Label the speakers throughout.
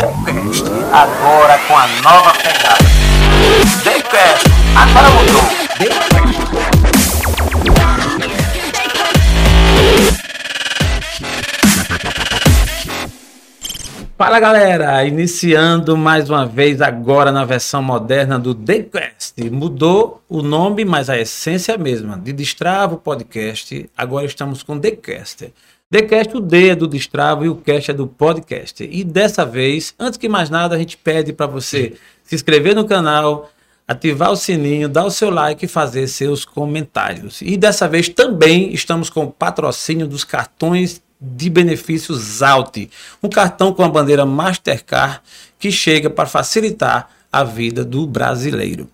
Speaker 1: TheCast, agora com a nova pegada. TheCast, agora mudou.
Speaker 2: Fala galera, iniciando mais uma vez agora na versão moderna do TheQuest. Mudou o nome, mas a essência é a mesma. De Destravo Podcast, agora estamos com TheCast. TheCast, o D é do Destravo e o Cast é do podcast. E dessa vez, antes que mais nada, a gente pede para você se inscrever no canal, ativar o sininho, dar o seu like e fazer seus comentários. E dessa vez também estamos com o patrocínio dos cartões de benefícios Alt, um cartão com a bandeira Mastercard que chega para facilitar a vida do brasileiro.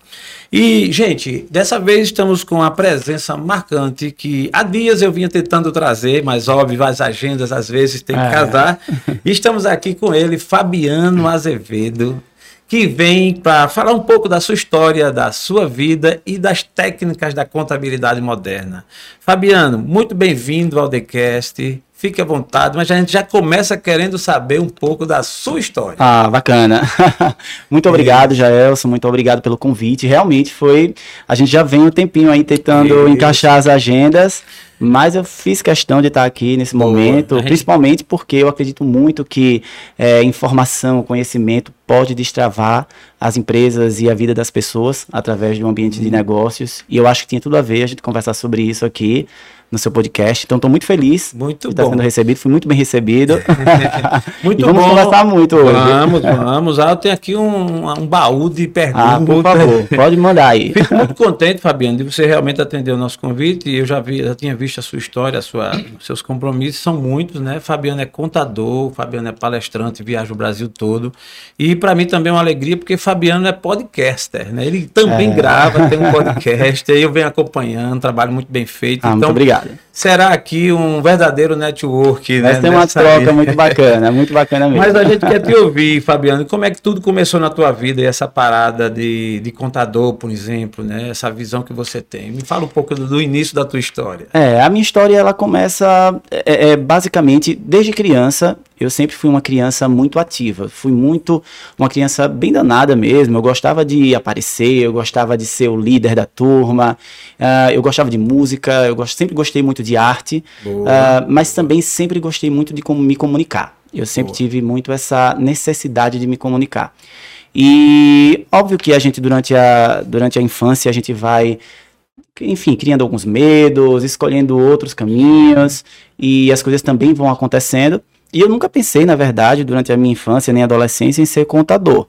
Speaker 2: E, gente, dessa vez estamos com a presença marcante que há dias eu vinha tentando trazer, mas óbvio, as agendas às vezes tem que
Speaker 3: É.
Speaker 2: casar. E estamos aqui com ele, Fabiano Azevedo, que vem para falar um pouco da sua história, da sua vida e das técnicas da contabilidade moderna. Fabiano, muito bem-vindo ao TheCast. Fique à vontade, mas a gente já começa querendo saber um pouco da sua história.
Speaker 3: Ah, bacana. muito obrigado, Jaelson. Muito obrigado pelo convite. Realmente foi. A gente já vem um tempinho aí tentando
Speaker 2: Isso.
Speaker 3: encaixar as agendas, mas eu fiz questão de estar aqui nesse
Speaker 2: Boa.
Speaker 3: momento,
Speaker 2: gente-
Speaker 3: principalmente porque eu acredito muito que é, informação, conhecimento pode destravar as empresas e a vida das pessoas através de um ambiente
Speaker 2: Uhum.
Speaker 3: de negócios. E eu acho que tinha tudo a ver a gente conversar sobre isso aqui no seu podcast. Então, estou muito feliz
Speaker 2: Muito
Speaker 3: de estar
Speaker 2: bom.
Speaker 3: sendo recebido. Fui muito bem recebido.
Speaker 2: Muito
Speaker 3: e vamos
Speaker 2: bom.
Speaker 3: conversar muito hoje.
Speaker 2: Vamos, vamos. Ah, eu tenho aqui um, um baú de perguntas.
Speaker 3: Ah, por favor, pode mandar aí.
Speaker 2: Fico muito contente, Fabiano, de você realmente atender o nosso convite. Eu já, vi, já tinha visto a sua história, a sua, os seus compromissos, são muitos, né? Fabiano é contador, Fabiano é palestrante, viaja o Brasil todo. E para mim também é uma alegria, porque Fabiano é podcaster, né? Ele também
Speaker 3: É.
Speaker 2: grava, tem um podcast, aí eu venho acompanhando, trabalho muito bem feito.
Speaker 3: Ah, muito
Speaker 2: então,
Speaker 3: obrigado.
Speaker 2: Será aqui um verdadeiro network,
Speaker 3: Mas
Speaker 2: né?
Speaker 3: tem uma troca muito bacana, muito bacana mesmo.
Speaker 2: Mas a gente quer te ouvir, Fabiano. Como é que tudo começou na tua vida e essa parada de, de contador, por exemplo, né? Essa visão que você tem. Me fala um pouco do, do início da tua história.
Speaker 3: É, a minha história ela começa é, é, basicamente desde criança. Eu sempre fui uma criança muito ativa, fui muito uma criança bem danada mesmo. Eu gostava de aparecer, eu gostava de ser o líder da turma, ah, eu gostava de música, eu gost- sempre gostei muito de arte, ah, mas também sempre gostei muito de como me comunicar. Eu sempre
Speaker 2: Boa.
Speaker 3: tive muito essa necessidade de me comunicar. E óbvio que a gente durante a, durante a infância a gente vai enfim, criando alguns medos, escolhendo outros caminhos, e as coisas também vão acontecendo. E eu nunca pensei, na verdade, durante a minha infância nem adolescência, em ser contador.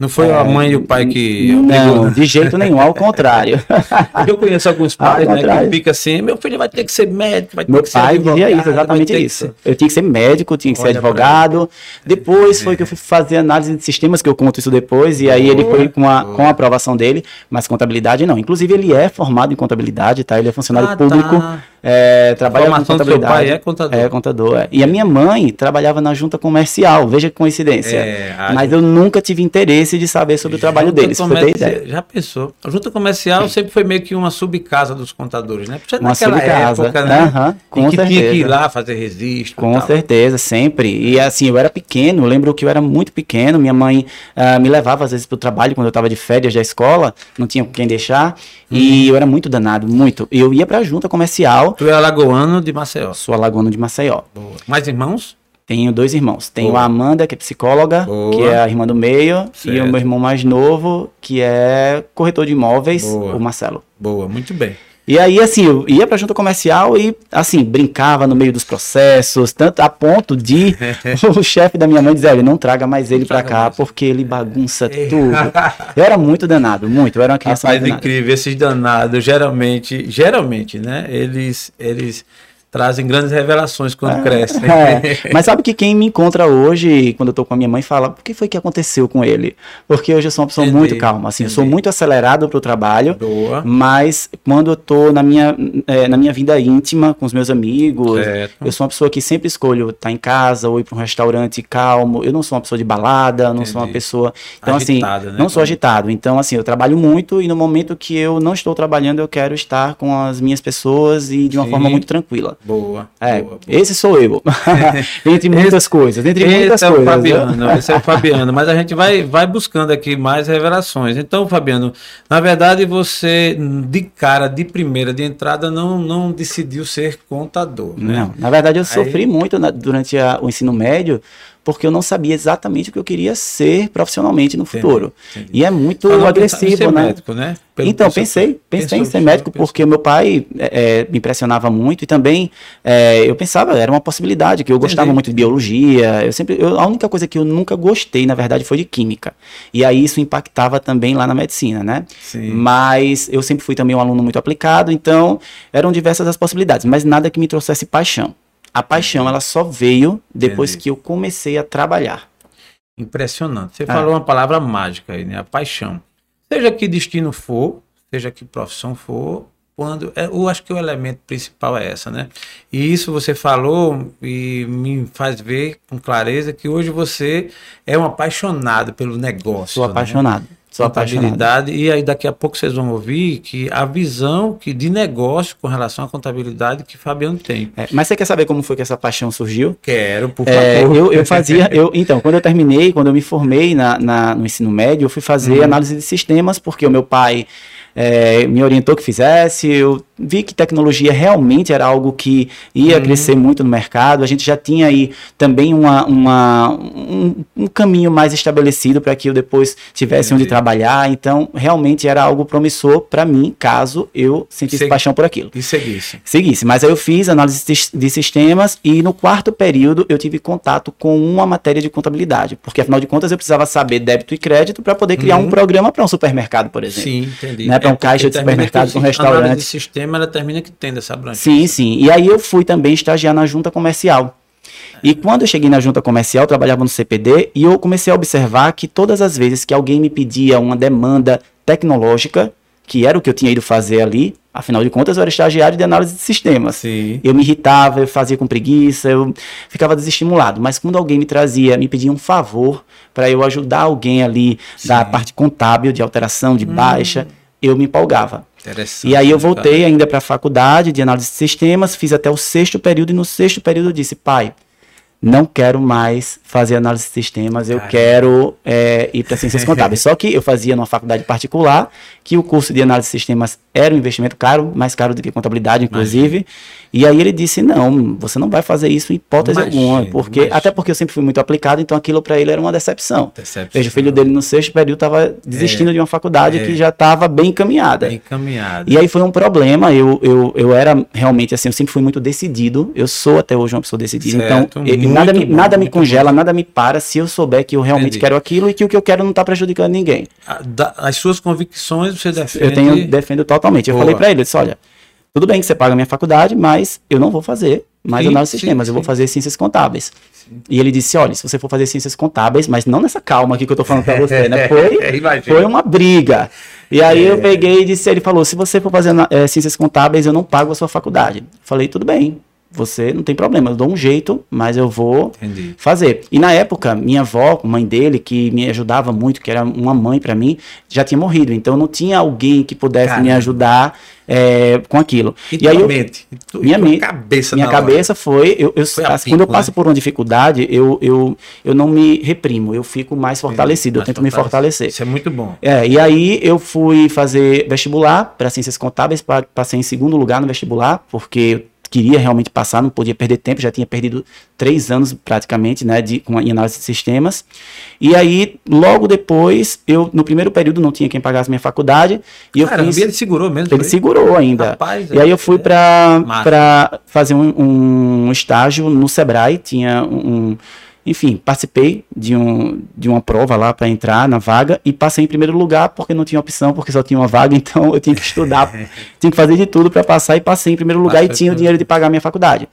Speaker 2: Não foi a mãe e o pai que.
Speaker 3: Não, de jeito nenhum, ao contrário.
Speaker 2: Eu conheço alguns pais, né? Que
Speaker 3: contrário.
Speaker 2: fica assim: meu filho vai ter que ser médico, vai ter
Speaker 3: Meu
Speaker 2: que ser
Speaker 3: pai
Speaker 2: advogado,
Speaker 3: dizia isso, exatamente
Speaker 2: que
Speaker 3: isso.
Speaker 2: ser-
Speaker 3: Eu tinha que ser médico, tinha que ser
Speaker 2: Olha pra
Speaker 3: advogado. Depois foi que eu fui fazer análise de sistemas, que eu conto isso depois, e aí ele
Speaker 2: Boa,
Speaker 3: foi com a,
Speaker 2: boa.
Speaker 3: com a aprovação dele, mas contabilidade não. Inclusive ele é formado em contabilidade, tá? Ele é funcionário
Speaker 2: Ah,
Speaker 3: público,
Speaker 2: tá.
Speaker 3: É,
Speaker 2: A
Speaker 3: trabalha com
Speaker 2: do seu
Speaker 3: contabilidade.
Speaker 2: pai é contador.
Speaker 3: É, contador. é. E a minha mãe trabalhava na junta comercial, veja que coincidência.
Speaker 2: É, a
Speaker 3: Mas eu nunca tive interesse de saber sobre o trabalho deles,
Speaker 2: comerci-
Speaker 3: ideia.
Speaker 2: Já pensou? A junta comercial sempre foi meio que uma subcasa dos contadores, né? Porque
Speaker 3: Uma
Speaker 2: naquela
Speaker 3: subcasa.
Speaker 2: época, né?
Speaker 3: Aham, com
Speaker 2: em que tinha que
Speaker 3: certeza.
Speaker 2: ir lá fazer registro. e
Speaker 3: Com certeza, sempre. E assim, eu era pequeno, eu lembro que eu era muito pequeno, minha mãe ah, me levava às vezes pro trabalho quando eu tava de férias da escola, não tinha com quem deixar, e eu era muito danado, muito. E eu ia pra junta comercial,
Speaker 2: Tu é alagoano de Maceió.
Speaker 3: sou alagoano de Maceió.
Speaker 2: Boa. Mais irmãos?
Speaker 3: Tenho dois irmãos. Tenho
Speaker 2: Boa.
Speaker 3: a Amanda, que é psicóloga,
Speaker 2: Boa.
Speaker 3: que é a irmã do meio, e
Speaker 2: Certo.
Speaker 3: o meu irmão mais novo, que é corretor de imóveis,
Speaker 2: Boa.
Speaker 3: o Marcelo.
Speaker 2: Boa, muito bem.
Speaker 3: E aí, assim, eu ia pra junta comercial e, assim, brincava no meio dos processos, tanto a ponto de o chefe da minha mãe dizer, olha, não traga mais ele pra
Speaker 2: traga
Speaker 3: cá,
Speaker 2: mais.
Speaker 3: porque ele bagunça
Speaker 2: É.
Speaker 3: tudo. Eu era muito danado, muito, eu era uma criança
Speaker 2: Rapaz, incrível. Esses danados, geralmente, geralmente, né? Eles, eles trazem grandes revelações quando crescem.
Speaker 3: É, mas sabe que quem me encontra hoje, quando eu tô com a minha mãe, fala, por que foi que aconteceu com ele? Porque hoje eu sou uma pessoa
Speaker 2: Entendi,
Speaker 3: muito calma, assim, eu sou
Speaker 2: entendi.
Speaker 3: muito acelerado pro trabalho,
Speaker 2: Boa.
Speaker 3: mas quando eu tô na minha, eh, na minha vida íntima, com os meus amigos,
Speaker 2: Certo.
Speaker 3: eu sou uma pessoa que sempre escolho estar em casa ou ir para um restaurante calmo, eu não sou uma pessoa de balada, não sou uma
Speaker 2: Entendi.
Speaker 3: pessoa, então
Speaker 2: Agitada,
Speaker 3: assim,
Speaker 2: né?
Speaker 3: não sou agitado, então assim, eu trabalho muito e no momento que eu não estou trabalhando, eu quero estar com as minhas pessoas e de uma
Speaker 2: Sim.
Speaker 3: forma muito tranquila.
Speaker 2: Boa.
Speaker 3: É,
Speaker 2: boa, boa.
Speaker 3: esse sou eu. entre muitas coisas, entre muitas
Speaker 2: Esse é o
Speaker 3: coisas.
Speaker 2: Fabiano, esse é o Fabiano, mas a gente vai, vai buscando aqui mais revelações. Então, Fabiano, na verdade você, de cara, de primeira, de entrada, não, não decidiu ser contador, né?
Speaker 3: Não, na verdade eu
Speaker 2: Aí-
Speaker 3: sofri muito na- durante a- o ensino médio, porque eu não sabia exatamente o que eu queria ser profissionalmente no
Speaker 2: Entendi,
Speaker 3: futuro.
Speaker 2: entendi.
Speaker 3: E é muito agressivo,
Speaker 2: ser
Speaker 3: né?
Speaker 2: médico, né?
Speaker 3: Então, pensei, pensei em ser médico,
Speaker 2: pensou.
Speaker 3: porque meu pai é, é, me impressionava muito e também é, eu pensava, era uma possibilidade, que eu gostava
Speaker 2: Entendi.
Speaker 3: muito de biologia, eu sempre, eu- a única coisa que eu nunca gostei, na verdade, foi de química. E aí isso impactava também lá na medicina, né?
Speaker 2: Sim.
Speaker 3: Mas eu sempre fui também um aluno muito aplicado, então eram diversas as possibilidades, mas nada que me trouxesse paixão. A paixão, ela só veio depois
Speaker 2: Entendi.
Speaker 3: que eu comecei a trabalhar.
Speaker 2: Impressionante. Você
Speaker 3: Ah.
Speaker 2: falou uma palavra mágica aí, né? A paixão. Seja que destino for, seja que profissão for, quando é, eu acho que o elemento principal é essa, né? E isso você falou e me faz ver com clareza que hoje você é um apaixonado pelo negócio.
Speaker 3: Sou
Speaker 2: né?
Speaker 3: Sou apaixonado.
Speaker 2: contabilidade e aí daqui a pouco vocês vão ouvir que a visão que de negócio com relação à contabilidade que Fabiano tem.
Speaker 3: É, mas você quer saber como foi que essa paixão surgiu?
Speaker 2: Quero, por
Speaker 3: É,
Speaker 2: favor.
Speaker 3: eu, eu fazia, eu, então, quando eu terminei, quando eu me formei na, na- no ensino médio, eu fui fazer
Speaker 2: Uhum.
Speaker 3: análise de sistemas, porque o meu pai é, me orientou que fizesse, eu vi que tecnologia realmente era algo que ia
Speaker 2: Uhum.
Speaker 3: crescer muito no mercado, a gente já tinha aí também uma, uma- um, um caminho mais estabelecido para que eu depois tivesse onde
Speaker 2: Entendi.
Speaker 3: trabalhar, então realmente era algo promissor para mim, caso eu sentisse
Speaker 2: Segui-
Speaker 3: paixão por aquilo
Speaker 2: E seguisse.
Speaker 3: seguisse. Mas aí eu fiz análise de- sistemas e no quarto período eu tive contato com uma matéria de contabilidade, porque afinal de contas eu precisava saber débito e crédito para poder criar
Speaker 2: Uhum.
Speaker 3: um programa para um supermercado, por exemplo.
Speaker 2: Sim, entendi.
Speaker 3: Né, pra um
Speaker 2: porque
Speaker 3: caixa de supermercado, um restaurante.
Speaker 2: análise de sistema, ela termina que tendo essa abrangência.
Speaker 3: Sim, sim. E aí eu fui também estagiar na junta comercial. E quando eu cheguei na junta comercial, eu trabalhava no CPD e eu comecei a observar que todas as vezes que alguém me pedia uma demanda tecnológica, que era o que eu tinha ido fazer ali, afinal de contas eu era estagiário de análise de sistemas.
Speaker 2: Sim.
Speaker 3: Eu me irritava, eu fazia com preguiça, eu ficava desestimulado. Mas quando alguém me trazia, me pedia um favor para eu ajudar alguém ali da
Speaker 2: Sim.
Speaker 3: parte contábil, de alteração, de baixa, eu me empolgava. E aí eu voltei ainda para a faculdade de análise de sistemas, fiz até o sexto período e no sexto período eu disse, pai, não quero mais fazer análise de sistemas, eu
Speaker 2: Caramba.
Speaker 3: quero é, ir para ciências contábeis. Só que eu fazia numa faculdade particular, que o curso de análise de sistemas era um investimento caro, mais caro do que contabilidade, inclusive. E aí ele disse, não, você não vai fazer isso em hipótese
Speaker 2: Imagina,
Speaker 3: alguma, porque
Speaker 2: imagina.
Speaker 3: até porque eu sempre fui muito aplicado, então aquilo para ele era uma decepção.
Speaker 2: Decepção.
Speaker 3: Veja, o filho dele no sexto período estava desistindo de uma faculdade
Speaker 2: é.
Speaker 3: que já estava bem encaminhada.
Speaker 2: Bem encaminhado.
Speaker 3: E aí foi um problema, eu, eu, eu era realmente assim, eu sempre fui muito decidido, eu sou até hoje uma pessoa decidida,
Speaker 2: Certo,
Speaker 3: então eu-
Speaker 2: muito
Speaker 3: nada, me,
Speaker 2: bom,
Speaker 3: nada me congela, nada me para se eu souber que eu realmente
Speaker 2: Entendi.
Speaker 3: quero aquilo e que o que eu quero não está prejudicando ninguém.
Speaker 2: A- da- As suas convicções você defende.
Speaker 3: Eu tenho, defendo totalmente. Eu
Speaker 2: Boa.
Speaker 3: falei para ele, eu disse, olha, tudo bem que você paga a minha faculdade, mas eu não vou fazer mais
Speaker 2: Sim,
Speaker 3: análise de
Speaker 2: sim,
Speaker 3: sistemas, eu vou
Speaker 2: sim.
Speaker 3: fazer ciências contábeis. E ele disse, olha, se você for fazer ciências contábeis, mas não nessa calma aqui que eu tô falando para você, né? Foi,
Speaker 2: É,
Speaker 3: foi uma briga. E aí
Speaker 2: É.
Speaker 3: eu peguei e disse, ele falou, se você for fazer eh, ciências contábeis, eu não pago a sua faculdade. Falei, tudo bem, você não tem problema, eu dou um jeito, mas eu vou
Speaker 2: Entendi.
Speaker 3: fazer. E na época, minha avó, mãe dele, que me ajudava muito, que era uma mãe para mim, já tinha morrido. Então não tinha alguém que pudesse me
Speaker 2: Caramba.
Speaker 3: ajudar é, com aquilo.
Speaker 2: E,
Speaker 3: E aí eu,
Speaker 2: mente. Tu-
Speaker 3: minha mente-
Speaker 2: cabeça
Speaker 3: minha
Speaker 2: na hora.
Speaker 3: cabeça foi, eu, eu-
Speaker 2: Foi
Speaker 3: assim, quando eu
Speaker 2: pico,
Speaker 3: passo
Speaker 2: né?
Speaker 3: por uma dificuldade, eu, eu, eu não me reprimo, eu fico mais fortalecido, eu tento me fortalecer.
Speaker 2: Isso é muito bom.
Speaker 3: É, e aí eu fui fazer vestibular para ciências contábeis, pa- passei em segundo lugar no vestibular, porque eu queria realmente passar, não podia perder tempo, já tinha perdido três anos praticamente, né, de, com a, em análise de sistemas. E aí, logo depois, eu, no primeiro período, não tinha quem pagasse minha faculdade, e eu
Speaker 2: Caramba,
Speaker 3: fiz...
Speaker 2: ele segurou mesmo.
Speaker 3: Ele
Speaker 2: foi?
Speaker 3: segurou ainda.
Speaker 2: Rapaz,
Speaker 3: e aí eu fui para
Speaker 2: Massa.
Speaker 3: para fazer um, um estágio no Sebrae, tinha um, enfim, participei de, um, de uma prova lá para entrar na vaga e passei em primeiro lugar porque não tinha opção, porque só tinha uma vaga, então eu tinha que estudar, tinha que fazer de tudo para passar e passei em primeiro lugar
Speaker 2: Passou
Speaker 3: e tinha o
Speaker 2: tudo.
Speaker 3: dinheiro de pagar a minha faculdade.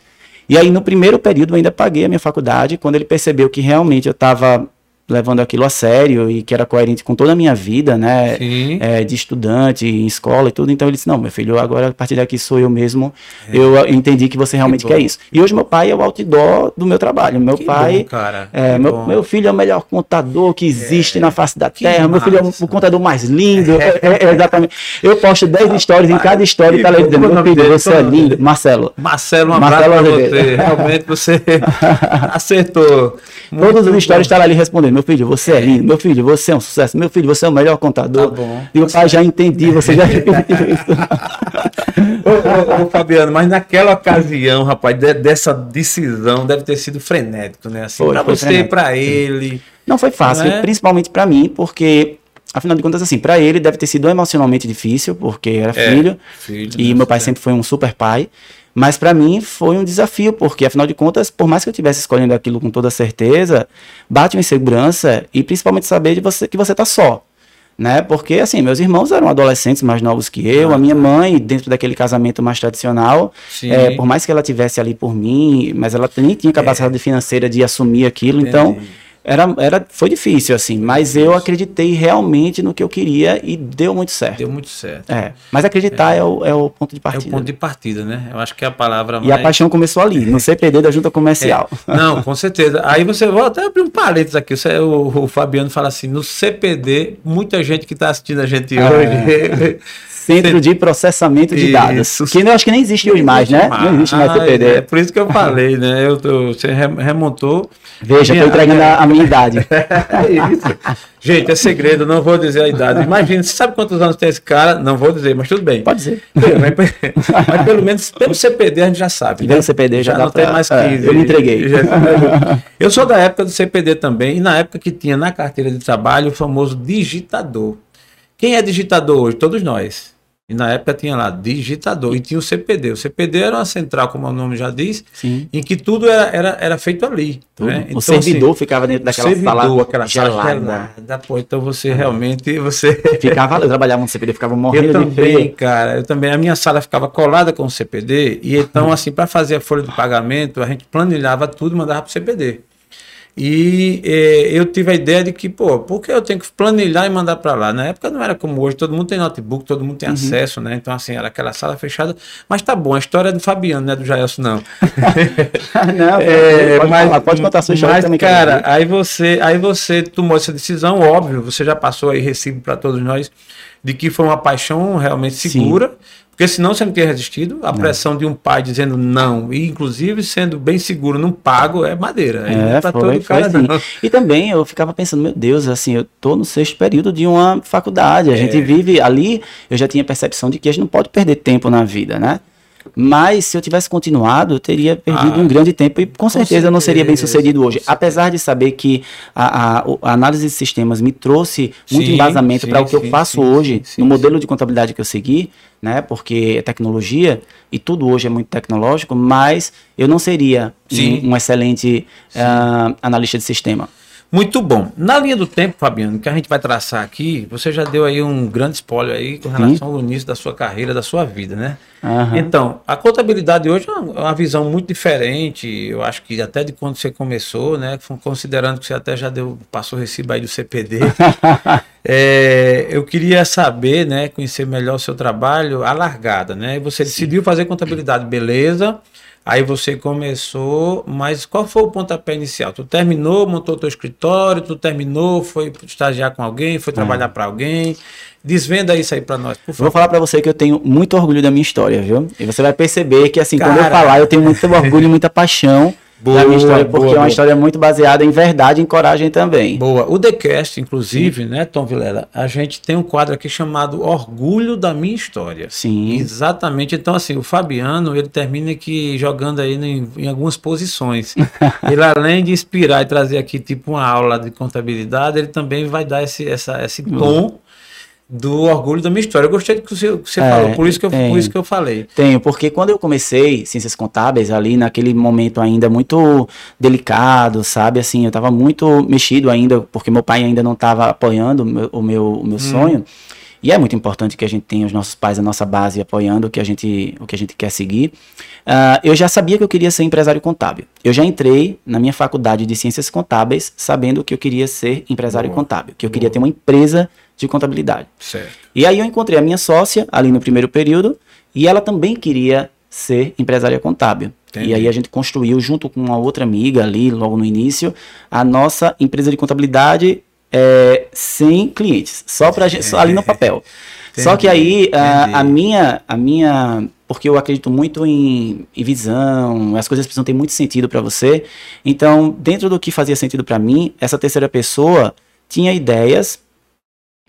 Speaker 3: E aí no primeiro período eu ainda paguei a minha faculdade, quando ele percebeu que realmente eu estava levando aquilo a sério e que era coerente com toda a minha vida, né?
Speaker 2: Sim.
Speaker 3: É, de estudante, em escola e tudo. Então ele disse: Não, meu filho, agora a partir daqui sou eu mesmo. Eu entendi que você realmente
Speaker 2: É. bom.
Speaker 3: quer isso. E hoje meu pai é o outdoor do meu trabalho. Meu
Speaker 2: Que
Speaker 3: pai.
Speaker 2: bom, cara.
Speaker 3: É,
Speaker 2: Que
Speaker 3: meu, meu filho é o melhor contador que existe na face da
Speaker 2: que
Speaker 3: terra. Meu filho é o,
Speaker 2: massa.
Speaker 3: contador mais lindo. É, é, é, exatamente. Eu posto 10 stories em cada história e tá
Speaker 2: que bom.
Speaker 3: Meu filho, você é lindo.
Speaker 2: dele?
Speaker 3: Marcelo.
Speaker 2: Marcelo, um
Speaker 3: Marcelo
Speaker 2: abraço
Speaker 3: Azevedo.
Speaker 2: você. Realmente você acertou.
Speaker 3: Todos
Speaker 2: Muito
Speaker 3: os stories
Speaker 2: bom.
Speaker 3: estão ali respondendo: Meu filho, você é lindo. Meu filho, você é um sucesso. Meu filho, você é o melhor contador.
Speaker 2: Tá bom.
Speaker 3: E o pai já entendi, você já repetiu isso.
Speaker 2: Ô, ô, ô, Fabiano, mas naquela ocasião, rapaz, de- dessa decisão deve ter sido frenético, né? Assim,
Speaker 3: foi
Speaker 2: você, pra ele.
Speaker 3: Não foi fácil,
Speaker 2: Não é?
Speaker 3: principalmente pra mim, porque, afinal de contas, assim, pra ele deve ter sido emocionalmente difícil, porque era
Speaker 2: É,
Speaker 3: filho.
Speaker 2: filho,
Speaker 3: E
Speaker 2: né?
Speaker 3: meu pai
Speaker 2: É.
Speaker 3: sempre foi um super pai. Mas pra mim foi um desafio, porque afinal de contas, por mais que eu estivesse escolhendo aquilo com toda certeza, bate uma insegurança e principalmente saber de você que você tá só. Né? Porque assim, meus irmãos eram adolescentes mais novos que eu,
Speaker 2: Ah,
Speaker 3: a minha mãe, dentro daquele casamento mais tradicional, é, por mais que ela tivesse ali por mim, mas ela nem tinha capacidade financeira de assumir aquilo, então
Speaker 2: Entendi.
Speaker 3: Era, era, foi difícil assim, mas eu acreditei realmente no que eu queria e deu muito certo.
Speaker 2: Deu muito certo.
Speaker 3: É, mas acreditar é, o, é o ponto de
Speaker 2: É o
Speaker 3: partida.
Speaker 2: ponto de partida, né? Eu acho que é a palavra
Speaker 3: E a
Speaker 2: mais...
Speaker 3: paixão começou ali, no CPD da Junta Comercial.
Speaker 2: Não, com certeza. Aí você vou até abrir um parênteses aqui. Você- o, o Fabiano fala assim: no CPD, muita gente que está assistindo a gente
Speaker 3: Ah,
Speaker 2: hoje.
Speaker 3: Centro de Processamento de Dados.
Speaker 2: Isso.
Speaker 3: Que eu acho que nem existe hoje mais, né? Não existe mais CPD.
Speaker 2: É por isso que eu falei, né? Eu tô, você re- remontou.
Speaker 3: Veja, estou entregando a, a minha idade.
Speaker 2: É isso. Gente, é segredo, não vou dizer a idade. Imagina, você sabe quantos anos tem esse cara? Não vou dizer, mas tudo bem.
Speaker 3: Pode dizer.
Speaker 2: Mas, pelo menos pelo CPD a gente já sabe.
Speaker 3: Pelo CPD já dá
Speaker 2: não tem
Speaker 3: pra-
Speaker 2: mais
Speaker 3: é,
Speaker 2: 15.
Speaker 3: eu me entreguei.
Speaker 2: Já- eu sou da época do CPD também, e na época que tinha na carteira de trabalho o famoso digitador. Quem é digitador hoje? Todos nós. E na época tinha lá digitador e tinha o CPD. O CPD era uma central, como o nome já diz,
Speaker 3: Sim.
Speaker 2: em que tudo era, era, era feito ali. Né?
Speaker 3: o
Speaker 2: Então,
Speaker 3: servidor
Speaker 2: assim,
Speaker 3: ficava dentro daquela
Speaker 2: servidor,
Speaker 3: sala
Speaker 2: aquela
Speaker 3: gelada.
Speaker 2: gelada. Pô, então você realmente você
Speaker 3: Ficava, eu trabalhava no CPD, ficava
Speaker 2: eu
Speaker 3: morrendo de
Speaker 2: também,
Speaker 3: frio.
Speaker 2: cara, eu também. A minha sala ficava colada com o CPD e então assim para fazer a folha de pagamento a gente planilhava tudo e mandava para o CPD. E eh, eu tive a ideia de que, pô, por que eu tenho que planilhar e mandar para lá? Na época não era como hoje, todo mundo tem notebook, todo mundo
Speaker 3: Uhum.
Speaker 2: tem acesso, né? Então, assim, era aquela sala fechada. Mas tá bom, a história é do Fabiano, não é do Jaelson, não.
Speaker 3: Não,
Speaker 2: É,
Speaker 3: pode,
Speaker 2: mas,
Speaker 3: falar, pode contar a sua história
Speaker 2: mas,
Speaker 3: também.
Speaker 2: cara, aí você, aí você tomou essa decisão, óbvio, você já passou aí recibo para todos nós, de que foi uma paixão realmente
Speaker 3: Sim.
Speaker 2: Porque senão você não teria resistido. A pressão de um pai dizendo não, e inclusive sendo bem seguro, não pago, é madeira. Não
Speaker 3: É,
Speaker 2: pra
Speaker 3: foi,
Speaker 2: todo
Speaker 3: foi
Speaker 2: cara,
Speaker 3: assim.
Speaker 2: não.
Speaker 3: E também eu ficava pensando, meu Deus, assim, eu tô no sexto período de uma faculdade. A
Speaker 2: É.
Speaker 3: gente vive ali, eu já tinha percepção de que a gente não pode perder tempo na vida, né? Mas se eu tivesse continuado, eu teria perdido
Speaker 2: Ah,
Speaker 3: um grande tempo e com, certeza eu não seria bem
Speaker 2: certeza,
Speaker 3: sucedido hoje.
Speaker 2: com certeza.
Speaker 3: Apesar de saber que a, a- a análise de sistemas me trouxe muito
Speaker 2: Sim,
Speaker 3: embasamento para o que eu
Speaker 2: sim,
Speaker 3: faço
Speaker 2: sim,
Speaker 3: hoje, no modelo de contabilidade que eu segui, né? Porque é tecnologia e tudo hoje é muito tecnológico, mas eu não seria um, um excelente ah, analista de sistema.
Speaker 2: Muito bom. Na linha do tempo, Fabiano, que a gente vai traçar aqui, você já deu aí um grande spoiler aí com relação ao início da sua carreira, da sua vida, né?
Speaker 3: Aham.
Speaker 2: Então, a contabilidade hoje é uma uma visão muito diferente, eu acho que até de quando você começou, né? Considerando que você até já deu, passou o recibo aí do CPD. É, eu queria saber, né, conhecer melhor o seu trabalho, a largada, né? Você decidiu fazer contabilidade, beleza? Aí você começou, mas qual foi o pontapé inicial? Tu terminou, montou teu escritório, tu terminou, foi estagiar com alguém, foi trabalhar para alguém? Desvenda isso aí para nós, por
Speaker 3: Eu vou
Speaker 2: favor.
Speaker 3: falar pra você que eu tenho muito orgulho da minha história, viu? E você vai perceber que, assim, quando eu
Speaker 2: Cara.
Speaker 3: falar, eu tenho muito orgulho e muita paixão
Speaker 2: Boa,
Speaker 3: da minha história, porque
Speaker 2: boa,
Speaker 3: é uma
Speaker 2: boa.
Speaker 3: história muito baseada em verdade e em coragem também.
Speaker 2: Boa. O TheCast, inclusive, né, Tom Vilela, a gente tem um quadro aqui chamado Orgulho da Minha História.
Speaker 3: Sim.
Speaker 2: Exatamente. Então, assim, o Fabiano, ele termina aqui jogando aí em, em algumas posições. ele, além de inspirar e trazer aqui, tipo, uma aula de contabilidade, ele também vai dar esse, essa, esse tom do orgulho da minha história. Eu gostei do que você, que você
Speaker 3: É,
Speaker 2: falou, por isso, que eu, por isso que eu falei.
Speaker 3: Tenho, porque quando eu comecei ciências contábeis ali, naquele momento ainda muito delicado, sabe? Assim, eu tava muito mexido ainda, porque meu pai ainda não estava apoiando o meu, o meu, o meu sonho. E é muito importante que a gente tenha os nossos pais, a nossa base apoiando o que a gente, o que a gente quer seguir. Uh, eu já sabia que eu queria ser empresário contábil. Eu já entrei na minha faculdade de ciências contábeis sabendo que eu queria ser empresário Boa. contábil, que eu queria Boa. ter uma empresa de contabilidade.
Speaker 2: Certo.
Speaker 3: E aí eu encontrei a minha sócia ali no primeiro período e ela também queria ser empresária contábil. Entendi. E aí a gente construiu junto com uma outra amiga ali, logo no início, a nossa empresa de contabilidade é, sem clientes, só para gente, só ali no papel. Entendi. Só que aí a, a, minha, a minha, porque eu acredito muito em, em visão, as coisas precisam ter muito sentido para você. Então, dentro do que fazia sentido para mim, essa terceira pessoa tinha ideias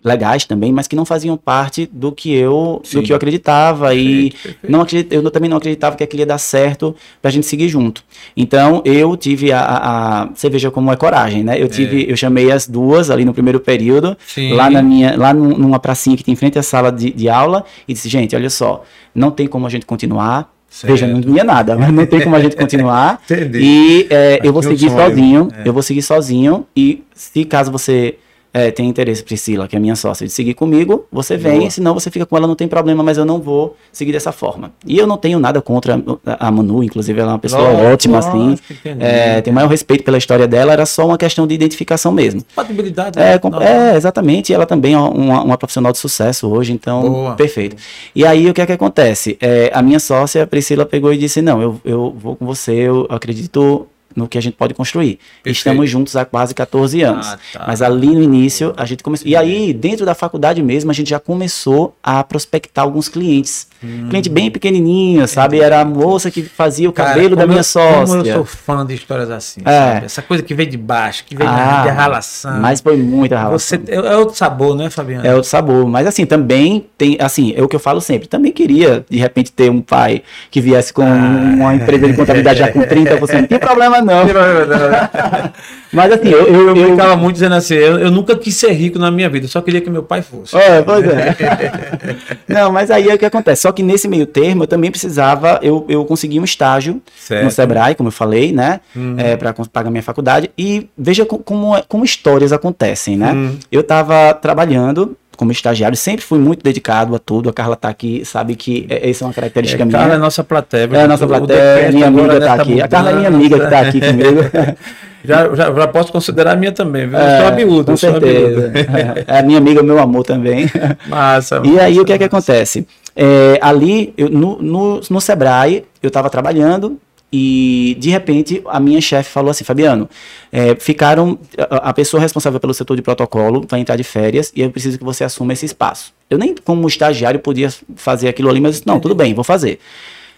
Speaker 3: legais também, mas que não faziam parte do que eu Sim. do que eu acreditava perfeito, e perfeito. não acredit, eu também não acreditava que aquilo ia dar certo pra gente seguir junto. Então eu tive a, a, a você veja como é coragem, né? Eu tive é. eu chamei as duas ali no primeiro período Sim. lá na minha lá numa pracinha que tem em frente à sala de, de aula e disse gente olha só não tem como a gente continuar Certo. Veja, não tinha nada, mas não tem como a gente continuar. Entendi. E é, eu vou seguir sonho. sozinho. É. Eu vou seguir sozinho. E se caso você é, tem interesse, Priscila, que é minha sócia, de seguir comigo, você vem, Boa. senão você fica com ela, não tem problema, mas eu não vou seguir dessa forma. E eu não tenho nada contra a Manu, inclusive ela é uma pessoa Nossa, ótima, assim. É, tenho maior respeito pela história dela, era só uma questão de identificação mesmo.
Speaker 2: Compatibilidade.
Speaker 3: É, com, é exatamente. Ela também é uma, uma, profissional de sucesso hoje, então, Boa. perfeito. E aí, o que é que acontece? É, a minha sócia, Priscila, pegou e disse, não, eu, eu vou com você, eu acredito no que a gente pode construir. Perfeito. Estamos juntos há quase 14 anos. Ah, tá. Mas ali no início a gente começou. E aí, dentro da faculdade mesmo, a gente já começou a prospectar alguns clientes. Hum. Cliente bem pequenininho, sabe? Era a moça que fazia o cabelo Cara, da minha eu, sócia. Como
Speaker 2: eu sou fã de histórias assim, é. Essa coisa que vem de baixo, que vem ah, de ralação.
Speaker 3: Mas foi muita ralação.
Speaker 2: Você, é, é outro sabor, né, Fabiano?
Speaker 3: É outro sabor. Mas assim, também tem, assim, é o que eu falo sempre. Também queria, de repente, ter um pai que viesse com ah. uma empresa de contabilidade já com 30%. Não tem problema não.
Speaker 2: Mas assim, eu, eu, eu, eu muito dizendo assim, eu, eu, nunca quis ser rico na minha vida, só queria que meu pai fosse.
Speaker 3: É, pois é. Não, mas aí é o que acontece. Só que nesse meio termo eu também precisava, eu, eu consegui um estágio certo. no Sebrae, como eu falei, né? Hum. É, para pagar minha faculdade. E veja como, como histórias acontecem, né? Hum. Eu estava trabalhando como estagiário, sempre fui muito dedicado a tudo. A Carla está aqui, sabe que essa é uma característica
Speaker 2: é,
Speaker 3: minha.
Speaker 2: Carla é nossa plateia.
Speaker 3: É a nossa plateia, minha amiga está aqui. A Carla é minha amiga que está aqui comigo.
Speaker 2: Já, já, já, posso considerar a minha também, viu? Eu
Speaker 3: é, sou abiúdo. Com certeza. É, a minha amiga, meu amor também.
Speaker 2: Massa.
Speaker 3: E
Speaker 2: massa,
Speaker 3: aí, o que é que acontece? É, ali, eu, no, no, no Sebrae, eu estava trabalhando, e de repente a minha chefe falou assim, Fabiano, é, ficaram a, a, pessoa responsável pelo setor de protocolo vai entrar de férias e eu preciso que você assuma esse espaço. Eu nem como estagiário podia fazer aquilo ali, mas não, tudo bem, vou fazer.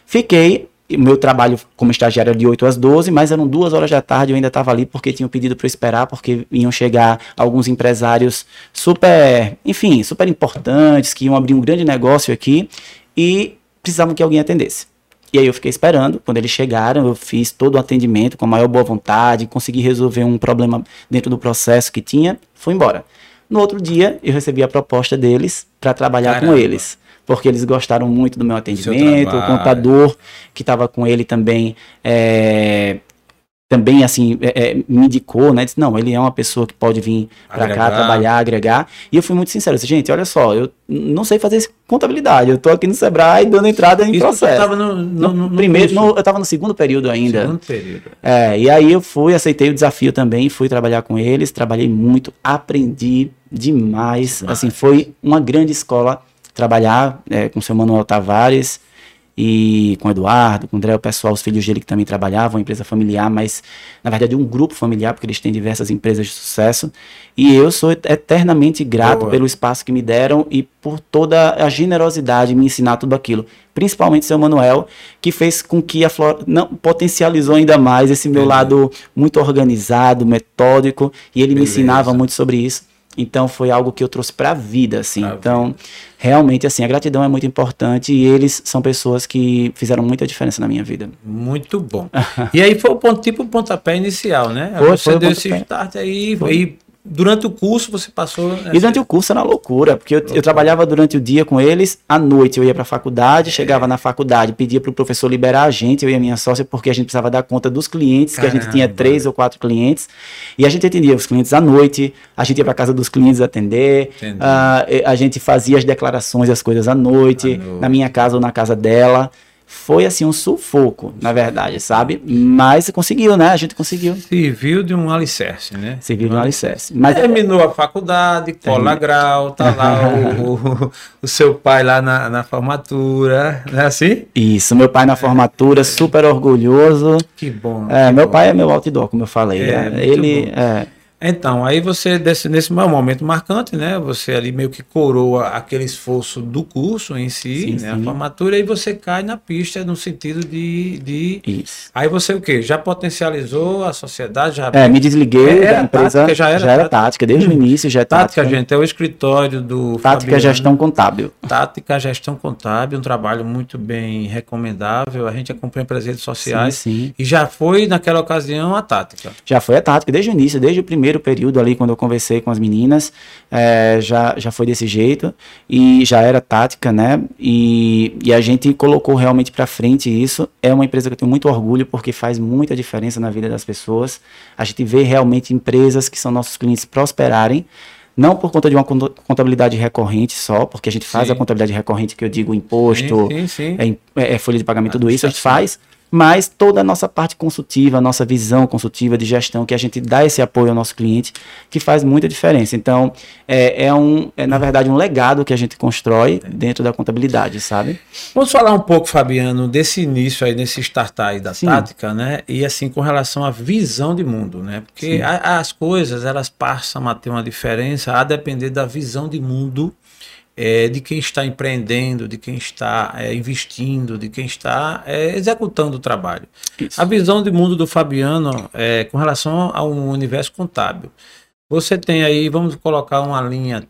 Speaker 3: Fiquei, meu trabalho como estagiário era de 8 às 12, mas eram duas horas da tarde, eu ainda estava ali porque tinham pedido para esperar, porque iam chegar alguns empresários super, enfim, super importantes, que iam abrir um grande negócio aqui e precisavam que alguém atendesse. E aí eu fiquei esperando. Quando eles chegaram, eu fiz todo o atendimento com a maior boa vontade, consegui resolver um problema dentro do processo que tinha, fui embora. No outro dia, eu recebi a proposta deles para trabalhar Caramba. com eles. Porque eles gostaram muito do meu atendimento, o contador que estava com ele também é, também assim é, é, me indicou, né? Disse, não, ele é uma pessoa que pode vir para cá trabalhar, agregar. E eu fui muito sincero, disse, gente, olha só, eu não sei fazer contabilidade. Eu tô aqui no Sebrae dando entrada em Isso processo.
Speaker 2: Você no, no, no,
Speaker 3: primeiro, eu estava no segundo período ainda.
Speaker 2: Segundo período.
Speaker 3: É, e aí eu fui, aceitei o desafio também, fui trabalhar com eles, trabalhei muito, aprendi demais. demais. Assim, foi uma grande escola trabalhar é, com o seu Manuel Tavares e com o Eduardo, com o André, o pessoal, os filhos dele que também trabalhavam, empresa familiar, mas na verdade um grupo familiar, porque eles têm diversas empresas de sucesso. E eu sou eternamente grato Boa. pelo espaço que me deram e por toda a generosidade me ensinar tudo aquilo. Principalmente seu Manuel, que fez com que a Flora não potencializou ainda mais esse meu Beleza. lado muito organizado, metódico, e ele Beleza. me ensinava muito sobre isso. Então foi algo que eu trouxe para a vida, assim. Pra então, vida. realmente, assim, a gratidão é muito importante e eles são pessoas que fizeram muita diferença na minha vida.
Speaker 2: Muito bom. e aí foi o ponto, tipo o pontapé inicial, né?
Speaker 3: Foi,
Speaker 2: Você
Speaker 3: foi
Speaker 2: deu esse start aí, foi. Durante o curso você passou.
Speaker 3: E durante o curso era loucura, porque eu, eu trabalhava durante o dia com eles, à noite eu ia para a faculdade, chegava na faculdade, pedia para o professor liberar a gente, eu e a minha sócia, porque a gente precisava dar conta dos clientes, que a gente tinha
Speaker 2: Caramba.
Speaker 3: três ou quatro clientes, e a gente atendia os clientes à noite, a gente ia para casa dos clientes atender,
Speaker 2: Entendi.
Speaker 3: ah, a gente fazia as declarações e as coisas à noite,
Speaker 2: À noite.
Speaker 3: na minha casa ou na casa dela. Foi assim um sufoco, na verdade, sabe? Mas conseguiu, né? A gente conseguiu.
Speaker 2: Serviu de um alicerce, né?
Speaker 3: Serviu no alicerce. Mas
Speaker 2: Terminou a faculdade, cola grau, tá lá o, o, o seu pai lá na, na formatura, não é assim?
Speaker 3: Isso, meu pai na formatura, super orgulhoso.
Speaker 2: Que bom.
Speaker 3: É,
Speaker 2: que
Speaker 3: meu
Speaker 2: bom.
Speaker 3: pai é meu outdoor, como eu falei.
Speaker 2: É,
Speaker 3: É,
Speaker 2: muito
Speaker 3: ele
Speaker 2: bom.
Speaker 3: é,
Speaker 2: Então, aí você, desse, nesse momento marcante, né? Você ali meio que coroa aquele esforço do curso em si,
Speaker 3: Sim,
Speaker 2: né? A
Speaker 3: sim.
Speaker 2: formatura, e você cai na pista no sentido de. de...
Speaker 3: isso.
Speaker 2: Aí você o quê? Já potencializou a sociedade? Já...
Speaker 3: É, me desliguei
Speaker 2: É,
Speaker 3: da
Speaker 2: a
Speaker 3: empresa.
Speaker 2: tática já era tática.
Speaker 3: tática, desde o início já é
Speaker 2: Tática,
Speaker 3: tática.
Speaker 2: gente, é o escritório do.
Speaker 3: Tática
Speaker 2: Fabiano.
Speaker 3: gestão contábil.
Speaker 2: Tática Gestão Contábil, um trabalho muito bem recomendável. A gente acompanha pelas redes sociais.
Speaker 3: Sim, sim.
Speaker 2: E já foi, naquela ocasião, a tática.
Speaker 3: Já foi a tática desde o início, desde o primeiro período ali, quando eu conversei com as meninas, é, já, já foi desse jeito e já era tática, né? E, e a gente colocou realmente para frente isso. É uma empresa que eu tenho muito orgulho porque faz muita diferença na vida das pessoas. A gente vê realmente empresas que são nossos clientes prosperarem. Não por conta de uma conta- contabilidade recorrente só, porque a gente faz
Speaker 2: Sim.
Speaker 3: a contabilidade recorrente, que eu digo imposto,
Speaker 2: Sim, sim,
Speaker 3: é, é, é folha de pagamento, tudo isso a gente faz, mas toda a nossa parte consultiva, a nossa visão consultiva de gestão, que a gente dá esse apoio ao nosso cliente, que faz muita diferença. Então, é, é um, é na verdade um legado que a gente constrói dentro da contabilidade, sabe?
Speaker 2: Vamos falar um pouco, Fabiano, desse início aí, nesse startup aí da
Speaker 3: Sim.
Speaker 2: tática, né? E assim, com relação à visão de mundo, né? Porque a- as coisas, elas passam a ter uma diferença a depender da visão de mundo eh, de quem está empreendendo, de quem está eh, investindo, de quem está eh, executando o trabalho.
Speaker 3: Isso.
Speaker 2: A visão de mundo do Fabiano é com relação ao universo contábil. Você tem aí, vamos colocar uma linha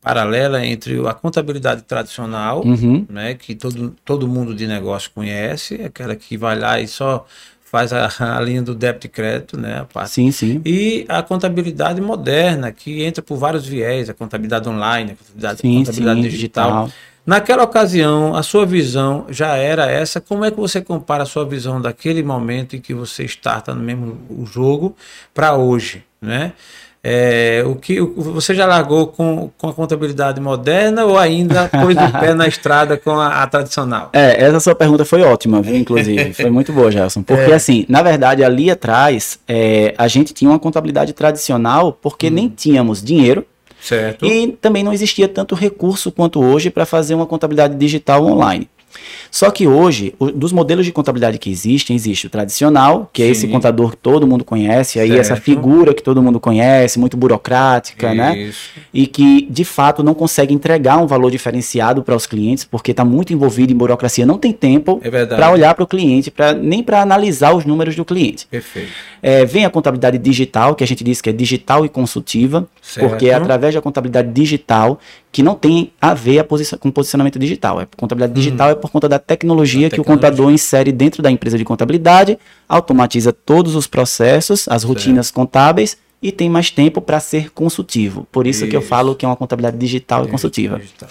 Speaker 2: paralela entre a contabilidade tradicional,
Speaker 3: Uhum.
Speaker 2: né, que todo, todo mundo de negócio conhece, aquela que vai lá e só faz a, a linha do débito e crédito, né, a parte
Speaker 3: Sim, sim.
Speaker 2: e a contabilidade moderna, que entra por vários viés, a contabilidade online, a contabilidade,
Speaker 3: Sim,
Speaker 2: contabilidade
Speaker 3: sim,
Speaker 2: digital.
Speaker 3: digital.
Speaker 2: Naquela ocasião, a sua visão já era essa. Como é que você compara a sua visão daquele momento em que você starta no mesmo o jogo para hoje, né? É, o que você já largou com, com a contabilidade moderna ou ainda pôs o pé na estrada com a, a tradicional?
Speaker 3: É, essa sua pergunta foi ótima, viu, inclusive. Foi muito boa, Gelson. Porque,
Speaker 2: É.
Speaker 3: assim, na verdade, ali atrás, é, a gente tinha uma contabilidade tradicional porque nem tínhamos dinheiro
Speaker 2: Certo?
Speaker 3: E também não existia tanto recurso quanto hoje para fazer uma contabilidade digital online. Só que hoje, o- dos modelos de contabilidade que existem, existe o tradicional, que é esse
Speaker 2: Sim.
Speaker 3: contador que todo mundo conhece, aí essa
Speaker 2: Certo.
Speaker 3: figura que todo mundo conhece, muito burocrática, né?
Speaker 2: Isso.
Speaker 3: E que, de fato, não consegue entregar um valor diferenciado para os clientes, porque está muito envolvido em burocracia, não tem tempo
Speaker 2: É
Speaker 3: para olhar para o cliente, pra, nem para analisar os números do cliente.
Speaker 2: Perfeito.
Speaker 3: É, vem a contabilidade digital, que a gente diz que é digital e consultiva,
Speaker 2: Certo.
Speaker 3: porque é através da contabilidade digital que não tem a ver a posici- com posicionamento digital. É contabilidade digital é por conta da tecnologia
Speaker 2: Hum. Da
Speaker 3: que o
Speaker 2: tecnologia.
Speaker 3: contador insere dentro da empresa de contabilidade, automatiza todos os processos, as rotinas contábeis e tem mais tempo para ser consultivo. Por isso, que eu
Speaker 2: Isso.
Speaker 3: falo que é uma contabilidade digital e consultiva.
Speaker 2: Digital.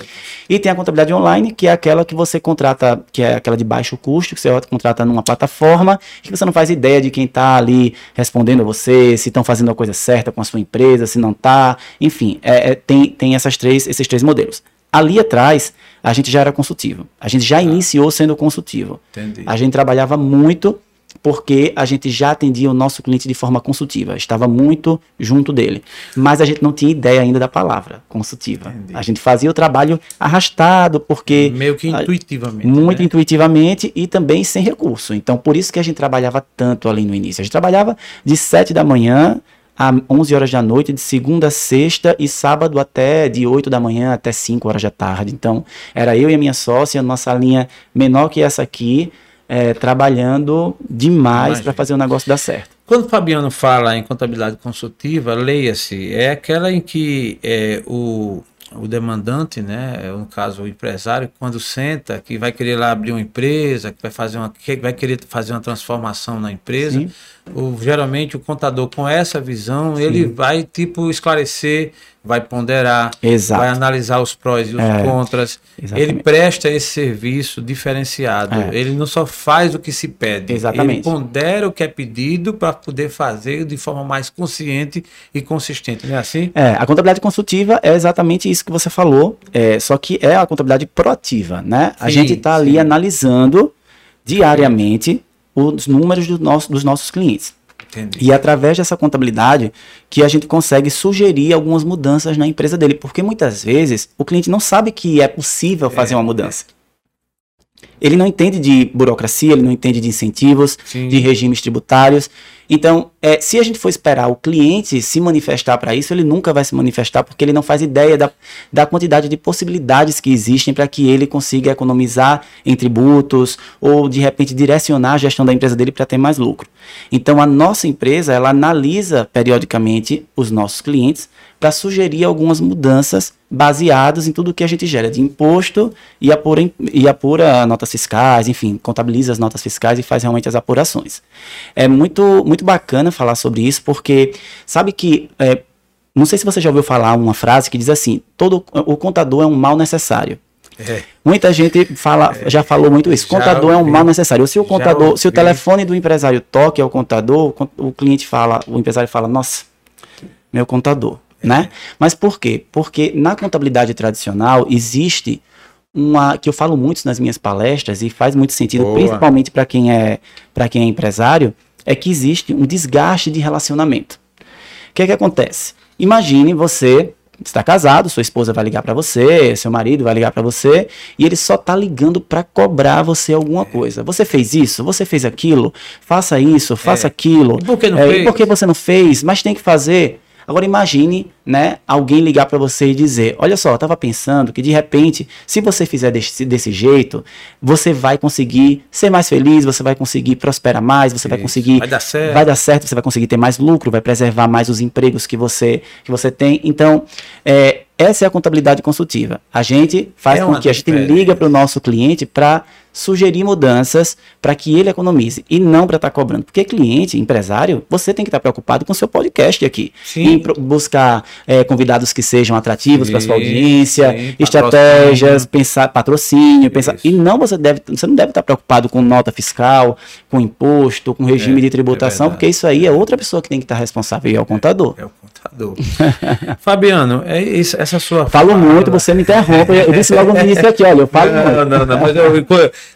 Speaker 3: E tem a contabilidade online, que é aquela que você contrata, que é aquela de baixo custo, que você contrata numa plataforma, que você não faz ideia de quem está ali respondendo a você, se estão fazendo a coisa certa com a sua empresa, se não está. Enfim, é- é- tem, tem essas três, esses três modelos. Ali atrás, a gente já era consultivo. A gente já iniciou sendo consultivo.
Speaker 2: Entendi.
Speaker 3: A gente trabalhava muito porque a gente já atendia o nosso cliente de forma consultiva, estava muito junto dele. Mas a gente não tinha ideia ainda da palavra consultiva.
Speaker 2: Entendi.
Speaker 3: A gente fazia o trabalho arrastado, porque
Speaker 2: Meio que intuitivamente.
Speaker 3: muito
Speaker 2: né?
Speaker 3: intuitivamente e também sem recurso. Então, por isso que a gente trabalhava tanto ali no início. A gente trabalhava de 7 da manhã a 11 horas da noite, de segunda a sexta e sábado até de 8 da manhã até 5 horas da tarde. Então, era eu e a minha sócia, nossa linha menor que essa aqui, eh, trabalhando demais para fazer o negócio dar certo.
Speaker 2: Quando o Fabiano fala em contabilidade consultiva, leia-se, é aquela em que é, o, o demandante, né, é, no caso o empresário, quando senta, que vai querer lá abrir uma empresa, que vai, fazer uma, que vai querer fazer uma transformação na empresa,
Speaker 3: Sim.
Speaker 2: O, geralmente o contador com essa visão, ele vai tipo esclarecer, vai ponderar,
Speaker 3: Exato.
Speaker 2: vai analisar os prós e os
Speaker 3: É,
Speaker 2: contras.
Speaker 3: exatamente.
Speaker 2: Ele presta esse serviço diferenciado.
Speaker 3: É.
Speaker 2: Ele não só faz o que se pede,
Speaker 3: Exatamente.
Speaker 2: ele pondera o que é pedido para poder fazer de forma mais consciente e consistente, não é assim?
Speaker 3: É, a contabilidade consultiva é exatamente isso que você falou, é, só que é a contabilidade proativa, né? A
Speaker 2: Sim,
Speaker 3: gente está ali
Speaker 2: sim.
Speaker 3: analisando diariamente os números do nosso- dos nossos clientes.
Speaker 2: Entendi.
Speaker 3: E é através dessa contabilidade que a gente consegue sugerir algumas mudanças na empresa dele, porque muitas vezes o cliente não sabe que é possível fazer uma mudança. Ele não entende de burocracia, ele não entende de incentivos,
Speaker 2: Sim.
Speaker 3: de regimes tributários. Então, é, se a gente for esperar o cliente se manifestar para isso, ele nunca vai se manifestar porque ele não faz ideia da, da quantidade de possibilidades que existem para que ele consiga economizar em tributos ou, de repente, direcionar a gestão da empresa dele para ter mais lucro. Então, a nossa empresa, ela analisa periodicamente os nossos clientes para sugerir algumas mudanças baseadas em tudo que a gente gera de imposto e apura, e apura notas fiscais, enfim, contabiliza as notas fiscais e faz realmente as apurações. É muito, muito bacana falar sobre isso, porque sabe que. é, não sei se você já ouviu falar uma frase que diz assim: todo o contador é um mal necessário.
Speaker 2: É.
Speaker 3: Muita gente fala, já falou muito isso.
Speaker 2: já
Speaker 3: Contador é um mal necessário. Se o contador, se o telefone do empresário toque ao contador, o con- o cliente fala, o empresário fala, nossa, meu contador, né? Mas por quê? Porque na contabilidade tradicional existe uma que eu falo muito nas minhas palestras e faz muito sentido,
Speaker 2: Boa.
Speaker 3: principalmente para quem é para quem é empresário, é que existe um desgaste de relacionamento. O que é que acontece? Imagine você está casado, sua esposa vai ligar para você, seu marido vai ligar para você e ele só tá ligando para cobrar você alguma coisa. Você fez isso, você fez aquilo, faça isso, faça aquilo.
Speaker 2: E por que não
Speaker 3: É,
Speaker 2: fez?
Speaker 3: E por que você não fez? Mas tem que fazer. Agora imagine, né, alguém ligar para você e dizer: "Olha só, eu tava pensando que de repente, se você fizer desse, desse jeito, você vai conseguir ser mais feliz, você vai conseguir prosperar mais, você vai
Speaker 2: Isso.
Speaker 3: conseguir
Speaker 2: Vai dar certo.
Speaker 3: vai dar certo, você vai conseguir ter mais lucro, vai preservar mais os empregos que você, que você tem. Então, é, essa é a contabilidade consultiva. A gente faz
Speaker 2: É
Speaker 3: com que a gente
Speaker 2: diferença.
Speaker 3: liga para o nosso cliente para sugerir mudanças para que ele economize e não para estar cobrando. Porque cliente, empresário, você tem que estar preocupado com o seu podcast aqui.
Speaker 2: Sim.
Speaker 3: Em buscar é, convidados que sejam atrativos para sua audiência,
Speaker 2: sim,
Speaker 3: estratégias,
Speaker 2: patrocínio.
Speaker 3: pensar patrocínio, pensar.
Speaker 2: Isso.
Speaker 3: E não você deve, você não deve estar preocupado com nota fiscal, com imposto, com regime
Speaker 2: É,
Speaker 3: de
Speaker 2: é
Speaker 3: tributação,
Speaker 2: verdade.
Speaker 3: porque isso aí é outra pessoa que tem que estar responsável e é o contador.
Speaker 2: É o contador. Fabiano, é isso, essa sua
Speaker 3: Falo
Speaker 2: fala-
Speaker 3: muito, você me interrompe. Eu disse logo no início aqui, olha, eu falo
Speaker 2: não,
Speaker 3: muito.
Speaker 2: não, não, mas eu-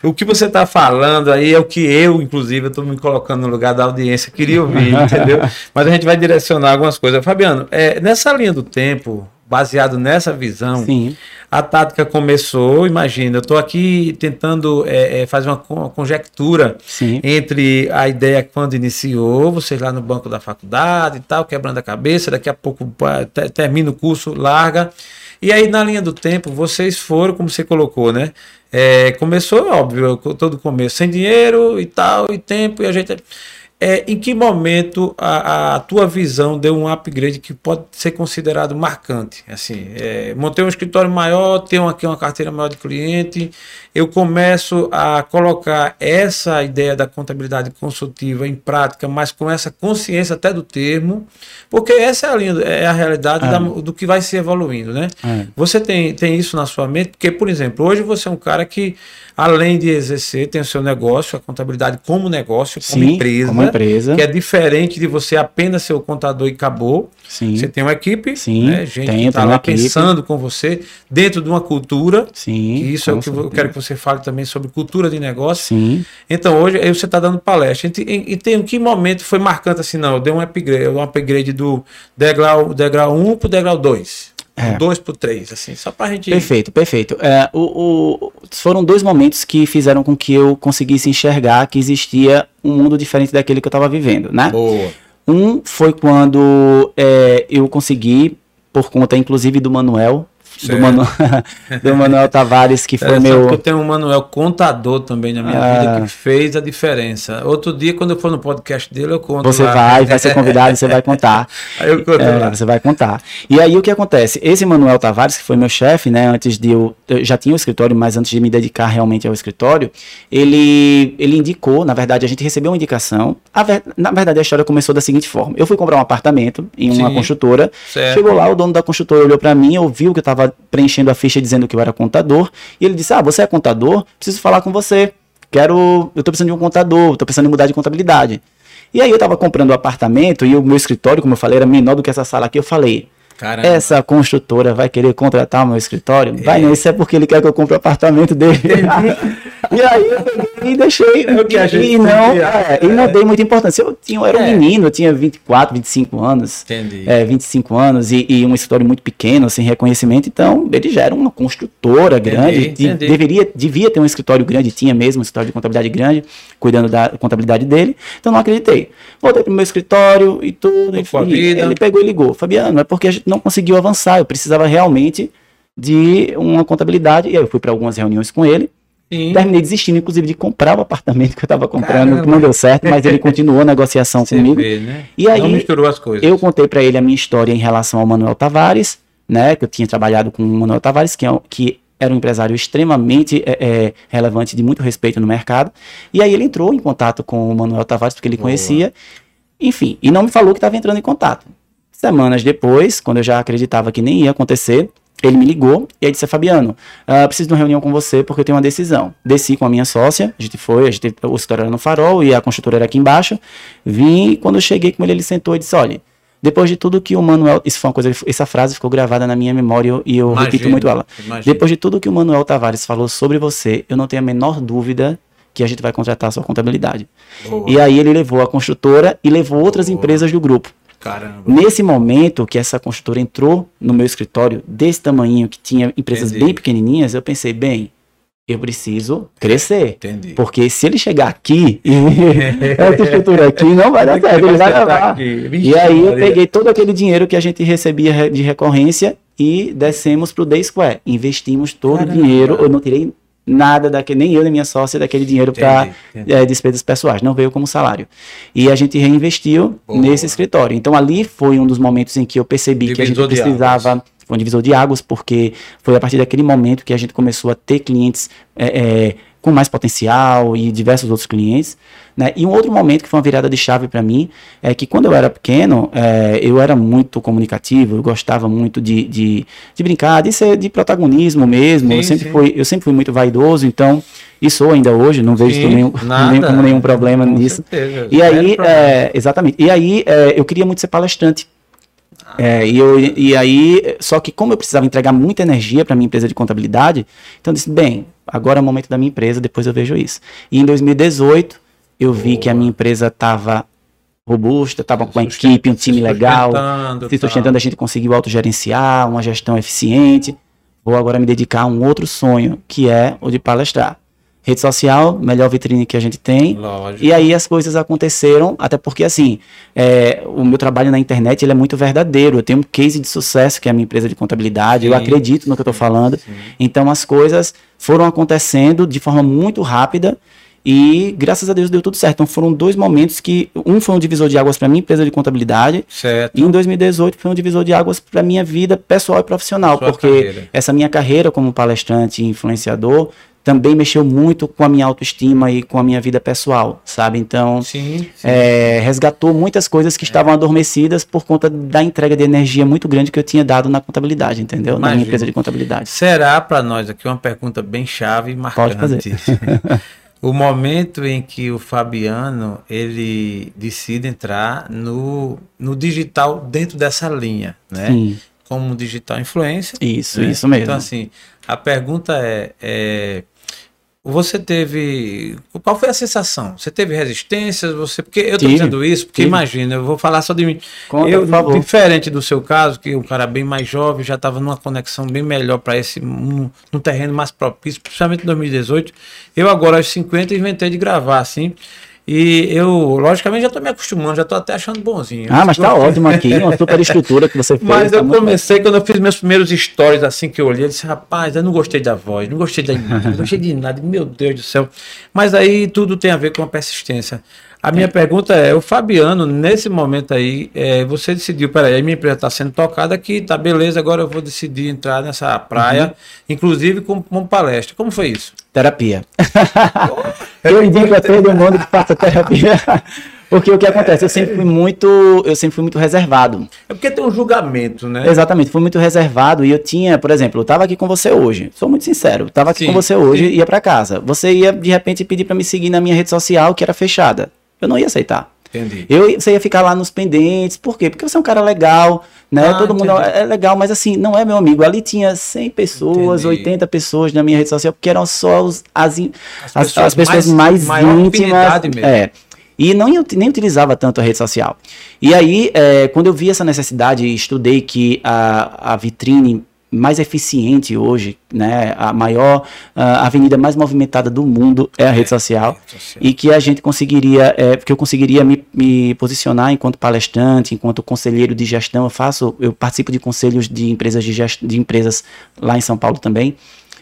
Speaker 2: o que você está falando aí é o que eu, inclusive, estou me colocando no lugar da audiência, queria ouvir, entendeu? Mas a gente vai direcionar algumas coisas. Fabiano, é, nessa linha do tempo, baseado nessa visão,
Speaker 3: Sim,
Speaker 2: a tática começou, imagina, eu estou aqui tentando é, é, fazer uma con- conjectura
Speaker 3: sim.
Speaker 2: entre a ideia quando iniciou, vocês lá no banco da faculdade e tal, quebrando a cabeça, daqui a pouco te- termina o curso, larga. E aí, na linha do tempo, vocês foram, como você colocou, né? É, começou, óbvio, todo começo, sem dinheiro e tal, e tempo, e a gente. É, em que momento a, a tua visão deu um upgrade que pode ser considerado marcante? Assim, é, montei um escritório maior, tenho aqui uma carteira maior de cliente, eu começo a colocar essa ideia da contabilidade consultiva em prática, mas com essa consciência até do termo, porque essa é a, linha, é a realidade
Speaker 3: É.
Speaker 2: da- do que vai se evoluindo, né?
Speaker 3: É.
Speaker 2: Você tem, tem isso na sua mente? Porque, por exemplo, hoje você é um cara que, além de exercer, tem o seu negócio, a contabilidade como negócio, como
Speaker 3: Sim,
Speaker 2: empresa,
Speaker 3: como empresa.
Speaker 2: que é diferente de você apenas ser o contador e acabou.
Speaker 3: Sim,
Speaker 2: Você tem uma equipe,
Speaker 3: Sim,
Speaker 2: né, gente que está lá
Speaker 3: equipe.
Speaker 2: pensando com você, dentro de uma cultura,
Speaker 3: sim.
Speaker 2: que isso é o que eu
Speaker 3: certeza.
Speaker 2: quero que você fale também sobre cultura de negócio.
Speaker 3: Sim.
Speaker 2: Então, hoje aí você está dando palestra. E, e, e tem que momento foi marcante assim, não? Eu dei um upgrade, um upgrade do degrau, degrau 1 para o degrau 2.
Speaker 3: É.
Speaker 2: Do 2 para o 3, assim, só para a gente.
Speaker 3: Perfeito, perfeito. É, o, o- foram dois momentos que fizeram com que eu conseguisse enxergar que existia um mundo diferente daquele que eu estava vivendo, né?
Speaker 2: Boa.
Speaker 3: Um foi quando é, eu consegui, por conta inclusive do Manuel, do, Manu, do Manuel Tavares, que foi
Speaker 2: É,
Speaker 3: meu.
Speaker 2: Eu tenho um Manuel contador também na minha
Speaker 3: Ah.
Speaker 2: vida que fez a diferença. Outro dia, quando eu for no podcast dele, eu conto.
Speaker 3: Você
Speaker 2: lá.
Speaker 3: vai, vai ser convidado, você vai contar.
Speaker 2: Aí eu conto
Speaker 3: É, você vai contar. E aí o que acontece? Esse Manuel Tavares, que foi meu chefe, né, antes de eu, eu já tinha o escritório, mas antes de me dedicar realmente ao escritório, ele ele indicou, na verdade a gente recebeu uma indicação. Ver- na verdade a história começou da seguinte forma: eu fui comprar um apartamento em uma
Speaker 2: Sim.
Speaker 3: construtora.
Speaker 2: Certo.
Speaker 3: Chegou lá, o dono da construtora olhou pra mim, ouviu que eu tava preenchendo a ficha dizendo que eu era contador, e ele disse: "Ah, você é contador? Preciso falar com você. Quero, eu tô precisando de um contador, tô pensando em mudar de contabilidade". E aí eu tava comprando o apartamento e o meu escritório, como eu falei, era menor do que essa sala aqui. Eu falei,
Speaker 2: Caramba.
Speaker 3: essa construtora vai querer contratar o meu escritório? Vai não, isso é porque ele quer que eu compre o apartamento dele. e aí eu peguei e deixei.
Speaker 2: É o que a gente
Speaker 3: e não, é, e não dei muita importância. Eu, tinha, eu era um
Speaker 2: É.
Speaker 3: menino, eu tinha 24, 25 anos.
Speaker 2: Entendi.
Speaker 3: É, 25 anos e, e um escritório muito pequeno, sem reconhecimento, então ele já era uma construtora grande, de-
Speaker 2: entendi.
Speaker 3: deveria, devia ter um escritório grande, tinha mesmo um escritório de contabilidade grande, cuidando da contabilidade dele, então não acreditei. Voltei pro meu escritório e tudo, ele pegou e ligou, Fabiano, é porque a gente não conseguiu avançar, eu precisava realmente de uma contabilidade, e aí eu fui para algumas reuniões com ele,
Speaker 2: Sim.
Speaker 3: terminei desistindo, inclusive, de comprar o apartamento que eu estava comprando,
Speaker 2: Caramba.
Speaker 3: que não deu certo, mas ele continuou a negociação
Speaker 2: Você
Speaker 3: comigo,
Speaker 2: vê, né?
Speaker 3: E aí,
Speaker 2: Não misturou as coisas.
Speaker 3: eu contei para ele a minha história em relação ao Manuel Tavares, né? Que eu tinha trabalhado com o Manuel Tavares, que, é, que era um empresário extremamente é, é, relevante, de muito respeito no mercado. E aí ele entrou em contato com o Manuel Tavares, porque ele
Speaker 2: Boa.
Speaker 3: conhecia. Enfim, e não me falou que estava entrando em contato. Semanas depois, quando eu já acreditava que nem ia acontecer, ele me ligou e aí disse, Fabiano, ah, preciso de uma reunião com você porque eu tenho uma decisão. Desci com a minha sócia, a gente foi, a gente, o escritório era no farol e a construtora era aqui embaixo. Vim e quando eu cheguei com ele, ele sentou e disse, olha, depois de tudo que o Manuel, isso foi uma coisa, essa frase ficou gravada na minha memória e eu- eu
Speaker 2: Imagino,
Speaker 3: repito muito ela.
Speaker 2: imagino.
Speaker 3: Depois de tudo que o Manuel Tavares falou sobre você, eu não tenho a menor dúvida que a gente vai contratar a sua contabilidade.
Speaker 2: Boa.
Speaker 3: E aí ele levou a construtora e levou outras
Speaker 2: Boa.
Speaker 3: empresas do grupo.
Speaker 2: Caramba.
Speaker 3: Nesse momento que essa construtora entrou no meu escritório desse tamanho, que tinha empresas
Speaker 2: Entendi.
Speaker 3: bem pequenininhas, eu pensei, bem, eu preciso crescer.
Speaker 2: Entendi.
Speaker 3: Porque se ele chegar aqui essa estrutura aqui não vai dar certo, ele vai levar. E aí eu peguei todo aquele dinheiro que a gente recebia re- de recorrência e descemos pro Day Square. Investimos todo
Speaker 2: Caramba.
Speaker 3: o dinheiro, eu não tirei nada daquele, nem eu nem minha sócia daquele dinheiro para é, despesas pessoais, não veio como salário. E a gente reinvestiu
Speaker 2: Boa.
Speaker 3: nesse escritório. Então ali foi um dos momentos em que eu percebi que a gente
Speaker 2: Divisor de
Speaker 3: precisava. Foi um divisor de águas, porque foi a partir daquele momento que a gente começou a ter clientes é, é, com mais potencial e diversos outros clientes. Né? E um outro momento que foi uma virada de chave para mim é que quando eu era pequeno, é, eu era muito comunicativo, eu gostava muito de, de, de brincar, de ser de protagonismo mesmo.
Speaker 2: Sim,
Speaker 3: eu, sempre
Speaker 2: sim.
Speaker 3: fui, eu sempre fui muito vaidoso, então, e sou ainda hoje, não vejo
Speaker 2: Sim,
Speaker 3: nenhum,
Speaker 2: nada.
Speaker 3: nenhum, nenhum problema
Speaker 2: Com
Speaker 3: nisso.
Speaker 2: certeza,
Speaker 3: E aí, é, exatamente. E aí, é, eu queria muito ser palestrante. É, e, eu, e aí, só que como eu precisava entregar muita energia para minha empresa de contabilidade, então eu disse, bem, agora é o momento da minha empresa, depois eu vejo isso. E em 2018, eu vi
Speaker 2: Boa.
Speaker 3: que a minha empresa estava robusta, estava com a
Speaker 2: Sustent-
Speaker 3: equipe, um time
Speaker 2: se
Speaker 3: legal,
Speaker 2: sustentando,
Speaker 3: se
Speaker 2: tá.
Speaker 3: sustentando, a gente conseguiu autogerenciar, uma gestão eficiente. Vou agora me dedicar a um outro sonho, que é o de palestrar. Rede social, melhor vitrine que a gente tem.
Speaker 2: Lógico.
Speaker 3: E aí as coisas aconteceram, até porque assim, é, o meu trabalho na internet ele é muito verdadeiro. Eu tenho um case de sucesso que é a minha empresa de contabilidade. eu
Speaker 2: Sim,
Speaker 3: acredito no que eu estou falando. Então as coisas foram acontecendo de forma muito rápida e graças a Deus deu tudo certo. Então foram dois momentos que um foi um divisor de águas para minha empresa de contabilidade
Speaker 2: Certo.
Speaker 3: e em 2018 foi um divisor de águas para minha vida pessoal e profissional,
Speaker 2: Sua
Speaker 3: porque
Speaker 2: carreira.
Speaker 3: essa minha carreira como palestrante e influenciador também mexeu muito com a minha autoestima e com a minha vida pessoal, sabe? Então,
Speaker 2: Sim, sim.
Speaker 3: é, resgatou muitas coisas que estavam adormecidas por conta da entrega de energia muito grande que eu tinha dado na contabilidade, entendeu? Na
Speaker 2: Imagino.
Speaker 3: minha empresa de contabilidade.
Speaker 2: Será para nós aqui uma pergunta bem chave e marcante.
Speaker 3: fazer.
Speaker 2: o momento em que o Fabiano ele decide entrar no, no digital dentro dessa linha, né?
Speaker 3: Sim,
Speaker 2: Como digital influencer.
Speaker 3: isso,
Speaker 2: né?
Speaker 3: isso mesmo.
Speaker 2: Então assim, a pergunta é, é, você teve qual foi a sensação? Você teve resistências? Você porque eu estou dizendo isso porque
Speaker 3: tive.
Speaker 2: imagina, eu vou falar só de mim.
Speaker 3: Conta,
Speaker 2: eu, diferente do seu caso, que o cara bem mais jovem já estava numa conexão bem melhor para esse num, num terreno mais propício, principalmente em 2018. Eu agora aos 50 inventei de gravar assim. E eu, logicamente, já tô me acostumando, já tô até achando bonzinho.
Speaker 3: Ah, mas tá ótimo aqui, uma super estrutura que você fez.
Speaker 2: Mas
Speaker 3: tá
Speaker 2: eu comecei, quando eu fiz meus primeiros stories, assim que eu olhei, eu disse, rapaz, eu não gostei da voz, não gostei da imagem, não gostei de nada, meu Deus do céu. Mas aí tudo tem a ver com a persistência. A minha pergunta é, o Fabiano, nesse momento aí, é, você decidiu, peraí, a minha empresa está sendo tocada aqui, tá beleza, agora eu vou decidir entrar nessa praia, inclusive com, com palestra. Como foi isso?
Speaker 3: Terapia. eu indico a todo mundo que faça terapia. Porque o que acontece? Eu sempre fui muito, eu sempre fui muito reservado.
Speaker 2: É porque tem um julgamento, né?
Speaker 3: Exatamente, fui muito reservado e eu tinha, por exemplo, eu estava aqui com você hoje. Sou muito sincero, estava aqui
Speaker 2: Sim,
Speaker 3: com você hoje
Speaker 2: sim.
Speaker 3: e ia para casa. Você ia de repente pedir para me seguir na minha rede social que era fechada. Eu não ia aceitar.
Speaker 2: Entendi.
Speaker 3: Eu, você ia ficar lá nos pendentes, por quê? Porque você é um cara legal, né?
Speaker 2: Ah,
Speaker 3: Todo mundo
Speaker 2: entendi.
Speaker 3: é legal, mas assim, não é meu amigo. Ali tinha 100 pessoas,
Speaker 2: Entendi.
Speaker 3: 80 pessoas na minha rede social, porque eram só os, as,
Speaker 2: As
Speaker 3: as,
Speaker 2: pessoas
Speaker 3: as pessoas
Speaker 2: mais-
Speaker 3: mais, íntimas.
Speaker 2: mesmo.
Speaker 3: É. E não, nem utilizava tanto a rede social. E aí, é, quando eu vi essa necessidade, estudei que a, a vitrine mais eficiente hoje, né, a maior a avenida mais movimentada do mundo é a rede social
Speaker 2: rede social.
Speaker 3: e que a gente conseguiria, é, que eu conseguiria me, me posicionar enquanto palestrante, enquanto conselheiro de gestão. Eu faço, eu participo de conselhos de empresas de, gest, de empresas lá em São Paulo também.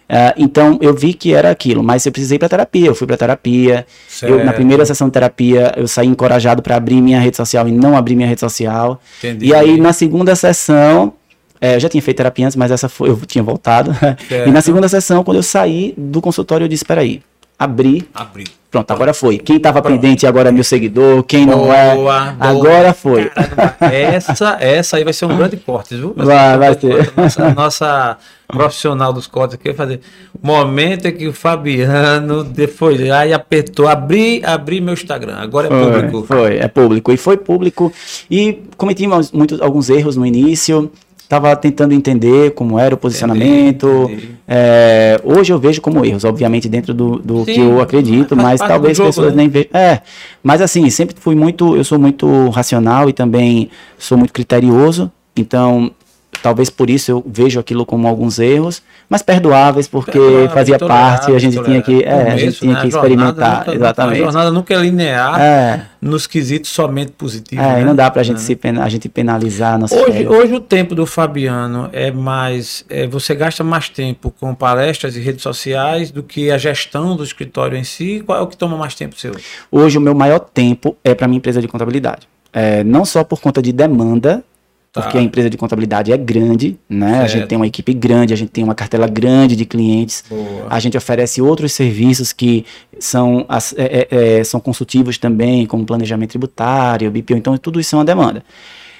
Speaker 3: Ah, então eu vi que era aquilo, mas eu precisei para terapia. Eu fui para terapia. Eu, na primeira sessão de terapia eu saí encorajado para abrir minha rede social e não abrir minha rede social.
Speaker 2: Entendi.
Speaker 3: E aí na segunda sessão é, eu já tinha feito terapia antes, mas essa foi, eu tinha voltado.
Speaker 2: Certo.
Speaker 3: E na segunda sessão, quando eu saí do consultório, eu disse: peraí, abri.
Speaker 2: Abri.
Speaker 3: Pronto, agora foi. Quem estava pendente agora é meu seguidor, quem não é,
Speaker 2: Boa, boa.
Speaker 3: agora foi.
Speaker 2: Caramba, essa, essa aí vai ser um grande corte, viu?
Speaker 3: Vai, vai
Speaker 2: grande
Speaker 3: ter.
Speaker 2: Nossa, nossa profissional dos cortes aqui vai fazer. Momento em que o Fabiano depois aí apertou, abri, abri meu Instagram. Agora é público.
Speaker 3: Foi, foi, é público. E foi público. E cometi muitos, alguns erros no início. Estava tentando entender como era o posicionamento.
Speaker 2: entendi.
Speaker 3: É, hoje eu vejo como erros, obviamente, dentro do, do
Speaker 2: Sim,
Speaker 3: que eu acredito, mas talvez
Speaker 2: jogo,
Speaker 3: pessoas
Speaker 2: né?
Speaker 3: nem vejam. É, mas assim, sempre fui muito. Eu sou muito racional e também sou muito criterioso. Então, talvez por isso eu vejo aquilo como alguns erros, mas perdoáveis, porque fazia parte, a gente tinha que, é, a gente tinha
Speaker 2: né?
Speaker 3: que
Speaker 2: A
Speaker 3: experimentar.
Speaker 2: nunca-
Speaker 3: exatamente.
Speaker 2: A jornada nunca é linear
Speaker 3: É.
Speaker 2: nos quesitos somente positivos.
Speaker 3: É,
Speaker 2: né?
Speaker 3: e não dá pra gente, se pena, a gente penalizar a
Speaker 2: Hoje,
Speaker 3: férias.
Speaker 2: hoje o tempo do Fabiano é mais. é, você gasta mais tempo com palestras e redes sociais do que a gestão do escritório em si. Qual é o que toma mais tempo seu?
Speaker 3: Hoje o meu maior tempo é para minha empresa de contabilidade. É, não só por conta de demanda,
Speaker 2: Tá.
Speaker 3: porque a empresa de contabilidade é grande, né? A gente tem uma equipe grande, a gente tem uma cartela grande de clientes.
Speaker 2: Boa.
Speaker 3: A gente oferece outros serviços que são, é, é, é, são consultivos também, como planejamento tributário, BPO, então tudo isso é uma demanda.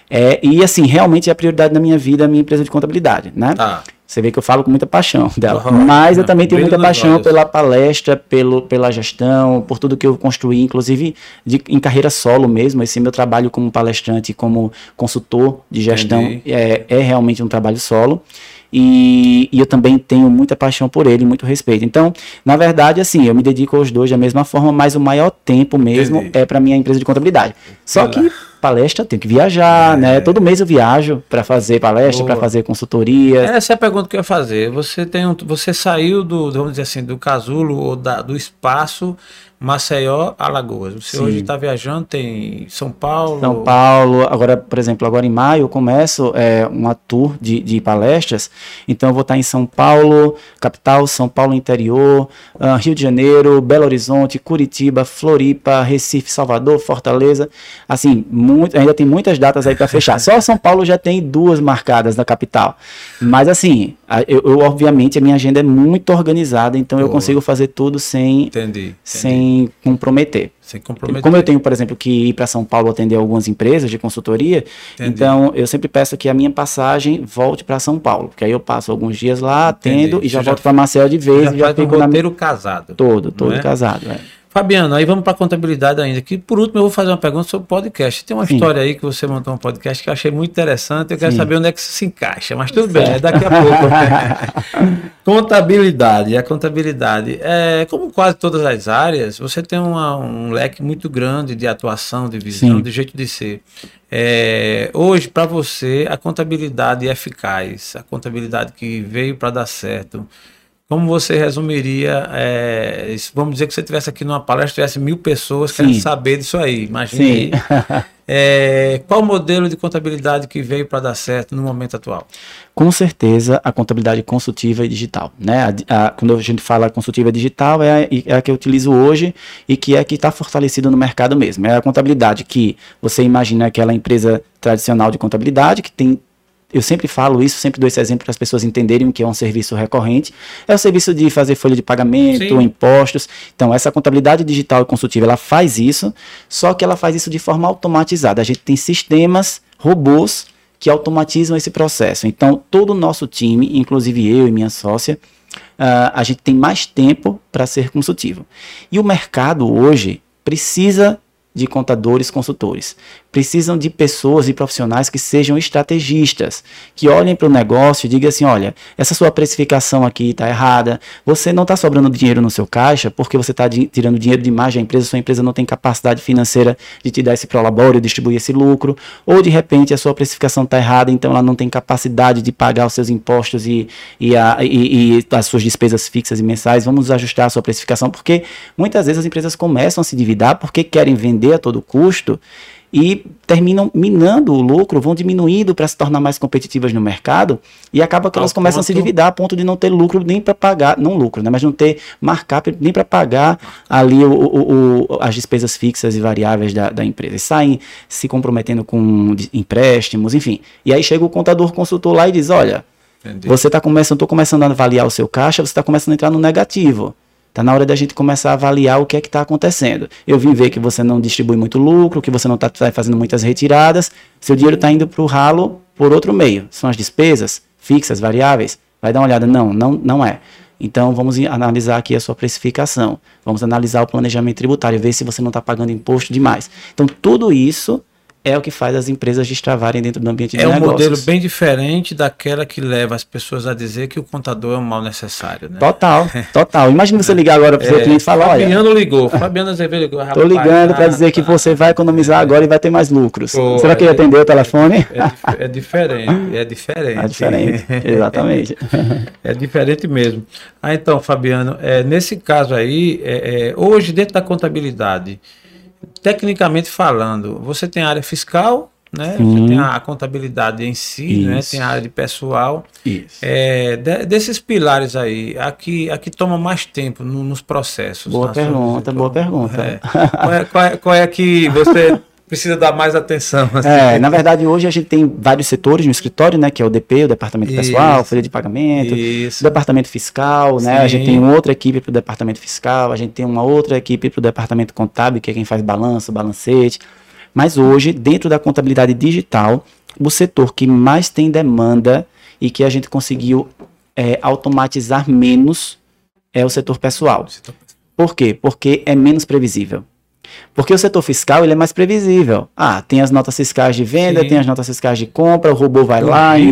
Speaker 3: É, e assim, realmente é a prioridade na minha vida a minha empresa de contabilidade, né?
Speaker 2: Tá.
Speaker 3: Você vê que eu falo com muita paixão dela.
Speaker 2: Uhum.
Speaker 3: Mas eu também tenho muita paixão pela palestra, pelo, pela gestão, por tudo que eu construí, inclusive de- em carreira solo mesmo. Esse meu trabalho como palestrante, como consultor de gestão, é, é realmente um trabalho solo. E, e eu também tenho muita paixão por ele, muito respeito. Então, na verdade, assim, eu me dedico aos dois da mesma forma, mas o maior tempo mesmo
Speaker 2: Entendi.
Speaker 3: é para minha empresa de contabilidade. Só que palestra tenho que viajar, né? Todo mês eu viajo para fazer palestra,
Speaker 2: É.
Speaker 3: Para fazer consultoria.
Speaker 2: Essa é a pergunta que eu ia fazer. Você tem um, você saiu do, vamos dizer assim, do casulo ou da- do espaço Maceió Alagoas. Você
Speaker 3: Sim.
Speaker 2: hoje está viajando, tem São Paulo.
Speaker 3: São Paulo, agora, por exemplo, agora em maio eu começo é, uma tour de, de palestras, então eu vou estar em São Paulo, capital, São Paulo interior, ah, Rio de Janeiro, Belo Horizonte, Curitiba, Floripa, Recife, Salvador, Fortaleza, assim, muito, ainda tem muitas datas aí para fechar. Só São Paulo já tem duas marcadas na capital, mas assim, eu, eu, obviamente a minha agenda é muito organizada, então eu
Speaker 2: Boa.
Speaker 3: consigo fazer tudo sem,
Speaker 2: Entendi. entendi.
Speaker 3: sem comprometer.
Speaker 2: Sem comprometer.
Speaker 3: Como eu tenho, por exemplo, que ir para São Paulo atender algumas empresas de consultoria,
Speaker 2: Entendi.
Speaker 3: então eu sempre peço que a minha passagem volte para São Paulo, porque aí eu passo alguns dias lá, atendo e já
Speaker 2: já
Speaker 3: volto para Marcel de vez
Speaker 2: já
Speaker 3: e já fico na
Speaker 2: roteiro casado.
Speaker 3: todo, todo
Speaker 2: é?
Speaker 3: casado. é.
Speaker 2: Fabiano, aí vamos para contabilidade ainda. Que por último eu vou fazer uma pergunta sobre podcast. Tem uma
Speaker 3: Sim.
Speaker 2: história aí que você montou um podcast que eu achei muito interessante. Eu quero
Speaker 3: Sim.
Speaker 2: saber onde é que isso se encaixa, mas tudo bem, é daqui a pouco. contabilidade, a contabilidade. É, como quase todas as áreas, você tem uma- um leque muito grande de atuação, de visão,
Speaker 3: Sim.
Speaker 2: de jeito de ser. É, hoje, para você, a contabilidade eficaz, a contabilidade que veio para dar certo, como você resumiria? é, isso? vamos dizer que você tivesse aqui numa palestra, tivesse mil pessoas querendo
Speaker 3: Sim.
Speaker 2: saber disso aí. Imagina
Speaker 3: Sim.
Speaker 2: É, qual o modelo de contabilidade que veio para dar certo no momento atual?
Speaker 3: Com certeza, a contabilidade consultiva e digital. Né? A- a- quando a gente fala consultiva digital, é a, é a que eu utilizo hoje e que é a que está fortalecida no mercado mesmo. É a contabilidade que você imagina aquela empresa tradicional de contabilidade que tem. Eu sempre falo isso, sempre dou esse exemplo para as pessoas entenderem o que é um serviço recorrente. É o serviço de fazer folha de pagamento,
Speaker 2: Sim.
Speaker 3: impostos. Então, essa contabilidade digital e consultiva, ela faz isso, só que ela faz isso de forma automatizada. A gente tem sistemas, robôs, que automatizam esse processo. Então, todo o nosso time, inclusive eu e minha sócia, ah, a gente tem mais tempo para ser consultivo. E o mercado hoje precisa de contadores consultores. Precisam de pessoas e profissionais que sejam estrategistas, que olhem para o negócio e digam assim: olha, essa sua precificação aqui está errada, você não está sobrando dinheiro no seu caixa porque você está tirando dinheiro demais da empresa, sua empresa não tem capacidade financeira de te dar esse prolabório, distribuir esse lucro, ou de repente a sua precificação está errada, então ela não tem capacidade de pagar os seus impostos e, e, a- e- e as suas despesas fixas e mensais, vamos ajustar a sua precificação, porque muitas vezes as empresas começam a se endividar porque querem vender a todo custo e terminam minando o lucro, vão diminuindo para se tornar mais competitivas no mercado e acaba que
Speaker 2: Ao
Speaker 3: elas começam a se endividar a ponto de não ter lucro nem para pagar, não lucro, né, mas não ter markup nem para pagar ali o, o- o- as despesas fixas e variáveis da, da empresa. E saem se comprometendo com empréstimos, enfim. E aí chega o contador consultor lá e diz: olha,
Speaker 2: Entendi.
Speaker 3: você está começando, estou começando a avaliar o seu caixa, você está começando a entrar no negativo. Está na hora da gente começar a avaliar o que é que está acontecendo. Eu vim ver que você não distribui muito lucro, que você não está fazendo muitas retiradas, seu dinheiro está indo para o ralo por outro meio. São as despesas fixas, variáveis. Vai dar uma olhada. Não, não, não é. Então vamos analisar aqui a sua precificação. Vamos analisar o planejamento tributário, ver se você não está pagando imposto demais. Então tudo isso é o que faz as empresas destravarem dentro do ambiente de
Speaker 2: É um
Speaker 3: negócios.
Speaker 2: modelo bem diferente daquela que leva as pessoas a dizer que o contador é um mal necessário. Né?
Speaker 3: Total, total. Imagina você ligar agora para o seu cliente e falar, olha,
Speaker 2: Fabiano ligou, Fabiano Azevedo ligou. rapaz,
Speaker 3: ligando para
Speaker 2: ah,
Speaker 3: dizer que
Speaker 2: tá.
Speaker 3: você vai economizar agora e vai ter mais lucros.
Speaker 2: Pô,
Speaker 3: Será que ele
Speaker 2: é-
Speaker 3: atendeu o telefone?
Speaker 2: É, é diferente, é diferente.
Speaker 3: É diferente, exatamente.
Speaker 2: É diferente mesmo. Ah, então, Fabiano, é, nesse caso aí, é, é, hoje dentro da contabilidade, tecnicamente falando, você tem a área fiscal, né?
Speaker 3: Sim.
Speaker 2: Você tem a, a contabilidade em si, né?
Speaker 3: Isso.
Speaker 2: Tem a área de pessoal.
Speaker 3: Isso.
Speaker 2: É, de- desses pilares aí, aqui, aqui toma mais tempo no- nos processos.
Speaker 3: Boa pergunta, boa pergunta.
Speaker 2: É. Qual, é, qual, é, qual é que você precisa dar mais atenção? assim?
Speaker 3: É, na verdade, hoje a gente tem vários setores no escritório, né? Que é o DP, o Departamento Pessoal,
Speaker 2: Isso.
Speaker 3: Folha de Pagamento,
Speaker 2: Isso.
Speaker 3: Departamento Fiscal, né? A
Speaker 2: Sim.
Speaker 3: gente tem outra equipe para o Departamento Fiscal, a gente tem uma outra equipe para o Departamento Contábil, que é quem faz balanço, balancete. Mas hoje, dentro da contabilidade digital, o setor que mais tem demanda e que a gente conseguiu é, automatizar menos é o setor pessoal. Por quê? Porque é menos previsível. Porque o setor fiscal ele é mais previsível. Ah, tem as notas fiscais de venda,
Speaker 2: Sim.
Speaker 3: tem as notas fiscais de compra, o robô vai
Speaker 2: O
Speaker 3: lá, in-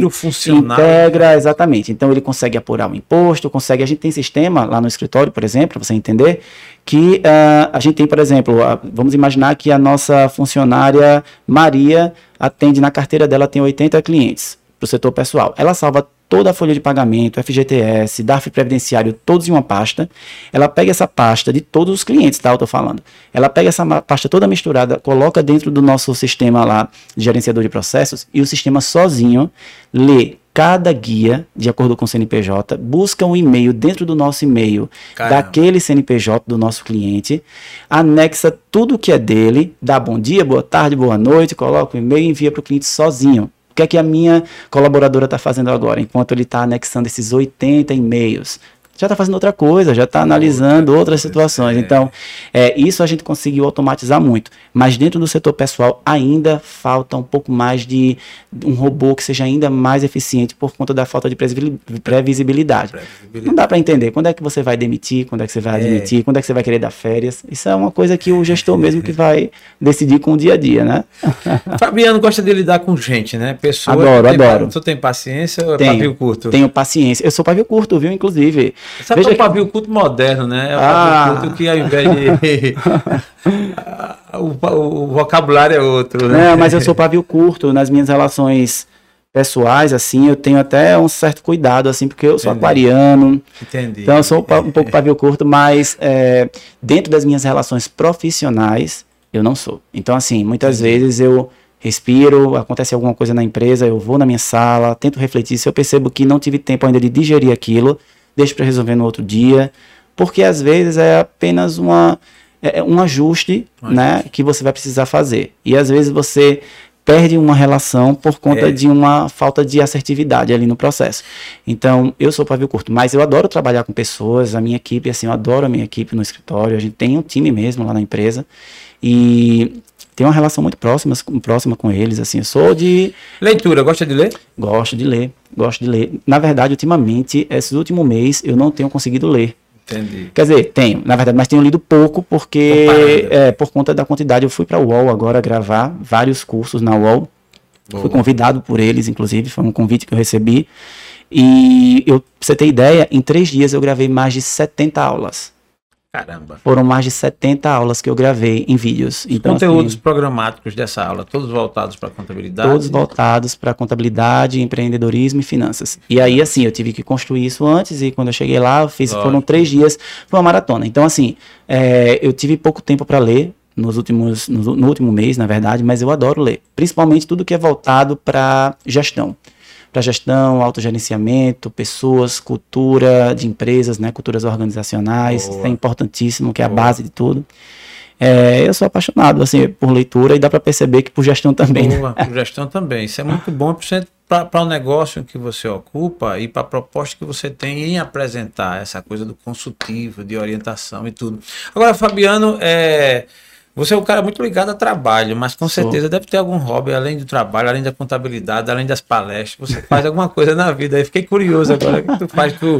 Speaker 3: integra, exatamente. Então ele consegue apurar o imposto, consegue. A gente tem sistema lá no escritório, por exemplo, para você entender, que ah, a gente tem, por exemplo, ah, vamos imaginar que a nossa funcionária Maria atende na carteira dela tem 80 clientes para o setor pessoal. Ela salva toda a folha de pagamento, FGTS, DARF previdenciário, todos em uma pasta. Ela pega essa pasta de todos os clientes, tá? Eu tô falando. Ela pega essa pasta toda misturada, coloca dentro do nosso sistema lá de gerenciador de processos e o sistema sozinho lê cada guia de acordo com o CNPJ, busca um e-mail dentro do nosso e-mail
Speaker 2: Caramba.
Speaker 3: daquele CNPJ do nosso cliente, anexa tudo que é dele, dá bom dia, boa tarde, boa noite, coloca o e-mail e envia para o cliente sozinho. O que é que a minha colaboradora está fazendo agora, enquanto ele está anexando esses 80 e-mails? Já está fazendo outra coisa, já está analisando outras situações. Então, é, isso a gente conseguiu automatizar muito. Mas dentro do setor pessoal ainda falta um pouco mais de um robô que seja ainda mais eficiente por conta da falta de previsibil- previsibilidade. Não dá para entender quando é que você vai demitir, quando é que você vai admitir, quando é que você vai querer dar férias. Isso é uma coisa que o gestor mesmo que vai decidir com o dia a dia, né?
Speaker 2: Fabiano gosta de lidar com gente, né? Pessoas.
Speaker 3: Adoro,
Speaker 2: tem,
Speaker 3: adoro.
Speaker 2: Tu tem paciência ou é
Speaker 3: Tenho,
Speaker 2: pavio curto?
Speaker 3: Tenho paciência. Eu sou pavio curto, viu, inclusive.
Speaker 2: Sabe
Speaker 3: Veja
Speaker 2: que é o pavio curto moderno, né? É o
Speaker 3: Ah.
Speaker 2: pavio curto que ao invés de. o, o vocabulário é outro, né?
Speaker 3: Não, mas eu sou pavio curto nas minhas relações pessoais, assim, eu tenho até um certo cuidado, assim, porque eu sou
Speaker 2: Entendi.
Speaker 3: aquariano,
Speaker 2: Entendi.
Speaker 3: então eu sou um um pouco pavio curto, mas é, dentro das minhas relações profissionais, eu não sou. Então, assim, muitas vezes eu respiro, acontece alguma coisa na empresa, eu vou na minha sala, tento refletir. Se eu percebo que não tive tempo ainda de digerir aquilo, deixo para resolver no outro dia, porque às vezes é apenas uma, é um ajuste,
Speaker 2: Um
Speaker 3: né, que você vai precisar fazer. E às vezes você perde uma relação por conta
Speaker 2: É.
Speaker 3: de uma falta de assertividade ali no processo. Então, eu sou pavio curto, mas eu adoro trabalhar com pessoas, a minha equipe, assim, eu adoro a minha equipe no escritório, a gente tem um time mesmo lá na empresa e tem uma relação muito próxima, próxima com eles, assim, eu sou de
Speaker 2: Leitura, gosta de ler?
Speaker 3: gosto de ler, gosto de ler. Na verdade, ultimamente, esse último mês eu não tenho conseguido ler.
Speaker 2: Entendi.
Speaker 3: Quer dizer, tenho, na verdade, mas tenho lido pouco porque é, por conta da quantidade eu fui para a UOL agora gravar vários cursos na UOL. Fui convidado por eles, inclusive, foi um convite que eu recebi. E eu, pra você ter ideia, em três dias eu gravei mais de 70 aulas.
Speaker 2: Caramba.
Speaker 3: Foram mais de 70 aulas que eu gravei em vídeos. Então,
Speaker 2: Conteúdos
Speaker 3: assim,
Speaker 2: programáticos dessa aula, todos voltados para contabilidade.
Speaker 3: todos voltados para contabilidade, empreendedorismo e finanças. E aí, assim, eu tive que construir isso antes e quando eu cheguei lá, eu fiz,
Speaker 2: Lógico.
Speaker 3: foram três dias, foi uma maratona. Então, assim, é, eu tive pouco tempo para ler nos últimos, no, no último mês, na verdade, mas eu adoro ler, principalmente tudo que é voltado para gestão. Para gestão, autogerenciamento, pessoas, cultura de empresas, né, culturas organizacionais,
Speaker 2: Boa.
Speaker 3: isso é importantíssimo, que é a
Speaker 2: Boa.
Speaker 3: base de tudo. É, eu sou apaixonado assim por leitura e dá para perceber que por gestão também. né?
Speaker 2: Boa, por gestão também. Isso é muito bom para o negócio que você ocupa e para a proposta que você tem em apresentar essa coisa do consultivo, de orientação e tudo. Agora, Fabiano, é, você é um cara muito ligado a trabalho, mas com
Speaker 3: Sou.
Speaker 2: certeza deve ter algum hobby além do trabalho, além da contabilidade, além das palestras. Você faz alguma coisa na vida. Aí fiquei curioso agora. O que tu faz? Tu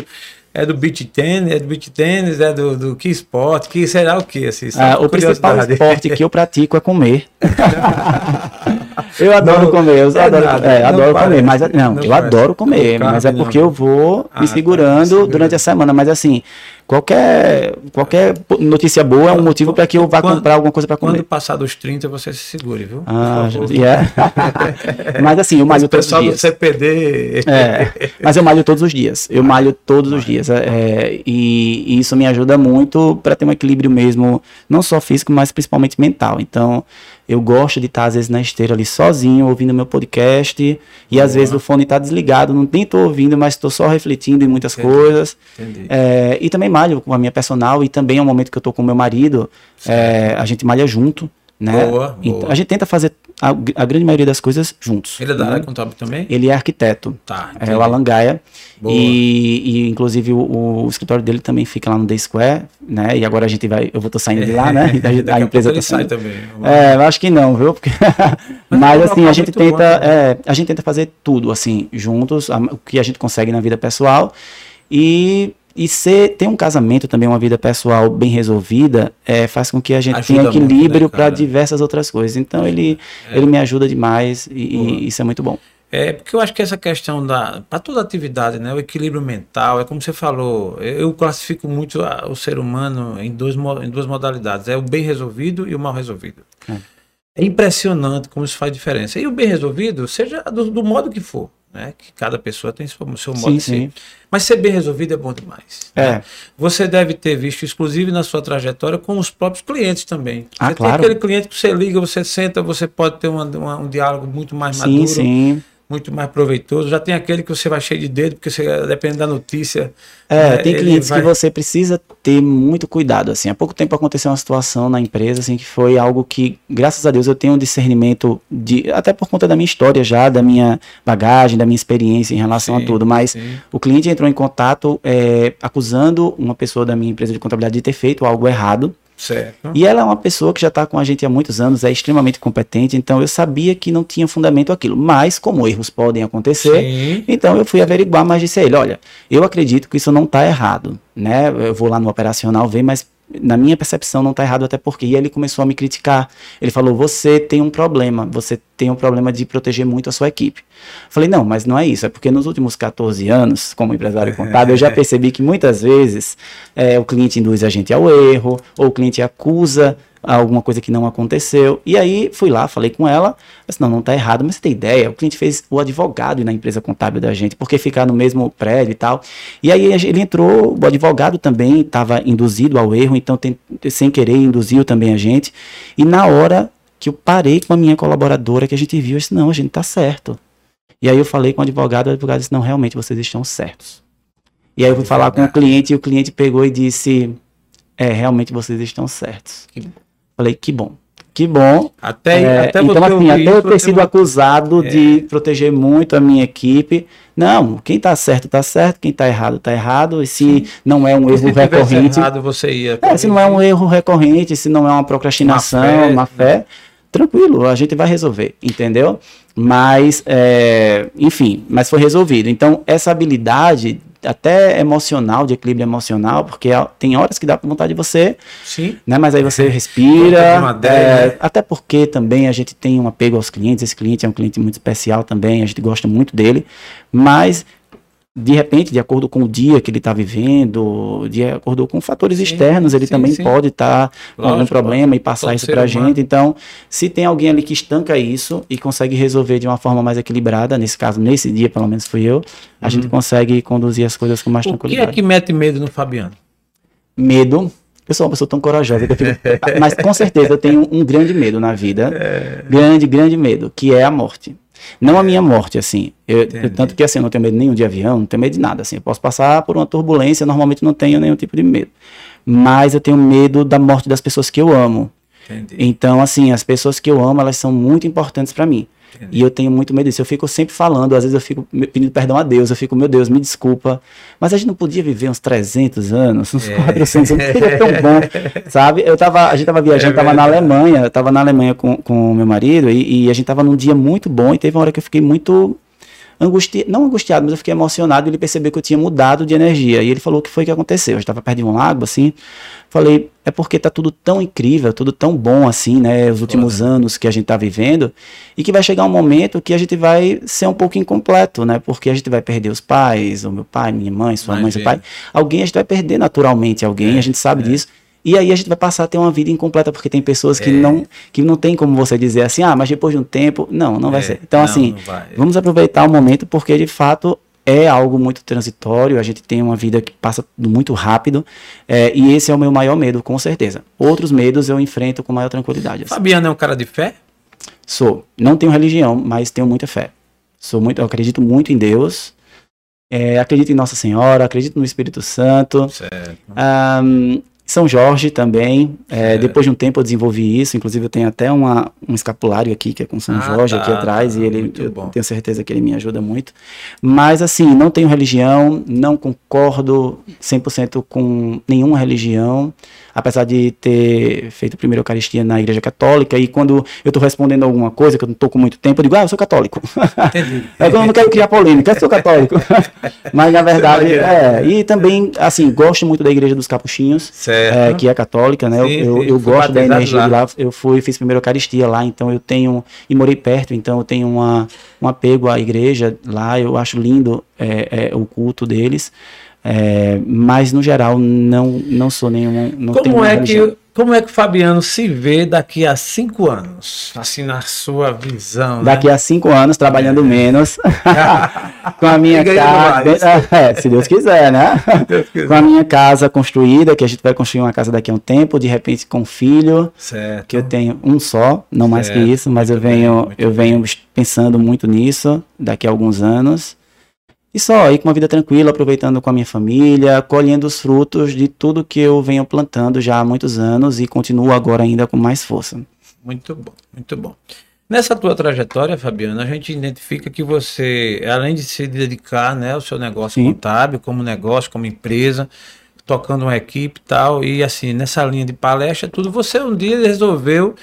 Speaker 2: é do beach tênis, é do beach tênis, é do, do que esporte, que será o que? Assim,
Speaker 3: Ah, o principal esporte que eu pratico é comer. eu adoro
Speaker 2: Não,
Speaker 3: comer, eu
Speaker 2: é
Speaker 3: adoro,
Speaker 2: nada,
Speaker 3: é, adoro comer, mas não,
Speaker 2: não
Speaker 3: eu
Speaker 2: parece.
Speaker 3: adoro comer,
Speaker 2: Não
Speaker 3: mas é porque eu vou
Speaker 2: Ah,
Speaker 3: me
Speaker 2: tá,
Speaker 3: segurando
Speaker 2: segurando.
Speaker 3: durante a semana, mas assim, qualquer qualquer notícia boa é um motivo para que eu vá
Speaker 2: Quando-
Speaker 3: comprar alguma coisa para comer.
Speaker 2: Quando passar dos 30, você se segure, viu?
Speaker 3: Ah, yeah. mas assim, eu malho todos os
Speaker 2: pessoal do
Speaker 3: dias.
Speaker 2: CPD.
Speaker 3: É, mas eu malho todos os dias. Eu malho todos os dias. é, é, e, e isso me ajuda muito para ter um equilíbrio mesmo, não só físico, mas principalmente mental. Então, eu gosto de estar, às vezes, na esteira ali sozinho, ouvindo meu podcast. E às vezes o fone está desligado, não nem estou ouvindo, mas estou só refletindo em muitas
Speaker 2: Entendi.
Speaker 3: coisas.
Speaker 2: Entendi.
Speaker 3: É, e também malho com a minha personal. E também é um momento que eu estou com meu marido. é, a gente malha junto. Né?
Speaker 2: Boa,
Speaker 3: Então,
Speaker 2: boa.
Speaker 3: a gente tenta fazer a, a grande maioria das coisas juntos.
Speaker 2: Ele é da
Speaker 3: né?
Speaker 2: área contábil também?
Speaker 3: Ele é arquiteto.
Speaker 2: Tá.
Speaker 3: É
Speaker 2: entendi.
Speaker 3: o Alan Gaia.
Speaker 2: Boa.
Speaker 3: E, e, inclusive o, o escritório dele também fica lá no The Square, né? E agora a gente vai, eu vou tô saindo de lá, né? A,
Speaker 2: Daqui
Speaker 3: a
Speaker 2: a
Speaker 3: empresa
Speaker 2: pouco
Speaker 3: tá saindo.
Speaker 2: também.
Speaker 3: É, eu acho que não, viu? Porque... Mas
Speaker 2: é um
Speaker 3: assim, a gente
Speaker 2: muito bom,
Speaker 3: tenta,
Speaker 2: né?
Speaker 3: é, a gente tenta fazer tudo assim juntos, a- o que a gente consegue na vida pessoal e e ser, ter um casamento também, uma vida pessoal bem resolvida, é, faz com que a gente
Speaker 2: Ajuda
Speaker 3: tenha
Speaker 2: muito,
Speaker 3: equilíbrio
Speaker 2: né,
Speaker 3: para diversas outras coisas. Então ele, ele me ajuda demais e, e isso é muito bom.
Speaker 2: É, porque eu acho que essa questão da. Para toda atividade, né? O equilíbrio mental, é como você falou, eu classifico muito a- o ser humano em, dois, em duas modalidades: é o bem resolvido e o mal resolvido.
Speaker 3: É.
Speaker 2: É impressionante como isso faz diferença. E o bem resolvido, seja do, do modo que for, né? Que cada pessoa tem seu, seu modo
Speaker 3: Sim,
Speaker 2: de ser.
Speaker 3: sim.
Speaker 2: Mas ser bem resolvido é bom demais.
Speaker 3: É.
Speaker 2: né? Você deve ter visto, inclusive na sua trajetória, com os próprios clientes também.
Speaker 3: Ah,
Speaker 2: você
Speaker 3: claro.
Speaker 2: tem aquele cliente que você liga, você senta, você pode ter uma- uma- um diálogo muito mais
Speaker 3: Sim,
Speaker 2: maduro
Speaker 3: sim.
Speaker 2: Muito mais proveitoso. Já tem aquele que você vai cheio de dedo, porque você depende da notícia.
Speaker 3: É,
Speaker 2: né,
Speaker 3: tem clientes
Speaker 2: vai-
Speaker 3: que você precisa ter muito cuidado, assim. Há pouco tempo aconteceu uma situação na empresa, assim, que foi algo que, graças a Deus, eu tenho um discernimento de, até por conta da minha história já, da minha bagagem, da minha experiência em relação
Speaker 2: Sim,
Speaker 3: a tudo, mas
Speaker 2: sim.
Speaker 3: o cliente entrou em contato é, acusando uma pessoa da minha empresa de contabilidade de ter feito algo errado,
Speaker 2: Certo.
Speaker 3: e ela é uma pessoa que já está com a gente há muitos anos, é extremamente competente, então eu sabia que não tinha fundamento aquilo, mas como erros podem acontecer,
Speaker 2: Sim.
Speaker 3: então eu fui averiguar, mas disse a ele, olha, eu acredito que isso não está errado, né? Eu vou lá no operacional ver, mas na minha percepção não está errado até porque. E ele começou a me criticar. Ele falou: "Você tem um problema, você tem um problema de proteger muito a sua equipe". Falei: "Não, mas não é isso, é porque nos últimos 14 anos, como empresário contábil, eu já percebi que muitas vezes é, o cliente induz a gente ao erro, ou o cliente acusa alguma coisa que não aconteceu. E aí fui lá, falei com ela, disse, não, não tá errado, mas você tem ideia, o cliente fez o advogado na empresa contábil da gente, porque ficar no mesmo prédio e tal. E aí ele entrou, o advogado também estava induzido ao erro, então tem, sem querer induziu também a gente. E na hora que eu parei com a minha colaboradora, que a gente viu, eu disse, não, a gente tá certo. E aí eu falei com o advogado, o advogado disse, não, realmente vocês estão certos. E aí eu fui falar com o cliente e o cliente pegou e disse, é, realmente vocês estão certos.
Speaker 2: Que.
Speaker 3: Falei, que bom. Que bom.
Speaker 2: Até,
Speaker 3: É,
Speaker 2: até
Speaker 3: então, assim, até eu ter sido acusado
Speaker 2: É.
Speaker 3: de proteger muito a minha equipe. Não, quem tá certo, tá certo. Quem tá errado, tá errado. E se não é um erro recorrente.
Speaker 2: errado, você ia.
Speaker 3: É, se não é um erro recorrente, se não é uma procrastinação,
Speaker 2: Má fé,
Speaker 3: má fé, tranquilo, a gente vai resolver, entendeu? Mas, é, enfim, mas foi resolvido. Então, essa habilidade, até emocional, de equilíbrio emocional, porque tem horas que dá vontade de você
Speaker 2: Sim.
Speaker 3: né? Mas aí você respira. é,
Speaker 2: né?
Speaker 3: Até porque também a gente tem um apego aos clientes. Esse cliente é um cliente muito especial também, a gente gosta muito dele. Mas, de repente, de acordo com o dia que ele está vivendo, de acordo com fatores
Speaker 2: Sim,
Speaker 3: externos, ele
Speaker 2: sim,
Speaker 3: também
Speaker 2: sim.
Speaker 3: pode estar com algum problema e passar isso para a gente. Então, se tem alguém ali que estanca isso e consegue resolver de uma forma mais equilibrada, nesse caso, nesse dia, pelo menos fui eu, a gente consegue conduzir as coisas com mais
Speaker 2: Uhum. O que é
Speaker 3: tranquilidade
Speaker 2: que mete medo no Fabiano?
Speaker 3: medo. Eu sou uma pessoa tão corajosa que eu fico. Mas com certeza eu tenho um grande medo na vida.
Speaker 2: É.
Speaker 3: Grande, grande medo, que é a morte. Não a minha morte, assim. Eu, eu- tanto que assim, eu não tenho medo nenhum de avião, não tenho medo de nada. Assim. Eu posso passar por uma turbulência, normalmente não tenho nenhum tipo de medo. Mas eu tenho medo da morte das pessoas que eu amo.
Speaker 2: Entendi.
Speaker 3: Então, assim, as pessoas que eu amo, elas são muito importantes para mim.
Speaker 2: Entendi.
Speaker 3: E eu tenho muito medo disso. Eu fico sempre falando, às vezes eu fico pedindo perdão a Deus. Eu fico, meu Deus, me desculpa. Mas a gente não podia viver uns 300 anos, uns
Speaker 2: É.
Speaker 3: 400 anos. Seria tão bom, sabe? Eu tava, a gente tava viajando,
Speaker 2: É
Speaker 3: tava na. Alemanha. Eu tava na Alemanha com com o meu marido e, e a gente tava num dia muito bom. E teve uma hora que eu fiquei muito angustiado, não angustiado, mas eu fiquei emocionado. Ele percebeu que eu tinha mudado de energia. E ele falou o que foi que aconteceu. Eu estava perto de um lago, assim. Falei, é porque tá tudo tão incrível, tudo tão bom assim, né? Os últimos anos que a gente tá vivendo. E que vai chegar um momento que a gente vai ser um pouco incompleto, né? Porque a gente vai perder os pais, o meu pai, minha mãe, sua mãe, seu pai. Alguém a gente vai perder naturalmente, alguém,
Speaker 2: É,
Speaker 3: a gente sabe
Speaker 2: é.
Speaker 3: disso. E aí a gente vai passar a ter uma vida incompleta, porque tem pessoas que
Speaker 2: É.
Speaker 3: não que não tem como você dizer assim, ah, mas depois de um tempo, não, não vai
Speaker 2: É,
Speaker 3: ser. Então
Speaker 2: não,
Speaker 3: assim,
Speaker 2: não vai.
Speaker 3: vamos aproveitar o momento porque de fato é algo muito transitório, a gente tem uma vida que passa muito rápido, é, e esse é o meu maior medo, com certeza. Outros medos eu enfrento com maior tranquilidade. assim.
Speaker 2: Fabiano é um cara de fé?
Speaker 3: Sou. Não tenho religião, mas tenho muita fé. Sou muito, eu acredito muito em Deus. é, acredito em Nossa Senhora, acredito no Espírito Santo.
Speaker 2: Certo.
Speaker 3: Ahn, São Jorge também. é,
Speaker 2: É.
Speaker 3: Depois de um tempo eu desenvolvi isso. Inclusive eu tenho até uma, um escapulário aqui que é com São
Speaker 2: Ah,
Speaker 3: Jorge aqui
Speaker 2: tá,
Speaker 3: atrás
Speaker 2: tá,
Speaker 3: e ele eu
Speaker 2: bom.
Speaker 3: tenho certeza que ele me ajuda muito. Mas assim, não tenho religião, não concordo 100% com nenhuma religião, apesar de ter feito a primeira Eucaristia na Igreja Católica e quando eu estou respondendo alguma coisa que eu não estou com muito tempo, eu digo: "Ah, eu sou católico".
Speaker 2: Entendi.
Speaker 3: É eu não quero criar polêmica, eu sou católico. Mas na verdade, é. E também, assim, gosto muito da Igreja dos Capuchinhos, é, que é católica, né? Eu-
Speaker 2: Sim,
Speaker 3: eu eu
Speaker 2: fui
Speaker 3: gosto da energia
Speaker 2: lá.
Speaker 3: de lá. Eu fui, fiz primeira Eucaristia lá, então eu tenho. E morei perto, então eu tenho uma, um apego à igreja lá. Eu acho lindo é, é, o culto deles. É, mas no geral não não sou nenhum não
Speaker 2: Como é,
Speaker 3: religião.
Speaker 2: que, como é que o Fabiano se vê daqui a cinco anos? Assim, na sua visão. né?
Speaker 3: Daqui a cinco anos, trabalhando menos, com a minha casa. É, se Deus quiser, né?
Speaker 2: Deus quiser.
Speaker 3: Com a minha casa construída, que a gente vai construir uma casa daqui a um tempo, de repente com um filho,
Speaker 2: Certo.
Speaker 3: que eu tenho um só, não mais que
Speaker 2: Certo,
Speaker 3: isso, mas eu venho, eu venho pensando muito nisso daqui a alguns anos. E só aí com uma vida tranquila, aproveitando com a minha família, colhendo os frutos de tudo que eu venho plantando já há muitos anos e continuo agora ainda com mais força.
Speaker 2: Muito bom, muito bom. Nessa tua trajetória, Fabiano, a gente identifica que você, além de se dedicar né, ao seu negócio
Speaker 3: Sim.
Speaker 2: contábil, como negócio, como empresa, tocando uma equipe e tal, e assim, nessa linha de palestra, tudo, você um dia resolveu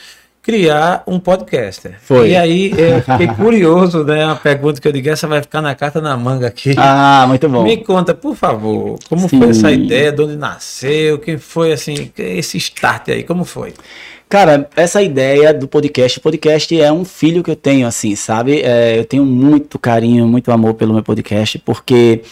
Speaker 2: criar um podcaster.
Speaker 3: Foi.
Speaker 2: E aí eu fiquei curioso, né? Uma pergunta que eu digo, essa vai ficar na carta na manga aqui.
Speaker 3: Ah, muito bom.
Speaker 2: Me conta, por favor, como
Speaker 3: Sim.
Speaker 2: foi essa ideia, de onde nasceu, quem foi assim, esse start aí, como foi?
Speaker 3: Cara, essa ideia do podcast, o podcast é um filho que eu tenho, assim, sabe? É, eu tenho muito carinho, muito amor pelo meu podcast, porque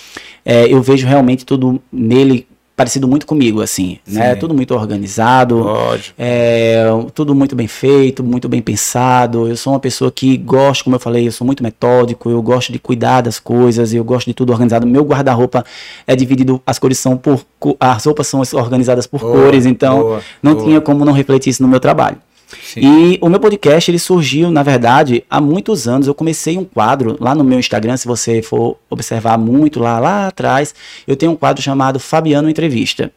Speaker 3: é, eu vejo realmente tudo nele parecido muito comigo, assim, né?
Speaker 2: Sim.
Speaker 3: Tudo muito organizado,
Speaker 2: Lógico.
Speaker 3: é, tudo muito bem feito, muito bem pensado. Eu sou uma pessoa que gosto, como eu falei, eu sou muito metódico, eu gosto de cuidar das coisas, eu gosto de tudo organizado. Meu guarda-roupa é dividido, as cores são por, as roupas são organizadas por
Speaker 2: Boa,
Speaker 3: cores, então
Speaker 2: boa,
Speaker 3: não
Speaker 2: boa.
Speaker 3: tinha como não refletir isso no meu trabalho.
Speaker 2: Sim.
Speaker 3: E o meu podcast, ele surgiu, na verdade, há muitos anos. Eu comecei um quadro lá no meu Instagram, se você for observar muito lá, lá atrás, eu tenho um quadro chamado Fabiano Entrevista.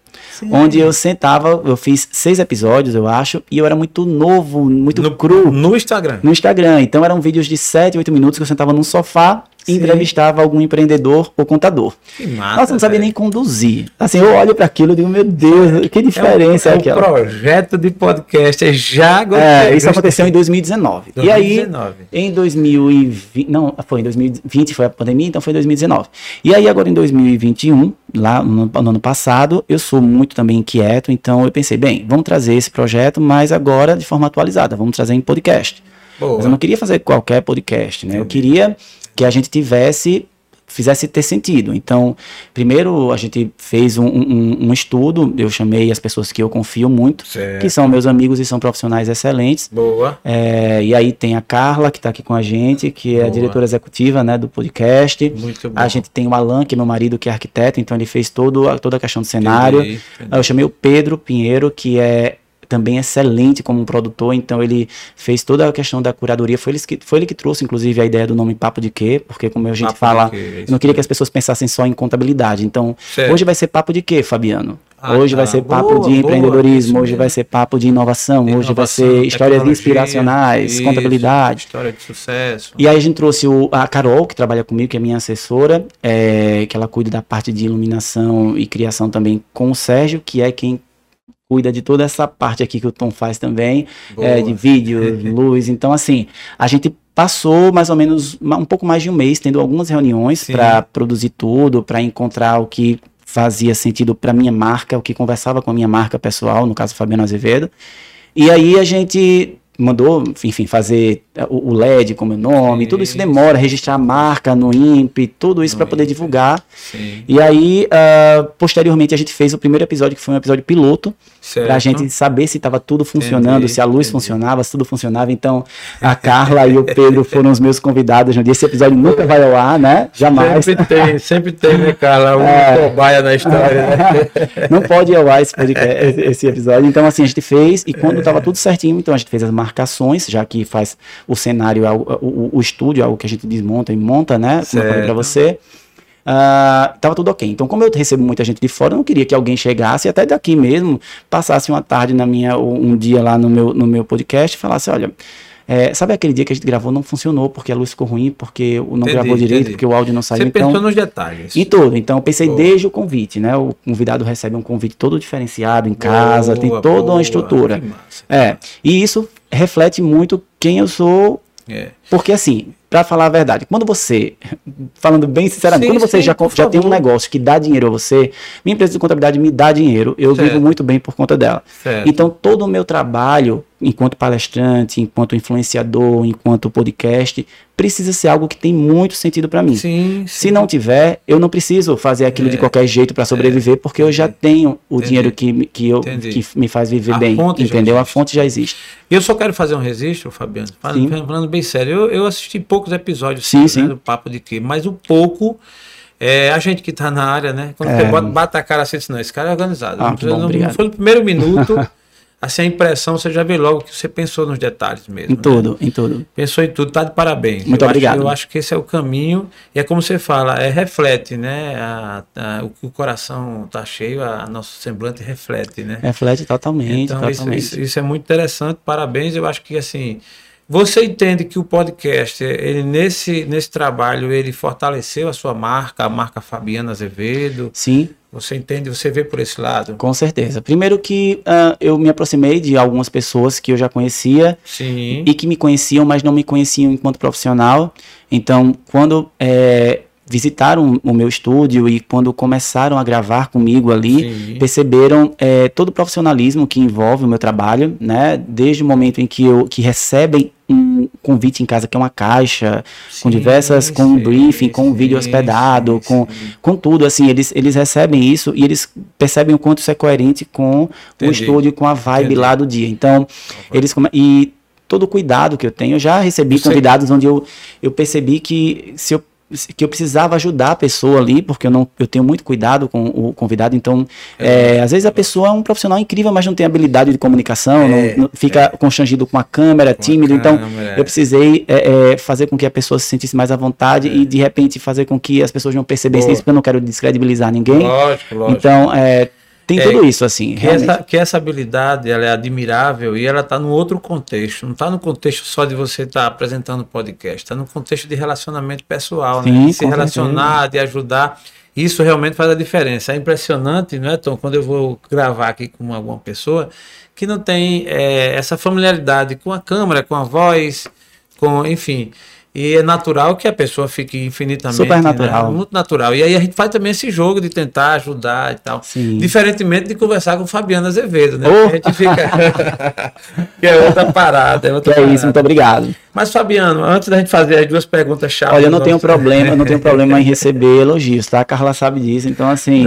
Speaker 3: Onde eu sentava, eu fiz seis episódios, eu acho, e eu era muito novo, muito
Speaker 2: no,
Speaker 3: cru
Speaker 2: no Instagram.
Speaker 3: no Instagram. Então eram vídeos de 7, 8 minutos que eu sentava num sofá e
Speaker 2: Sim.
Speaker 3: entrevistava algum empreendedor ou contador.
Speaker 2: Que massa.
Speaker 3: Nossa, não sabia
Speaker 2: velho.
Speaker 3: nem conduzir. Assim, eu olho para aquilo e digo, meu Deus, que diferença é,
Speaker 2: é um,
Speaker 3: aquela.
Speaker 2: É um projeto de podcast. É já agora.
Speaker 3: É, isso aconteceu em 2019. E aí,
Speaker 2: 2019.
Speaker 3: em 2020, não, foi em 2020 foi a pandemia, então foi em 2019. E aí agora em 2021, lá no, no ano passado, eu sou muito também inquieto, então eu pensei, bem, vamos trazer esse projeto, mas agora de forma atualizada, vamos trazer em podcast.
Speaker 2: Boa.
Speaker 3: Mas eu não queria fazer qualquer podcast, né? Eu queria que a gente tivesse fizesse ter sentido. Então, primeiro a gente fez um, um- um estudo, eu chamei as pessoas que eu confio muito,
Speaker 2: Certo.
Speaker 3: que são meus amigos e são profissionais excelentes.
Speaker 2: Boa.
Speaker 3: É, e aí tem a Carla, que está aqui com a gente, que é a
Speaker 2: Boa.
Speaker 3: diretora executiva né, do podcast.
Speaker 2: Muito bom.
Speaker 3: A gente tem o Alan, que é meu marido, que é arquiteto, então ele fez todo, a- toda a questão do cenário.
Speaker 2: Entendi, entendi.
Speaker 3: Eu chamei o Pedro Pinheiro, que é também excelente como produtor, então ele fez toda a questão da curadoria. Foi ele que, foi ele que trouxe, inclusive, a ideia do nome Papo de Quê, porque como a gente
Speaker 2: Papo
Speaker 3: fala,
Speaker 2: Quê, é
Speaker 3: eu
Speaker 2: isso
Speaker 3: não queria que as pessoas pensassem só em contabilidade. Então,
Speaker 2: Certo.
Speaker 3: hoje vai ser Papo de Quê, Fabiano?
Speaker 2: Ah,
Speaker 3: hoje
Speaker 2: tá.
Speaker 3: vai ser papo
Speaker 2: Boa,
Speaker 3: de
Speaker 2: boa,
Speaker 3: empreendedorismo,
Speaker 2: isso
Speaker 3: hoje vai ser papo de inovação, hoje vai
Speaker 2: Inovação,
Speaker 3: ser histórias inspiracionais,
Speaker 2: isso,
Speaker 3: contabilidade.
Speaker 2: História de sucesso.
Speaker 3: E aí a gente trouxe o- a Carol, que trabalha comigo, que é minha assessora, é, que ela cuida da parte de iluminação e criação também com o Sérgio, que é quem cuida de toda essa parte aqui que o Tom faz também, é, de vídeo, luz. Então, assim, a gente passou mais ou menos um pouco mais de um mês tendo algumas reuniões para produzir tudo, para encontrar o que fazia sentido para minha marca, o que conversava com a minha marca pessoal, no caso Fabiano Azevedo. E aí a gente mandou, enfim, fazer eh, o o LED com meu nome, tudo isso demora, registrar a marca no INPE, tudo isso para poder divulgar.
Speaker 2: Sim.
Speaker 3: E aí, ah, posteriormente, a gente fez o primeiro episódio, que foi um episódio piloto,
Speaker 2: Certo.
Speaker 3: pra gente saber se estava tudo funcionando,
Speaker 2: Entendi,
Speaker 3: se a luz
Speaker 2: entendi.
Speaker 3: funcionava, se tudo funcionava. Então, a Carla e o Pedro foram os meus convidados no dia. Esse episódio nunca vai ao ar, né? Jamais.
Speaker 2: Sempre tem, sempre tem, né, Carla? Um
Speaker 3: É.
Speaker 2: cobaia na história, né?
Speaker 3: Não pode ir ao ar esse, podcast, esse- episódio. Então, assim, a gente fez, e quando estava tudo certinho, então a gente fez as marcações, já que faz o cenário, é algo- o, o, o estúdio, é algo que a gente desmonta e monta, né? Como eu falei pra
Speaker 2: Certo.
Speaker 3: você. Ah, tava tudo ok. Então, como eu recebo muita gente de fora, eu não queria que alguém chegasse, até daqui mesmo, passasse uma tarde na minha, ou um dia lá no meu, no meu podcast e falasse: olha. É, sabe aquele dia que a gente gravou não funcionou porque a luz ficou ruim, porque não
Speaker 2: Entendi,
Speaker 3: gravou direito,
Speaker 2: entendi.
Speaker 3: porque o áudio não saiu.
Speaker 2: Você
Speaker 3: então,
Speaker 2: pensou nos detalhes.
Speaker 3: em tudo. Então, eu pensei
Speaker 2: Boa.
Speaker 3: desde o convite, né? O convidado recebe um convite todo diferenciado em casa, tem
Speaker 2: Boa,
Speaker 3: toda
Speaker 2: boa,
Speaker 3: uma estrutura. É. E isso reflete muito quem eu sou,
Speaker 2: É.
Speaker 3: porque assim, pra falar a verdade, quando você, falando bem sinceramente,
Speaker 2: Sim,
Speaker 3: quando você
Speaker 2: sim,
Speaker 3: já, já tem um negócio que dá dinheiro a você, minha empresa de contabilidade me dá dinheiro, eu
Speaker 2: Certo.
Speaker 3: vivo muito bem por conta dela.
Speaker 2: Certo.
Speaker 3: Então, todo o meu trabalho, enquanto palestrante, enquanto influenciador, enquanto podcast, precisa ser algo que tem muito sentido para mim.
Speaker 2: sim,
Speaker 3: Se
Speaker 2: sim.
Speaker 3: não tiver, eu não preciso fazer aquilo
Speaker 2: É,
Speaker 3: de qualquer jeito para sobreviver, porque eu já tenho o
Speaker 2: Entendi.
Speaker 3: dinheiro que, me- que, eu,
Speaker 2: Entendi.
Speaker 3: que me faz viver
Speaker 2: A
Speaker 3: bem. Entendeu? A fonte já existe.
Speaker 2: Eu só quero fazer um registro, Fabiano, falando, falando bem sério. Eu, eu assisti poucos episódios
Speaker 3: Sim,
Speaker 2: né,
Speaker 3: sim.
Speaker 2: do Papo de Quê, mas o pouco. É, a gente que tá na área, né? Quando
Speaker 3: É.
Speaker 2: você bota, bata a cara assim, não, esse cara é organizado.
Speaker 3: Ah,
Speaker 2: não,
Speaker 3: que bom,
Speaker 2: não- não foi no primeiro minuto, assim, a impressão, você já vê logo que você pensou nos detalhes mesmo.
Speaker 3: Em
Speaker 2: né?
Speaker 3: tudo, em tudo.
Speaker 2: Pensou em tudo, tá de parabéns.
Speaker 3: Muito
Speaker 2: eu
Speaker 3: obrigado.
Speaker 2: Acho, eu acho que esse é o caminho, e é como você fala, é reflete, né? A- a- o que o coração tá cheio, a, nosso semblante reflete, né?
Speaker 3: Reflete totalmente,
Speaker 2: Então, isso,
Speaker 3: totalmente.
Speaker 2: isso- isso é muito interessante, parabéns. Eu acho que assim, você entende que o podcast, ele nesse, nesse trabalho, ele fortaleceu a sua marca, a marca Fabiana Azevedo.
Speaker 3: Sim,
Speaker 2: Você entende, você vê por esse lado?
Speaker 3: com certeza. Primeiro que ah, eu me aproximei de algumas pessoas que eu já conhecia
Speaker 2: Sim.
Speaker 3: e que me conheciam, mas não me conheciam enquanto profissional. Então, quando é, visitaram o meu estúdio e quando começaram a gravar comigo ali,
Speaker 2: Sim.
Speaker 3: perceberam é, todo o profissionalismo que envolve o meu trabalho, né? Desde o momento em que, eu, que recebem um convite em casa que é uma caixa, com
Speaker 2: Sim,
Speaker 3: diversas, com um briefing, com um vídeo hospedado,
Speaker 2: sim,
Speaker 3: com,
Speaker 2: sim.
Speaker 3: com tudo, assim, eles, eles recebem isso e eles percebem o quanto isso é coerente com o
Speaker 2: Entendi.
Speaker 3: estúdio, com a vibe
Speaker 2: Entendi.
Speaker 3: lá do dia. Então, eles come... e todo o cuidado que eu tenho, eu já recebi
Speaker 2: Você-
Speaker 3: convidados onde eu, eu percebi que se eu que eu precisava ajudar a pessoa ali, porque eu não eu tenho muito cuidado com o convidado, então é, às vezes a pessoa é um profissional incrível, mas não tem habilidade de comunicação, não-
Speaker 2: É,
Speaker 3: não, fica constrangido com a câmera,
Speaker 2: Com a
Speaker 3: tímido, então
Speaker 2: câmera,
Speaker 3: eu precisei é, é, fazer com que a pessoa se sentisse mais à vontade e de repente fazer com que as pessoas não percebessem
Speaker 2: Boa.
Speaker 3: isso, porque eu não quero descredibilizar ninguém.
Speaker 2: Lógico, lógico.
Speaker 3: Então, é, tem
Speaker 2: É,
Speaker 3: tudo isso, assim,
Speaker 2: que
Speaker 3: realmente.
Speaker 2: essa, que essa habilidade ela é admirável e ela está num outro contexto. Não está no contexto só de você estar apresentando podcast, está no contexto de relacionamento pessoal,
Speaker 3: Sim,
Speaker 2: né? De se relacionar, de ajudar. Isso realmente faz a diferença. É impressionante, não é, Tom? Quando eu vou gravar aqui com alguma pessoa que não tem é, essa familiaridade com a câmera, com a voz, com, enfim. E é natural que a pessoa fique infinitamente.
Speaker 3: Super natural.
Speaker 2: né? Muito natural. E aí a gente faz também esse jogo de tentar ajudar e tal.
Speaker 3: Sim.
Speaker 2: Diferentemente de conversar com o Fabiano Azevedo, né?
Speaker 3: Oh!
Speaker 2: A gente fica. que é outra parada. É, outra
Speaker 3: Que é isso,
Speaker 2: parada.
Speaker 3: muito obrigado.
Speaker 2: Mas, Fabiano, antes da gente fazer as duas perguntas chaves.
Speaker 3: Olha, eu não tenho
Speaker 2: nosso-
Speaker 3: problema, eu não tenho problema em receber elogios, tá? A Carla sabe disso. Então, assim,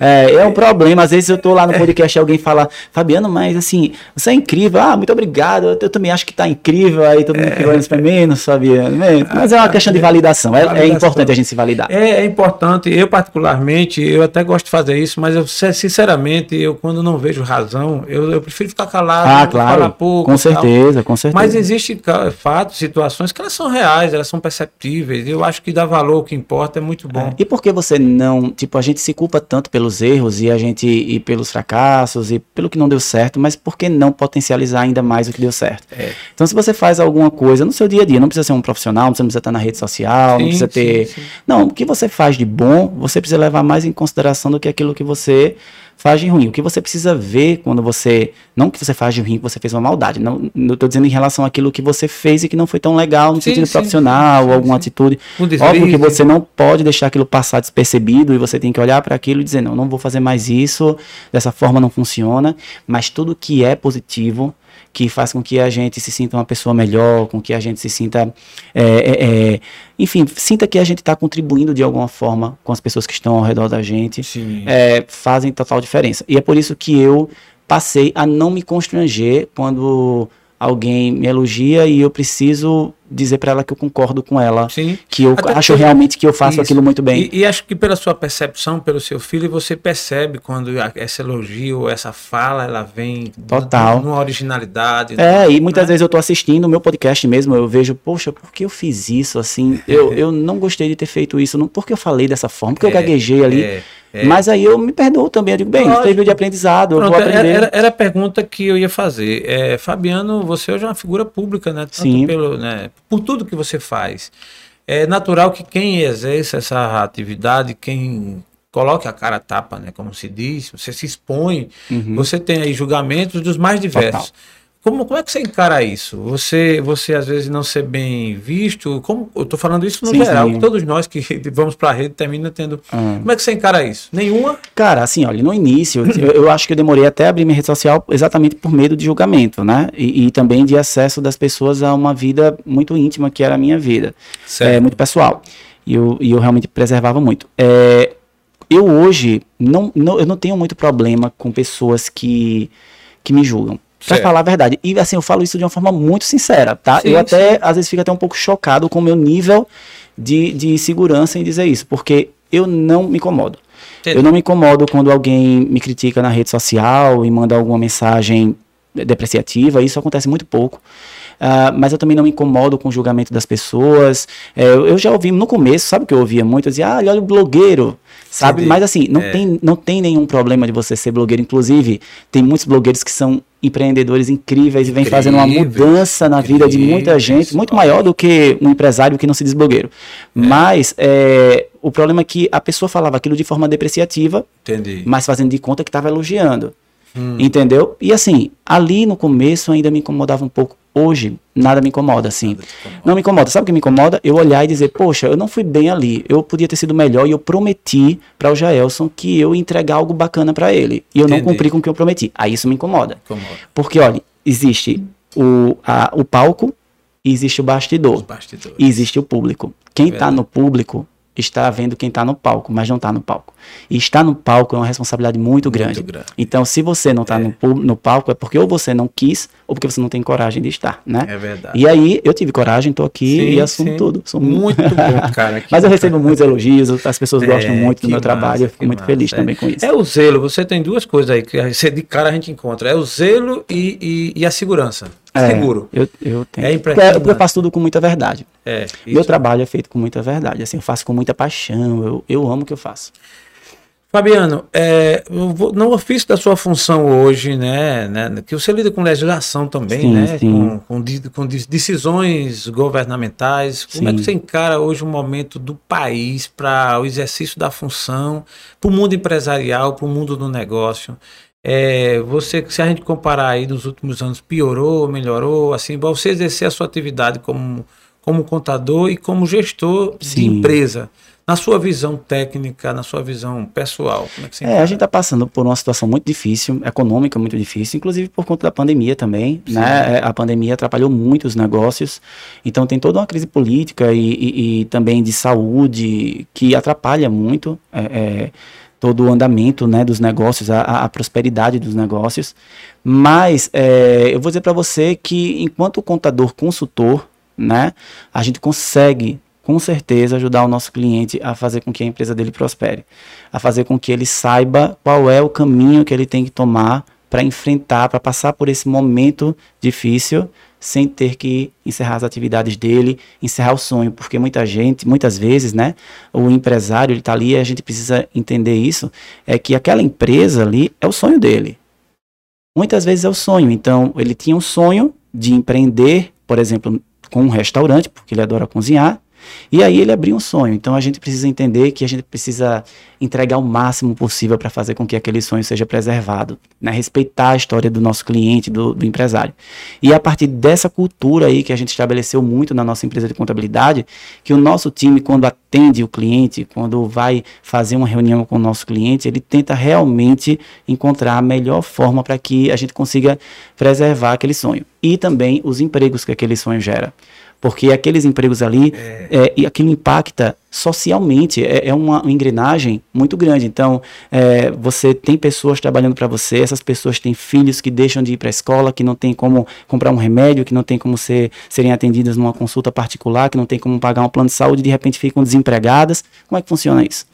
Speaker 3: é, é um problema. Às vezes eu tô lá no podcast e alguém fala, Fabiano, mas assim, você é incrível. Ah, muito obrigado. Eu, eu também acho que tá incrível. Aí todo mundo fica olhando pra mim, Fabiano. Menos. Mas é uma questão de validação. É, é
Speaker 2: Validação.
Speaker 3: importante a gente se validar.
Speaker 2: É, é importante, eu particularmente, eu até gosto de fazer isso, mas eu sinceramente, eu quando não vejo razão, eu, eu prefiro ficar calado,
Speaker 3: Ah,
Speaker 2: falar
Speaker 3: claro.
Speaker 2: pouco.
Speaker 3: Com
Speaker 2: e tal.
Speaker 3: certeza, com certeza.
Speaker 2: Mas existem fatos, situações que elas são reais, elas são perceptíveis. Eu acho que dá valor, o que importa é muito bom.
Speaker 3: E por que você não, tipo, a gente se culpa tanto pelos erros e a gente e pelos fracassos e pelo que não deu certo, mas por que não potencializar ainda mais o que deu certo?
Speaker 2: É.
Speaker 3: Então, se você faz alguma coisa no seu dia a dia, não precisa ser um profissional, você não precisa estar na rede social, não
Speaker 2: Sim,
Speaker 3: precisa ter.
Speaker 2: sim, sim.
Speaker 3: Não, o que você faz de bom, você precisa levar mais em consideração do que aquilo que você faz de ruim. O que você precisa ver quando você. Não que você faz de ruim, que você fez uma maldade. Não, não tô dizendo em relação àquilo que você fez e que não foi tão legal no
Speaker 2: Sim,
Speaker 3: sentido
Speaker 2: sim,
Speaker 3: profissional
Speaker 2: sim,
Speaker 3: ou alguma atitude.
Speaker 2: Um
Speaker 3: Óbvio que você não pode deixar aquilo passar despercebido e você tem que olhar para aquilo e dizer, não, não vou fazer mais isso, dessa forma não funciona, mas tudo que é positivo, que faz com que a gente se sinta uma pessoa melhor, com que a gente se sinta, é, é, é, enfim, sinta que a gente está contribuindo de alguma forma com as pessoas que estão ao redor da gente, é, fazem total diferença. E é por isso que eu passei a não me constranger quando alguém me elogia e eu preciso dizer para ela que eu concordo com ela
Speaker 2: Sim.
Speaker 3: que eu
Speaker 2: Até
Speaker 3: acho
Speaker 2: porque-
Speaker 3: realmente que eu faço
Speaker 2: Isso.
Speaker 3: aquilo muito bem.
Speaker 2: E, e acho que pela sua percepção, pelo seu filho, você percebe quando esse elogio, essa fala, ela vem
Speaker 3: Total.
Speaker 2: numa originalidade.
Speaker 3: É, e muitas
Speaker 2: né?
Speaker 3: vezes eu tô assistindo o meu podcast mesmo, eu vejo, poxa, por que eu fiz isso assim? Eu, eu não gostei de ter feito isso, não, por que eu falei dessa forma? Por que eu
Speaker 2: É,
Speaker 3: gaguejei ali?
Speaker 2: é, é.
Speaker 3: Mas aí eu me perdoo também, eu digo, bem,
Speaker 2: Lógico.
Speaker 3: serviu de aprendizado, eu
Speaker 2: Pronto,
Speaker 3: vou
Speaker 2: era,
Speaker 3: aprender.
Speaker 2: era- era a pergunta que eu ia fazer. É, Fabiano, você hoje é uma figura pública, né? Tanto
Speaker 3: Sim.
Speaker 2: Pelo, né? Por tudo que você faz. É natural que quem exerce essa atividade, quem coloque a cara a tapa, né? Como se diz, você se expõe,
Speaker 3: Uhum.
Speaker 2: você tem aí julgamentos dos mais diversos. Como, como é que você encara isso? Você, você às vezes não ser bem visto? Como, eu estou falando isso no
Speaker 3: Sim,
Speaker 2: geral,
Speaker 3: sim.
Speaker 2: todos nós que vamos para a rede termina tendo.
Speaker 3: Ah.
Speaker 2: Como é que você encara isso? Nenhuma?
Speaker 3: Cara, assim, olha, no início, eu, eu acho que eu demorei até abrir minha rede social exatamente por medo de julgamento, né? E, e também de acesso das pessoas a uma vida muito íntima, que era a minha vida. É, muito pessoal. E eu, e eu realmente preservava muito. É, eu hoje, não, não, eu não tenho muito problema com pessoas que, que me julgam. Pra
Speaker 2: Certo.
Speaker 3: falar a verdade. E assim, eu falo isso de uma forma muito sincera, tá?
Speaker 2: Sim,
Speaker 3: eu até, às vezes, fico até um pouco chocado com o meu nível de, de segurança em dizer isso, porque eu não me incomodo.
Speaker 2: Entendi.
Speaker 3: Eu não me incomodo quando alguém me critica na rede social e manda alguma mensagem depreciativa, isso acontece muito pouco. Ah, mas eu também não me incomodo com o julgamento das pessoas. É, eu eu já ouvi no começo, sabe o que eu ouvia muito? Eu dizia, ah, olha o blogueiro, sabe?
Speaker 2: Entendi.
Speaker 3: Mas assim, não,
Speaker 2: É.
Speaker 3: tem, não tem nenhum problema de você ser blogueiro. Inclusive, tem muitos blogueiros que são empreendedores incríveis e vêm fazendo uma mudança na vida de muita gente, muito maior do que um empresário que não se diz blogueiro. Mas é, o problema é que a pessoa falava aquilo de forma depreciativa,
Speaker 2: Entendi.
Speaker 3: mas fazendo de conta que estava elogiando.
Speaker 2: Hum.
Speaker 3: Entendeu? E assim, ali no começo ainda me incomodava um pouco. Hoje, nada me incomoda, assim. Não me incomoda. Sabe o que me incomoda? Eu olhar e dizer, poxa, eu não fui bem ali. Eu podia ter sido melhor e eu prometi para o Jaelson que eu ia entregar algo bacana para ele. E eu não
Speaker 2: Entendi.
Speaker 3: cumpri com o que eu prometi. Aí isso me incomoda.
Speaker 2: Incomoda.
Speaker 3: Porque, olha, existe o, a- o palco existe o bastidor. E existe o público. Quem está
Speaker 2: Verdade.
Speaker 3: no público está vendo quem está no palco, mas não está no palco. E estar no palco é uma responsabilidade muito grande.
Speaker 2: grande.
Speaker 3: Então, se você não está no, pú- no palco, é porque ou você não quis, ou porque você não tem coragem de estar, né?
Speaker 2: É verdade.
Speaker 3: E aí, eu tive coragem, tô aqui
Speaker 2: Sim,
Speaker 3: e assumo
Speaker 2: sim.
Speaker 3: tudo. Sou
Speaker 2: Muito bom, cara.
Speaker 3: Mas eu recebo muitos elogios, as pessoas
Speaker 2: É,
Speaker 3: gostam muito do meu trabalho,
Speaker 2: massa,
Speaker 3: eu fico muito
Speaker 2: massa,
Speaker 3: feliz
Speaker 2: é.
Speaker 3: também com isso.
Speaker 2: É o zelo. Você tem duas coisas aí que de cara a gente encontra. É o zelo e, e, e a segurança.
Speaker 3: É,
Speaker 2: Seguro.
Speaker 3: Eu, eu tenho.
Speaker 2: É
Speaker 3: Porque
Speaker 2: impressionante.
Speaker 3: eu, eu faço tudo com muita verdade.
Speaker 2: É.
Speaker 3: Meu trabalho é feito com muita verdade. Assim, eu faço com muita paixão. Eu, eu amo o que eu faço.
Speaker 2: Fabiano, é, no ofício da sua função hoje, né, né, que você lida com legislação também,
Speaker 3: Sim,
Speaker 2: né,
Speaker 3: sim.
Speaker 2: Com, com, com de- decisões governamentais, como é que
Speaker 3: Sim.
Speaker 2: você encara hoje o momento do país para o exercício da função, para o mundo empresarial, para o mundo do negócio? É, você, se a gente comparar aí nos últimos anos, piorou, melhorou, assim, você exercer a sua atividade como, como contador e como gestor de
Speaker 3: Sim.
Speaker 2: empresa, na sua visão técnica, na sua visão pessoal, como é que você
Speaker 3: É, a gente está passando por uma situação muito difícil, econômica muito difícil, inclusive por conta da pandemia também, né? É, A pandemia atrapalhou muito os negócios, então tem toda uma crise política e, e- e também de saúde que atrapalha muito é, é, todo o andamento né, dos negócios, a, a- prosperidade dos negócios. Mas é, eu vou dizer para você que enquanto contador consultor, né, a gente consegue com certeza ajudar o nosso cliente a fazer com que a empresa dele prospere, a fazer com que ele saiba qual é o caminho que ele tem que tomar para enfrentar, para passar por esse momento difícil sem ter que encerrar as atividades dele, encerrar o sonho, porque muita gente, muitas vezes, né, o empresário ele está ali, e a gente precisa entender isso, é que aquela empresa ali é o sonho dele. Muitas vezes é o sonho. Então, ele tinha um sonho de empreender, por exemplo, com um restaurante, porque ele adora cozinhar, e aí ele abriu um sonho. Então a gente precisa entender que a gente precisa entregar o máximo possível para fazer com que aquele sonho seja preservado, né? respeitar a história do nosso cliente, do, do empresário. E a partir dessa cultura aí que a gente estabeleceu muito na nossa empresa de contabilidade, que o nosso time, quando atende o cliente, quando vai fazer uma reunião com o nosso cliente, ele tenta realmente encontrar a melhor forma para que a gente consiga preservar aquele sonho. E também os empregos que aquele sonho gera. Porque aqueles empregos ali, é, e aquilo impacta socialmente, é, é uma engrenagem muito grande. Então, é, você tem pessoas trabalhando para você, essas pessoas têm filhos que deixam de ir para a escola, que não tem como comprar um remédio, que não tem como ser, serem atendidas numa consulta particular, que não tem como pagar um plano de saúde, de repente ficam desempregadas. Como é que funciona isso?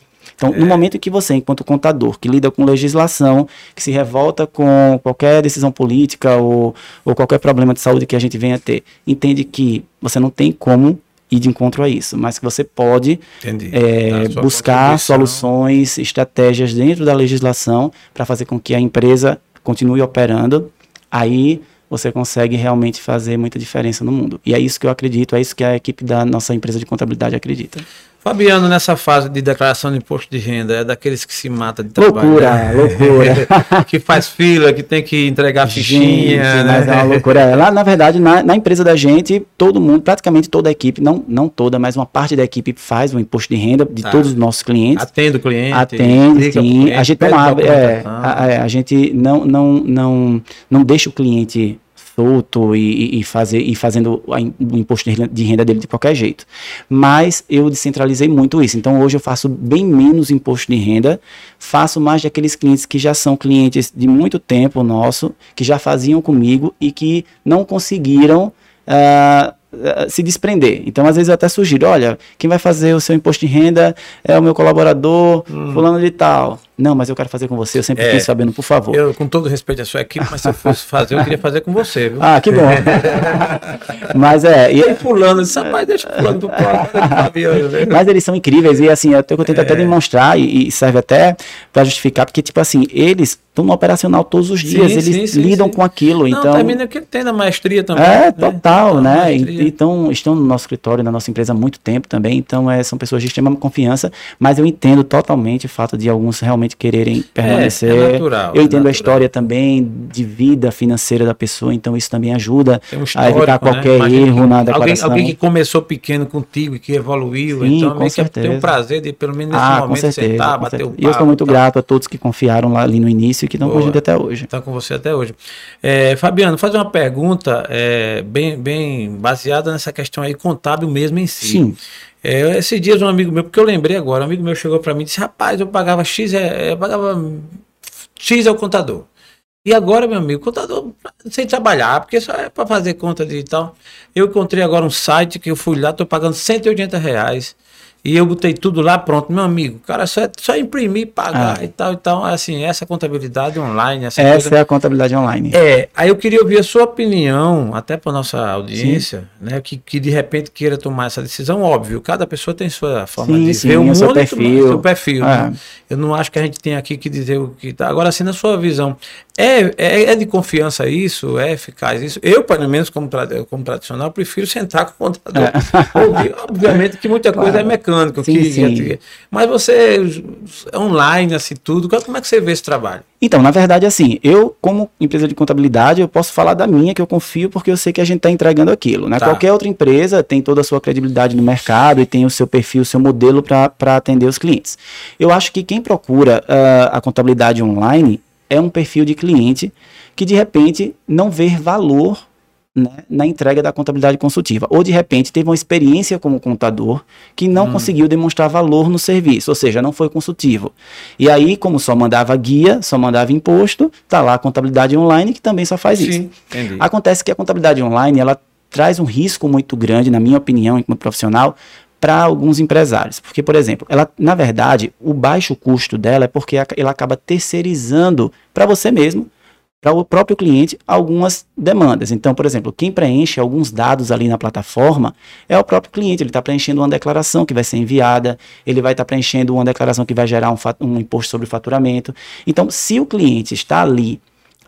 Speaker 3: Então, no momento em que você, enquanto contador, que lida com legislação, que se revolta com qualquer decisão política ou, ou qualquer problema de saúde que a gente venha ter, entende que você não tem como ir de encontro a isso, mas que você pode é,
Speaker 2: sua
Speaker 3: buscar soluções, estratégias dentro da legislação para fazer com que a empresa continue operando. Aí você consegue realmente fazer muita diferença no mundo. E é isso que eu acredito, é isso que a equipe da nossa empresa de contabilidade acredita.
Speaker 2: Fabiano, nessa fase de declaração de imposto de renda, é daqueles que se mata de trabalho.
Speaker 3: Loucura,
Speaker 2: né?
Speaker 3: loucura.
Speaker 2: que faz fila, que tem que entregar fichinha.
Speaker 3: Gente,
Speaker 2: né?
Speaker 3: mas é uma loucura. É, Lá, na verdade, na, na empresa da gente, todo mundo, praticamente toda a equipe, não, não toda, mas uma parte da equipe faz o imposto de renda de
Speaker 2: Tá.
Speaker 3: todos os nossos clientes.
Speaker 2: Atende o cliente.
Speaker 3: Atende, sim.
Speaker 2: cliente,
Speaker 3: a gente não abre, é, a, a- a gente não, não, não, não deixa o cliente solto e, e- fazer e fazendo o imposto de renda, de renda dele de qualquer jeito. Mas eu descentralizei muito isso. Então hoje eu faço bem menos imposto de renda, faço mais daqueles clientes que já são clientes de muito tempo nosso, que já faziam comigo e que não conseguiram ah, se desprender. Então, às vezes, eu até sugiro: olha, quem vai fazer o seu imposto de renda é o meu colaborador, fulano de tal. Não, mas eu quero fazer com você, eu sempre
Speaker 2: É.
Speaker 3: fiquei sabendo, por favor.
Speaker 2: Eu, com todo respeito à sua equipe, mas se eu fosse fazer, eu queria fazer com você, viu?
Speaker 3: Ah, que bom. mas é.
Speaker 2: E aí, fulano, disse, rapaz, deixa fulano pro né?
Speaker 3: mas eles são incríveis e assim, eu, eu tento até
Speaker 2: É.
Speaker 3: demonstrar e, e serve até para justificar, porque, tipo assim, eles estão no operacional todos os dias,
Speaker 2: Sim,
Speaker 3: eles
Speaker 2: sim,
Speaker 3: lidam
Speaker 2: sim.
Speaker 3: com aquilo.
Speaker 2: Não,
Speaker 3: então,
Speaker 2: termina que tem na maestria também.
Speaker 3: É,
Speaker 2: né?
Speaker 3: total, né? Então, estão no nosso escritório, na nossa empresa há muito tempo também, então é, são pessoas de extrema confiança, mas eu entendo totalmente o fato de alguns realmente realmente quererem permanecer.
Speaker 2: é natural,
Speaker 3: Eu
Speaker 2: é
Speaker 3: entendo a história também de vida financeira da pessoa, então isso também ajuda
Speaker 2: um
Speaker 3: a evitar
Speaker 2: né?
Speaker 3: qualquer
Speaker 2: Imagina
Speaker 3: erro na
Speaker 2: alguém,
Speaker 3: declaração.
Speaker 2: alguém que começou pequeno contigo e que evoluiu,
Speaker 3: Sim,
Speaker 2: então
Speaker 3: com
Speaker 2: meio que tem
Speaker 3: certeza.
Speaker 2: um prazer de pelo menos nesse
Speaker 3: ah, com
Speaker 2: momento
Speaker 3: certeza.
Speaker 2: sentar,
Speaker 3: com
Speaker 2: bater
Speaker 3: certeza.
Speaker 2: o papo.
Speaker 3: E eu sou muito
Speaker 2: tal.
Speaker 3: grato a todos que confiaram lá ali no início e que estão com a gente até hoje.
Speaker 2: Está com você até hoje. É, Fabiano, fazer uma pergunta é, bem, bem baseada nessa questão aí contábil mesmo em si.
Speaker 3: Sim.
Speaker 2: É, esses dias um amigo meu, porque eu lembrei agora, um amigo meu chegou para mim e disse, rapaz, eu pagava X, é, eu pagava X é o contador. E agora, meu amigo, contador sem trabalhar, porque só é para fazer conta tal. Eu encontrei agora um site que eu fui lá, estou pagando 180 reais. E eu botei tudo lá, pronto, meu amigo. Cara, só, é, só imprimir, pagar
Speaker 3: Ah.
Speaker 2: e tal. Então, assim, essa contabilidade online, essa,
Speaker 3: Essa
Speaker 2: coisa.
Speaker 3: é a contabilidade online.
Speaker 2: É, aí eu queria ouvir a sua opinião, até para nossa audiência, né, que, que de repente queira tomar essa decisão, óbvio, cada pessoa tem sua forma
Speaker 3: Sim,
Speaker 2: de
Speaker 3: sim,
Speaker 2: ver o mundo,
Speaker 3: seu perfil.
Speaker 2: seu perfil.
Speaker 3: É.
Speaker 2: né? Eu não acho que a gente tem aqui que dizer o que tá. Agora, assim, na sua visão, é, é, é de confiança isso? É eficaz isso? Eu, pelo menos, como, como tradicional, prefiro sentar com o contador. Ouvir, Obviamente que muita coisa é mecânica,
Speaker 3: É. Sim,
Speaker 2: que,
Speaker 3: sim.
Speaker 2: mas você, online, assim, tudo, como é que você vê esse trabalho?
Speaker 3: Então, na verdade, assim, eu, como empresa de contabilidade, eu posso falar da minha, que eu confio, porque eu sei que a gente está entregando aquilo. Né?
Speaker 2: Tá.
Speaker 3: Qualquer outra empresa tem toda a sua credibilidade no mercado e tem o seu perfil, o seu modelo para atender os clientes. Eu acho que quem procura ah, a contabilidade online é um perfil de cliente que, de repente, não vê valor né, na entrega da contabilidade consultiva. Ou, de repente, teve uma experiência como contador que não conseguiu demonstrar valor no serviço, ou seja, não foi consultivo. E aí, como só mandava guia, só mandava imposto, tá lá a contabilidade online que também só faz isso.
Speaker 2: entendi.
Speaker 3: Acontece que a contabilidade online, ela traz um risco muito grande, na minha opinião, enquanto profissional, para alguns empresários. Porque, por exemplo, ela, na verdade, o baixo custo dela é porque ela acaba terceirizando para você mesmo, para o próprio cliente, algumas demandas. Então, por exemplo, quem preenche alguns dados ali na plataforma é o próprio cliente. Ele está preenchendo uma declaração que vai ser enviada, ele vai estar preenchendo uma declaração que vai gerar um, um imposto sobre faturamento. Então, se o cliente está ali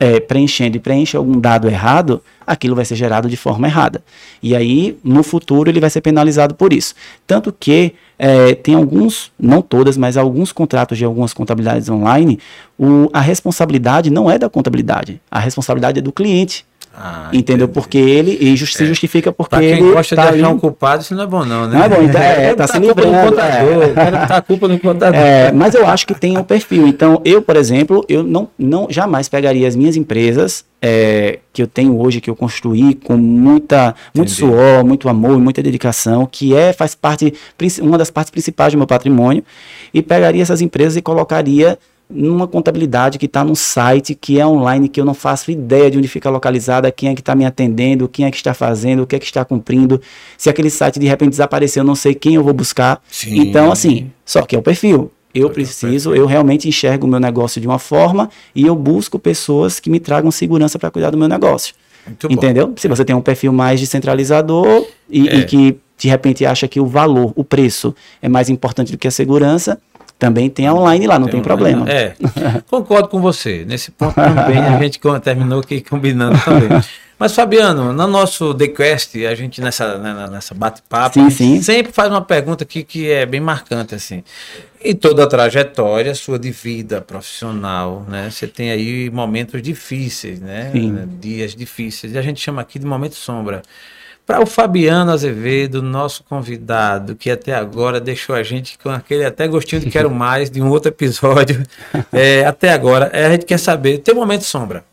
Speaker 3: é, preenchendo e preenche algum dado errado, aquilo vai ser gerado de forma errada. E aí, no futuro, ele vai ser penalizado por isso. Tanto que é, tem alguns, não todas, mas alguns contratos de algumas contabilidades online, o- a responsabilidade não é da contabilidade, a responsabilidade é do cliente.
Speaker 2: Ah,
Speaker 3: entendeu?
Speaker 2: entendi.
Speaker 3: Porque ele e just- se justifica porque
Speaker 2: Pra quem
Speaker 3: ele
Speaker 2: gosta
Speaker 3: tá
Speaker 2: de achar um culpado, isso não é bom, não, né?
Speaker 3: Não é bom, então, é,
Speaker 2: Quero
Speaker 3: tá
Speaker 2: botar
Speaker 3: se livrando,
Speaker 2: contador,
Speaker 3: é.
Speaker 2: botar a culpa no contador.
Speaker 3: É, mas eu acho que tem um perfil. Então, eu, por exemplo, eu não, não jamais pegaria as minhas empresas é, que eu tenho hoje, que eu construí com muita, muito suor, muito amor, muita dedicação, que é faz parte uma das partes principais do meu patrimônio, e pegaria essas empresas e colocaria numa contabilidade que está num site que é online, que eu não faço ideia de onde fica localizada, quem é que está me atendendo, quem é que está fazendo, o que é que está cumprindo. Se aquele site de repente desaparecer, eu não sei quem eu vou buscar.
Speaker 2: Sim.
Speaker 3: Então, assim, só que é o perfil. Eu preciso, eu realmente enxergo o meu negócio de uma forma e eu busco pessoas que me tragam segurança para cuidar do meu negócio.
Speaker 2: Muito bom.
Speaker 3: Entendeu? Se você tem um perfil mais descentralizador e,
Speaker 2: É.
Speaker 3: e que de repente acha que o valor, o preço é mais importante do que a segurança, também tem a online lá, não tem,
Speaker 2: um-
Speaker 3: problema.
Speaker 2: É, concordo com você. Nesse ponto também a gente terminou aqui combinando também. Mas, Fabiano, no nosso The Quest, a gente nessa, né, nessa bate-papo, sempre faz uma pergunta aqui que é bem marcante, assim. Em toda a trajetória sua de vida profissional, né? Você tem aí momentos difíceis, né?
Speaker 3: Sim.
Speaker 2: Dias difíceis. E a gente chama aqui de momento sombra. Para o Fabiano Azevedo, nosso convidado, que até agora deixou a gente com aquele até gostinho de quero mais de um outro episódio, é, até agora, é, a gente quer saber, tem momento sombra.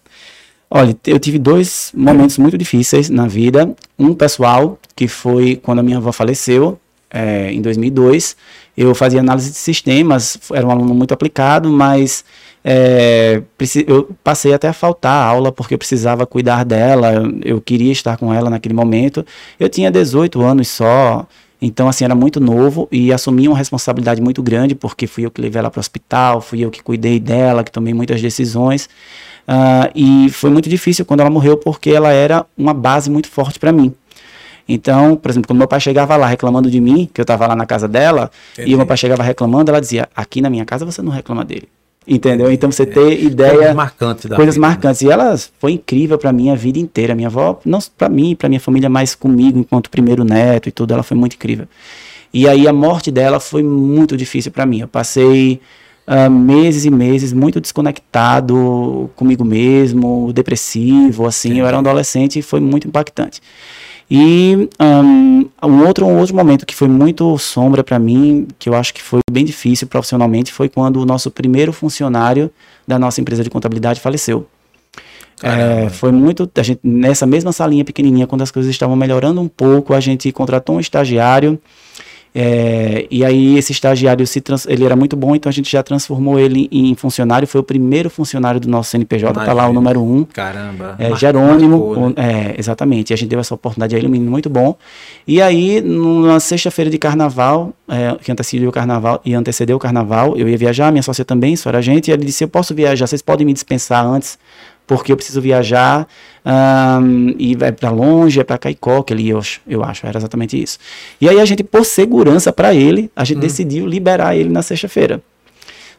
Speaker 3: Olha, eu tive dois momentos muito difíceis na vida. Um pessoal, que foi quando a minha avó faleceu, é, em 2002. Eu fazia análise de sistemas, era um aluno muito aplicado, mas é, eu passei até a faltar a aula porque eu precisava cuidar dela, eu, eu queria estar com ela naquele momento. Eu tinha 18 anos só, então, assim, era muito novo e assumi uma responsabilidade muito grande, porque fui eu que levei ela para o hospital, fui eu que cuidei dela, que tomei muitas decisões. Ah, e foi muito difícil quando ela morreu, porque ela era uma base muito forte para mim. Então, por exemplo, quando meu pai chegava lá reclamando de mim, que eu estava lá na casa dela,
Speaker 2: Entendi.
Speaker 3: e o meu pai chegava reclamando, ela dizia: Aqui na minha casa você não reclama dele. Entendeu? Então você ter
Speaker 2: Coisas
Speaker 3: ideia coisas
Speaker 2: vida, né?
Speaker 3: marcantes. E ela foi incrível para mim a vida inteira. Minha avó, não para mim, para minha família, mas comigo enquanto primeiro neto e tudo, ela foi muito incrível. E aí a morte dela foi muito difícil para mim. Eu passei ah, meses e meses muito desconectado comigo mesmo, depressivo, assim. Eu era um adolescente e foi muito impactante. E um, um outro, um outro momento que foi muito sombra para mim, que eu acho que foi bem difícil profissionalmente, foi quando o nosso primeiro funcionário da nossa empresa de contabilidade faleceu. É, foi muito. A gente, nessa mesma salinha pequenininha, quando as coisas estavam melhorando um pouco, a gente contratou um estagiário é, e aí esse estagiário se trans, ele era muito bom, então a gente já transformou ele em funcionário. Foi o primeiro funcionário do nosso CNPJ, Imagina. tá lá o número um.
Speaker 2: Caramba.
Speaker 3: É, Jerônimo, marcou, né? é, exatamente. E a gente deu essa oportunidade a ele, um menino muito bom. E aí, numa sexta-feira de carnaval, é, que antecedeu o carnaval e antecedeu o carnaval, eu ia viajar, minha sócia também, isso era a gente, e ele disse: Eu posso viajar, vocês podem me dispensar antes porque eu preciso viajar um, e vai para longe, é para Caicó, que ele, eu, eu acho, era exatamente isso. E aí a gente, por segurança para ele, a gente hum. decidiu liberar ele na sexta-feira.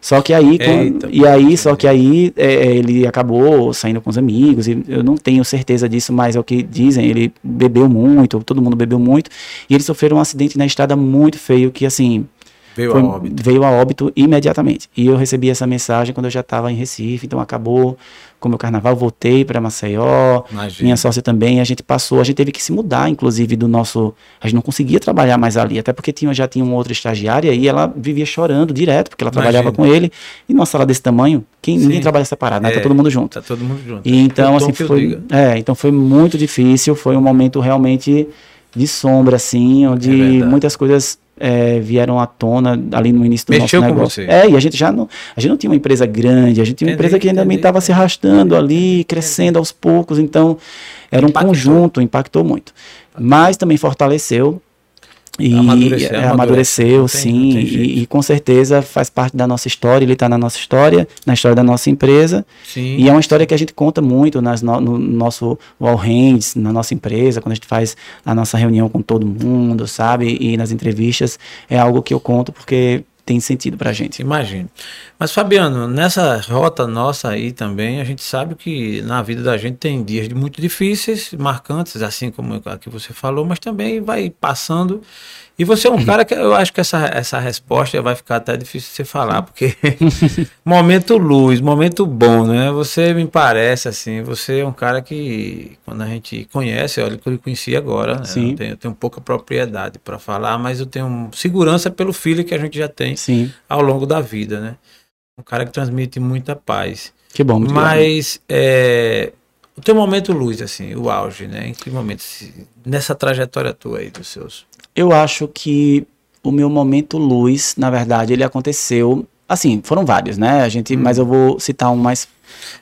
Speaker 3: Só que aí, Eita, e aí, só que aí é, é, ele acabou saindo com os amigos, e eu não tenho certeza disso, mas é o que dizem, ele bebeu muito, todo mundo bebeu muito, e ele sofreu um acidente na estrada muito feio, que assim,
Speaker 2: Veio foi, a óbito.
Speaker 3: Veio a óbito imediatamente. E eu recebi essa mensagem quando eu já estava em Recife, então acabou com o meu carnaval, voltei para Maceió, Imagina. minha sócia também, a gente passou, a gente teve que se mudar, inclusive, do nosso. A gente não conseguia trabalhar mais ali, até porque tinha, já tinha uma outra estagiária e ela vivia chorando direto, porque ela Imagina. trabalhava com ele. E numa sala desse tamanho, quem, ninguém trabalha separado, né? Tá é, tá todo mundo junto.
Speaker 2: Tá todo mundo junto.
Speaker 3: E então, assim, foi. É, então foi muito difícil, foi um momento realmente de sombra, assim, onde é muitas coisas é, vieram à tona ali no início do
Speaker 2: Mexeu
Speaker 3: nosso negócio.
Speaker 2: Você.
Speaker 3: É, e a gente já não, a gente não tinha uma empresa grande, a gente tinha uma entendi, empresa que ainda estava se arrastando entendi, ali, crescendo aos poucos, então era um impactou. conjunto, impactou muito. Mas também fortaleceu e amadureceu, é, amadureceu sim, e, e, com certeza faz parte da nossa história, ele está na nossa história, na história da nossa empresa.
Speaker 2: Sim.
Speaker 3: E é uma história que a gente conta muito nas no, no nosso All Hands, na nossa empresa, quando a gente faz a nossa reunião com todo mundo, sabe? E nas entrevistas, é algo que eu conto porque tem sentido para a gente.
Speaker 2: Imagino. Mas, Fabiano, nessa rota nossa aí também, a gente sabe que na vida da gente tem dias muito difíceis, marcantes, assim como a que você falou, mas também vai passando e você é um cara que eu acho que essa, essa resposta vai ficar até difícil de você falar, porque momento luz, momento bom, né? Você me parece assim, você é um cara que quando a gente conhece, olha que eu conheci agora, né?
Speaker 3: Sim.
Speaker 2: Eu, tenho, eu tenho pouca propriedade para falar, mas eu tenho segurança pelo filho que a gente já tem
Speaker 3: Sim.
Speaker 2: ao longo da vida, né? Um cara que transmite muita paz.
Speaker 3: Que bom, muito
Speaker 2: Mas é, o teu momento luz, assim, o auge, né? Em que momento, nessa trajetória tua aí dos seus
Speaker 3: eu acho que o meu momento luz, na verdade, ele aconteceu. Assim, foram vários, né? A gente, hum. Mas eu vou citar um mais,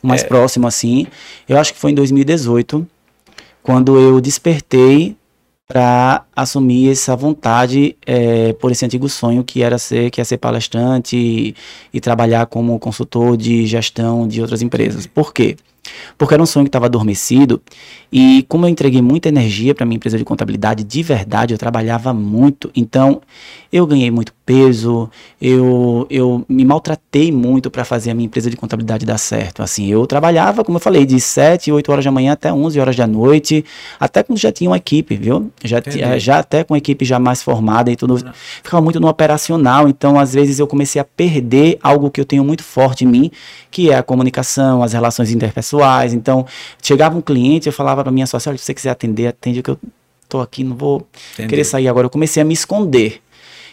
Speaker 3: um mais é. próximo, assim. Eu acho que foi em 2018, quando eu despertei para assumir essa vontade é, por esse antigo sonho que era ser que é ser palestrante e, e, trabalhar como consultor de gestão de outras empresas. Por quê? Porque era um sonho que estava adormecido e como eu entreguei muita energia para minha empresa de contabilidade, de verdade, eu trabalhava muito. Então, eu ganhei muito peso, eu, eu me maltratei muito para fazer a minha empresa de contabilidade dar certo. Assim, eu trabalhava, como eu falei, de 7, 8 horas da manhã até 11 horas da noite, até quando já tinha uma equipe, viu? Já, já até com a equipe já mais formada e tudo. Não. Ficava muito no operacional, então às vezes eu comecei a perder algo que eu tenho muito forte em mim, que é a comunicação, as relações interpessoais. Então, chegava um cliente, eu falava para minha sócia, se você quiser atender, atende que eu tô aqui, não vou Entendi. querer sair agora. Eu comecei a me esconder.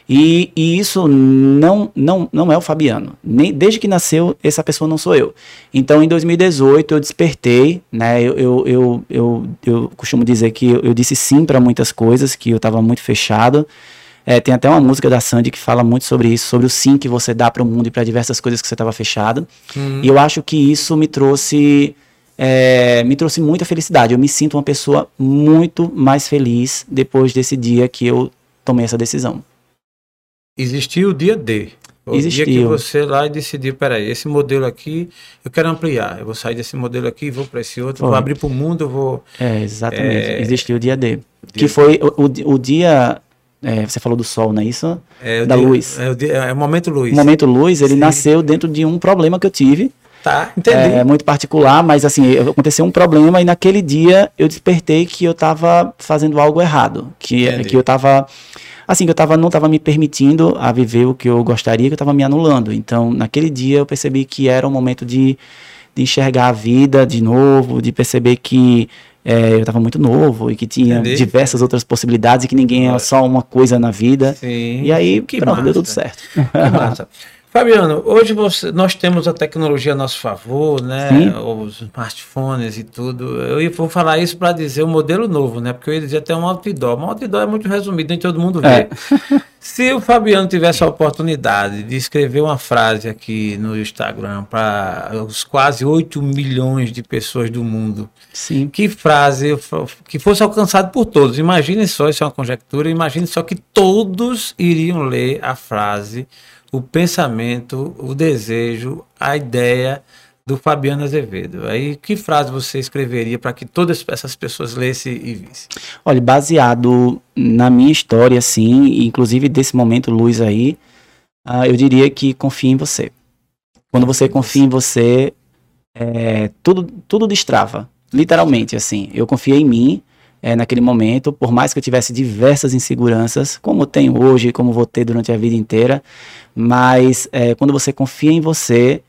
Speaker 3: E, e, isso não, não, não é o Fabiano. Nem, desde que nasceu, essa pessoa não sou eu. Então, em 2018, eu despertei, né? Eu, eu, eu, eu, eu costumo dizer que eu, eu disse sim para muitas coisas, que eu estava muito fechado. É, tem até uma música da Sandy que fala muito sobre isso, sobre o sim que você dá para o mundo e para diversas coisas que você estava fechado. Uhum. E eu acho que isso me trouxe é, me trouxe muita felicidade. Eu me sinto uma pessoa muito mais feliz depois desse dia que eu tomei essa decisão.
Speaker 2: Existiu o dia D. O
Speaker 3: Existiu.
Speaker 2: dia que você lá e decidiu, peraí, esse modelo aqui, eu quero ampliar. Eu vou sair desse modelo aqui, vou para esse outro, foi. vou abrir para o mundo, vou...
Speaker 3: É, exatamente. É... Existiu o dia D. Dia que foi o, o, o dia... É, você falou do sol, não é isso?
Speaker 2: É,
Speaker 3: da
Speaker 2: dia,
Speaker 3: luz.
Speaker 2: É o, dia, é o momento luz.
Speaker 3: O momento luz, ele Sim. nasceu dentro de um problema que eu tive
Speaker 2: Tá, entendi.
Speaker 3: É muito particular, mas assim, aconteceu um problema e naquele dia eu despertei que eu estava fazendo algo errado. Que,
Speaker 2: Entendi.
Speaker 3: que eu estava Assim, que eu tava, não estava me permitindo a viver o que eu gostaria, que eu estava me anulando. Então, naquele dia eu percebi que era um momento de, de enxergar a vida de novo, de perceber que é, eu estava muito novo e que tinha
Speaker 2: Entendi.
Speaker 3: diversas outras possibilidades e que ninguém é só uma coisa na vida.
Speaker 2: Sim.
Speaker 3: E aí,
Speaker 2: Que
Speaker 3: pronto, deu
Speaker 2: massa.
Speaker 3: tudo certo.
Speaker 2: Que massa. Fabiano, hoje você- nós temos a tecnologia a nosso favor, né?
Speaker 3: Sim.
Speaker 2: Os smartphones e tudo. Eu vou falar isso para dizer o modelo novo, né? Porque eu ia dizer até um outdoor. Um outdoor é muito resumido, nem todo mundo vê.
Speaker 3: É.
Speaker 2: Se o Fabiano tivesse a oportunidade de escrever uma frase aqui no Instagram para os quase 8 milhões de pessoas do mundo,
Speaker 3: Sim.
Speaker 2: que frase que fosse alcançado por todos. Imagine só, isso é uma conjectura, imagine só que todos iriam ler a frase, o pensamento, o desejo, a ideia do Fabiano Azevedo. Aí, que frase você escreveria para que todas essas pessoas lessem e vissem?
Speaker 3: Olha, baseado na minha história, assim, inclusive desse momento, Luz aí, ah, eu diria que confie em você. Quando você confia em você, é, tudo, tudo destrava. Literalmente, assim. Eu confiei em mim é, naquele momento, por mais que eu tivesse diversas inseguranças, como eu tenho hoje, como vou ter durante a vida inteira, mas é, quando você confia em você,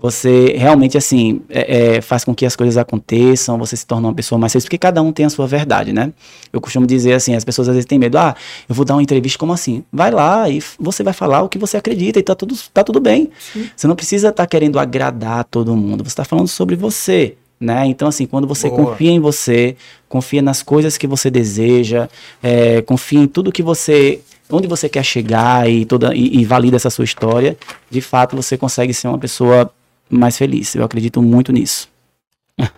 Speaker 3: você realmente, assim, é, é, faz com que as coisas aconteçam, você se torna uma pessoa mais feliz, porque cada um tem a sua verdade, né? Eu costumo dizer assim, as pessoas às vezes têm medo, ah, eu vou dar uma entrevista, como assim? Vai lá e você vai falar o que você acredita e tá tudo, tá tudo bem. Você não precisa estar querendo agradar todo mundo, você está falando sobre você, né? Então, assim, quando você
Speaker 2: Boa.
Speaker 3: confia em você, confia nas coisas que você deseja, é, confia em tudo que você onde você quer chegar e toda e, e valida essa sua história, de fato você consegue ser uma pessoa mais feliz. Eu acredito muito nisso.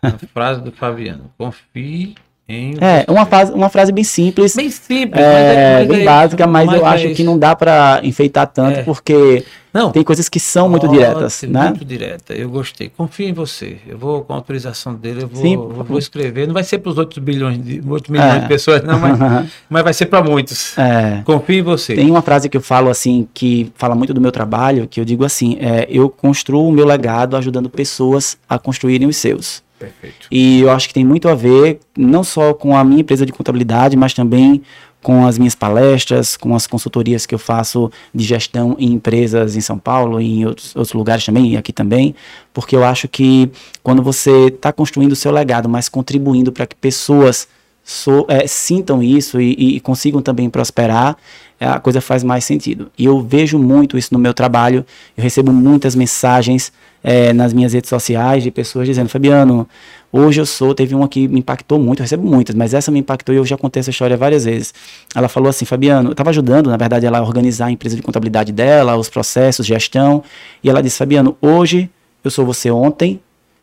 Speaker 2: A frase do Fabiano. Confie
Speaker 3: É, uma frase, uma frase bem simples,
Speaker 2: Bem simples,
Speaker 3: é,
Speaker 2: mas
Speaker 3: bem
Speaker 2: é-
Speaker 3: básica, mas, eu
Speaker 2: é
Speaker 3: acho que não dá pra enfeitar tanto,
Speaker 2: É.
Speaker 3: porque
Speaker 2: Não,
Speaker 3: tem coisas que são muito
Speaker 2: Ótimo,
Speaker 3: diretas, né?
Speaker 2: Muito direta. Eu gostei. Confio em você. Eu vou, com a autorização dele, eu vou,
Speaker 3: Sim.
Speaker 2: eu vou escrever. Não vai ser para os outros bilhões, de, 8 milhões
Speaker 3: É.
Speaker 2: de pessoas, não, mas, mas vai ser para muitos.
Speaker 3: É.
Speaker 2: Confio em você.
Speaker 3: Tem uma frase que eu falo assim, que fala muito do meu trabalho, que eu digo assim, é, eu construo o meu legado ajudando pessoas a construírem os seus.
Speaker 2: Perfeito.
Speaker 3: E eu acho que tem muito a ver, não só com a minha empresa de contabilidade, mas também com as minhas palestras, com as consultorias que eu faço de gestão em empresas em São Paulo e em outros, outros lugares também, e aqui também, porque eu acho que quando você está construindo o seu legado, mas contribuindo para que pessoas so- é, sintam isso e, e consigam também prosperar, a coisa faz mais sentido. E eu vejo muito isso no meu trabalho, eu recebo muitas mensagens é, nas minhas redes sociais de pessoas dizendo, Fabiano, hoje eu sou, teve uma que me impactou muito, eu recebo muitas, mas essa me impactou e eu já contei essa história várias vezes. Ela falou assim, Fabiano, eu estava ajudando, na verdade, ela a organizar a empresa de contabilidade dela, os processos, gestão, e ela disse, Fabiano, hoje eu sou você ontem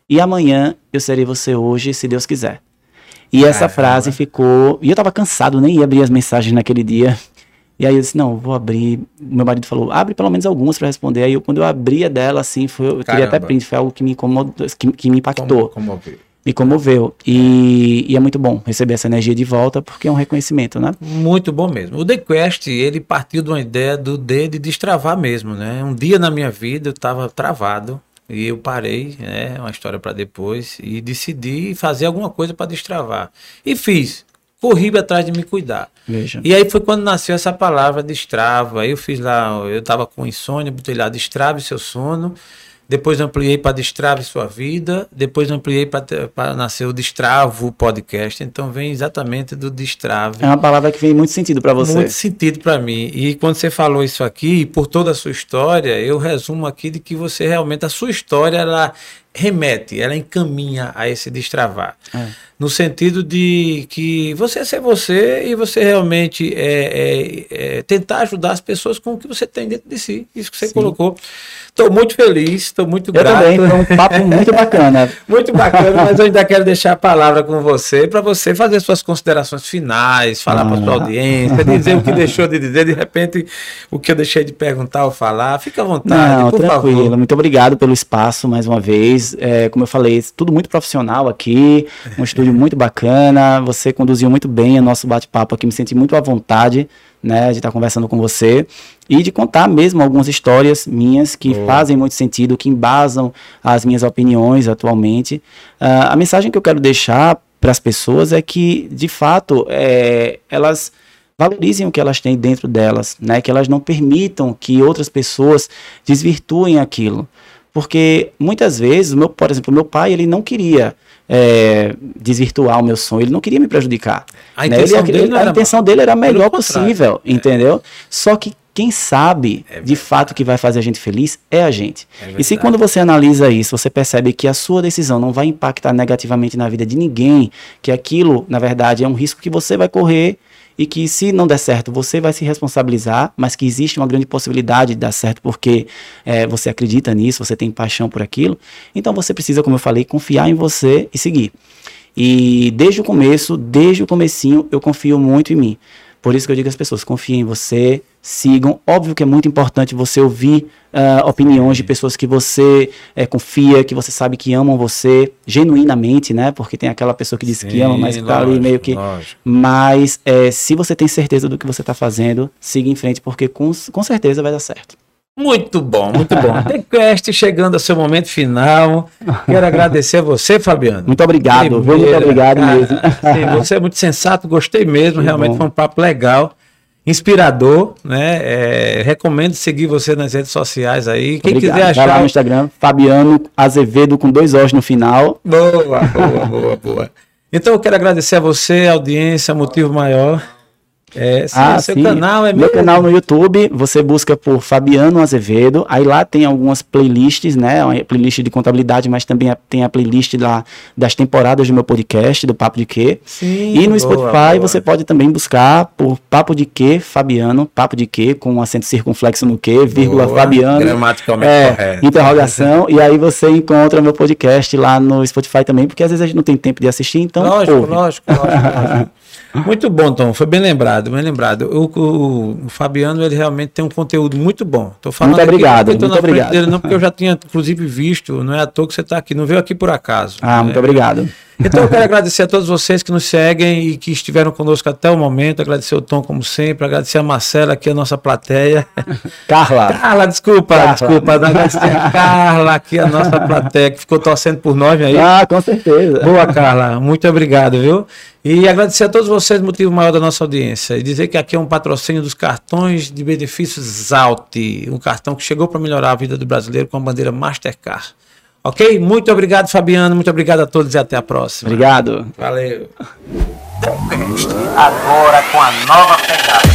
Speaker 3: e amanhã eu serei você hoje, se Deus quiser. E essa frase ficou. E eu tava cansado, nem ia abrir as mensagens naquele dia. E aí eu disse, não, vou abrir. Meu marido falou, abre pelo menos algumas para responder. Aí eu, quando eu abria dela, assim, foi, eu queria até print, foi algo que me incomodou, que, que me impactou,
Speaker 2: Como, como
Speaker 3: me comoveu. E, e é muito bom receber essa energia de volta, porque é um reconhecimento, né?
Speaker 2: Muito bom mesmo. O The Quest, ele partiu de uma ideia do D de destravar mesmo, né? Um dia na minha vida eu estava travado e eu parei, né? Uma história para depois e decidi fazer alguma coisa para destravar. E fiz. Corri atrás de me cuidar.
Speaker 3: Veja.
Speaker 2: E aí foi quando nasceu essa palavra destrava. Aí eu fiz lá, eu estava com insônia, botei lá destrave seu sono. Depois ampliei para Destrave Sua Vida. Depois ampliei para nascer o Destravo Podcast. Então vem exatamente do Destrave.
Speaker 3: É uma palavra que fez muito sentido para você.
Speaker 2: Muito sentido para mim. E quando você falou isso aqui, por toda a sua história, eu resumo aqui de que você realmente, a sua história, ela remete, ela encaminha a esse destravar.
Speaker 3: É.
Speaker 2: No sentido de que você é ser você e você realmente é, é, é, tentar ajudar as pessoas com o que você tem dentro de si. Isso que você
Speaker 3: Sim.
Speaker 2: colocou. Estou muito feliz, estou muito
Speaker 3: Eu
Speaker 2: grato.
Speaker 3: também, foi um papo muito bacana.
Speaker 2: Muito bacana, mas eu ainda quero deixar a palavra com você para você fazer suas considerações finais, falar para sua
Speaker 3: Ah.
Speaker 2: audiência, dizer o que deixou de dizer, de repente o que eu deixei de perguntar ou falar. Fica à vontade,
Speaker 3: Não,
Speaker 2: por
Speaker 3: tranquilo.
Speaker 2: favor.
Speaker 3: Muito obrigado pelo espaço mais uma vez. É, como eu falei, tudo muito profissional aqui, um estúdio muito bacana. Você conduziu muito bem o nosso bate-papo aqui, me senti muito à vontade né, de estar conversando com você e de contar mesmo algumas histórias minhas que
Speaker 2: Boa.
Speaker 3: fazem muito sentido, que embasam as minhas opiniões atualmente. Ah, a mensagem que eu quero deixar para as pessoas é que, de fato, é, elas valorizem o que elas têm dentro delas, né? Que elas não permitam que outras pessoas desvirtuem aquilo. Porque muitas vezes, meu, por exemplo, meu pai, ele não queria é, desvirtuar o meu sonho, ele não queria me prejudicar.
Speaker 2: A
Speaker 3: né?
Speaker 2: intenção
Speaker 3: Ele-
Speaker 2: dele não
Speaker 3: a
Speaker 2: era
Speaker 3: intenção dele era a melhor possível,
Speaker 2: é.
Speaker 3: entendeu? Só que quem sabe, de fato, que vai fazer a gente feliz é a gente.
Speaker 2: É
Speaker 3: e se quando você analisa isso, você percebe que a sua decisão não vai impactar negativamente na vida de ninguém, que aquilo, na verdade, é um risco que você vai correr e que se não der certo, você vai se responsabilizar, mas que existe uma grande possibilidade de dar certo porque eh, você acredita nisso, você tem paixão por aquilo. Então você precisa, como eu falei, confiar em você e seguir. E desde o começo, desde o comecinho, eu confio muito em mim. Por isso que eu digo às pessoas, confiem em você, sigam. Óbvio que é muito importante você ouvir ah, opiniões de pessoas que você eh, confia, que você sabe que amam você genuinamente, né? Porque tem aquela pessoa que diz que
Speaker 2: Sim,
Speaker 3: ama, mas tá ali meio que...
Speaker 2: lógico.
Speaker 3: Mas eh, se você tem certeza do que você está fazendo, siga em frente, porque com, com certeza vai dar certo.
Speaker 2: Muito bom, muito bom. TheQuest chegando ao seu momento final. Quero agradecer a você, Fabiano.
Speaker 3: Muito obrigado, viu? Muito obrigado
Speaker 2: cara,
Speaker 3: mesmo.
Speaker 2: sim, você é muito sensato, gostei mesmo.
Speaker 3: Que
Speaker 2: realmente
Speaker 3: bom.
Speaker 2: foi um papo legal, inspirador, né? É, recomendo seguir você nas redes sociais aí. Quem
Speaker 3: Obrigado.
Speaker 2: quiser
Speaker 3: Vai lá
Speaker 2: achar.
Speaker 3: no Instagram, Fabiano Azevedo com dois Os no final.
Speaker 2: Boa, boa, boa, boa. Então eu quero agradecer a você, a audiência, motivo maior. É, sim, seu canal é
Speaker 3: Ah, Meu
Speaker 2: meu.
Speaker 3: canal no YouTube, você busca por Fabiano Azevedo. Aí lá tem algumas playlists, né? Uma playlist de contabilidade, mas também tem a playlist lá das temporadas do meu podcast, do Papo de Quê.
Speaker 2: Sim,
Speaker 3: E no
Speaker 2: boa,
Speaker 3: Spotify
Speaker 2: boa.
Speaker 3: você pode também buscar por Papo de Quê, Fabiano, Papo de Quê, com um acento circunflexo no Quê, vírgula
Speaker 2: Boa,
Speaker 3: Fabiano.
Speaker 2: gramaticalmente
Speaker 3: É,
Speaker 2: correto.
Speaker 3: interrogação, e aí você encontra meu podcast lá no Spotify também, porque às vezes a gente não tem tempo de assistir, então
Speaker 2: lógico,
Speaker 3: ouve.
Speaker 2: lógico, lógico, lógico. Muito bom, Tom. Foi bem lembrado, bem lembrado. O, o- o Fabiano, ele realmente tem um conteúdo muito bom. Tô falando
Speaker 3: Muito obrigado, muito obrigado.
Speaker 2: dele, não, porque eu já tinha, inclusive, visto. Não é à toa que você está aqui. Não veio aqui por acaso.
Speaker 3: Ah, muito
Speaker 2: né?
Speaker 3: obrigado.
Speaker 2: Então eu quero agradecer a todos vocês que nos seguem e que estiveram conosco até o momento. Agradecer o Tom, como sempre. Agradecer a Marcela, aqui a nossa plateia.
Speaker 3: Carla,
Speaker 2: Carla, desculpa,
Speaker 3: Carla.
Speaker 2: desculpa. Agradecer a Carla, aqui a nossa plateia, que ficou torcendo por nós aí.
Speaker 3: ah, com certeza.
Speaker 2: Boa, Carla. Muito obrigado, viu? E agradecer a todos vocês, motivo maior da nossa audiência. E dizer que aqui é um patrocínio dos cartões de benefícios Zalt, um cartão que chegou para melhorar a vida do brasileiro com a bandeira Mastercard. Ok? Muito obrigado, Fabiano. Muito obrigado a todos e até a próxima.
Speaker 3: Obrigado.
Speaker 2: Valeu.
Speaker 1: Decast, agora com a nova pegada.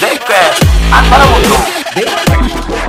Speaker 1: Decast, agora mudou. Decast.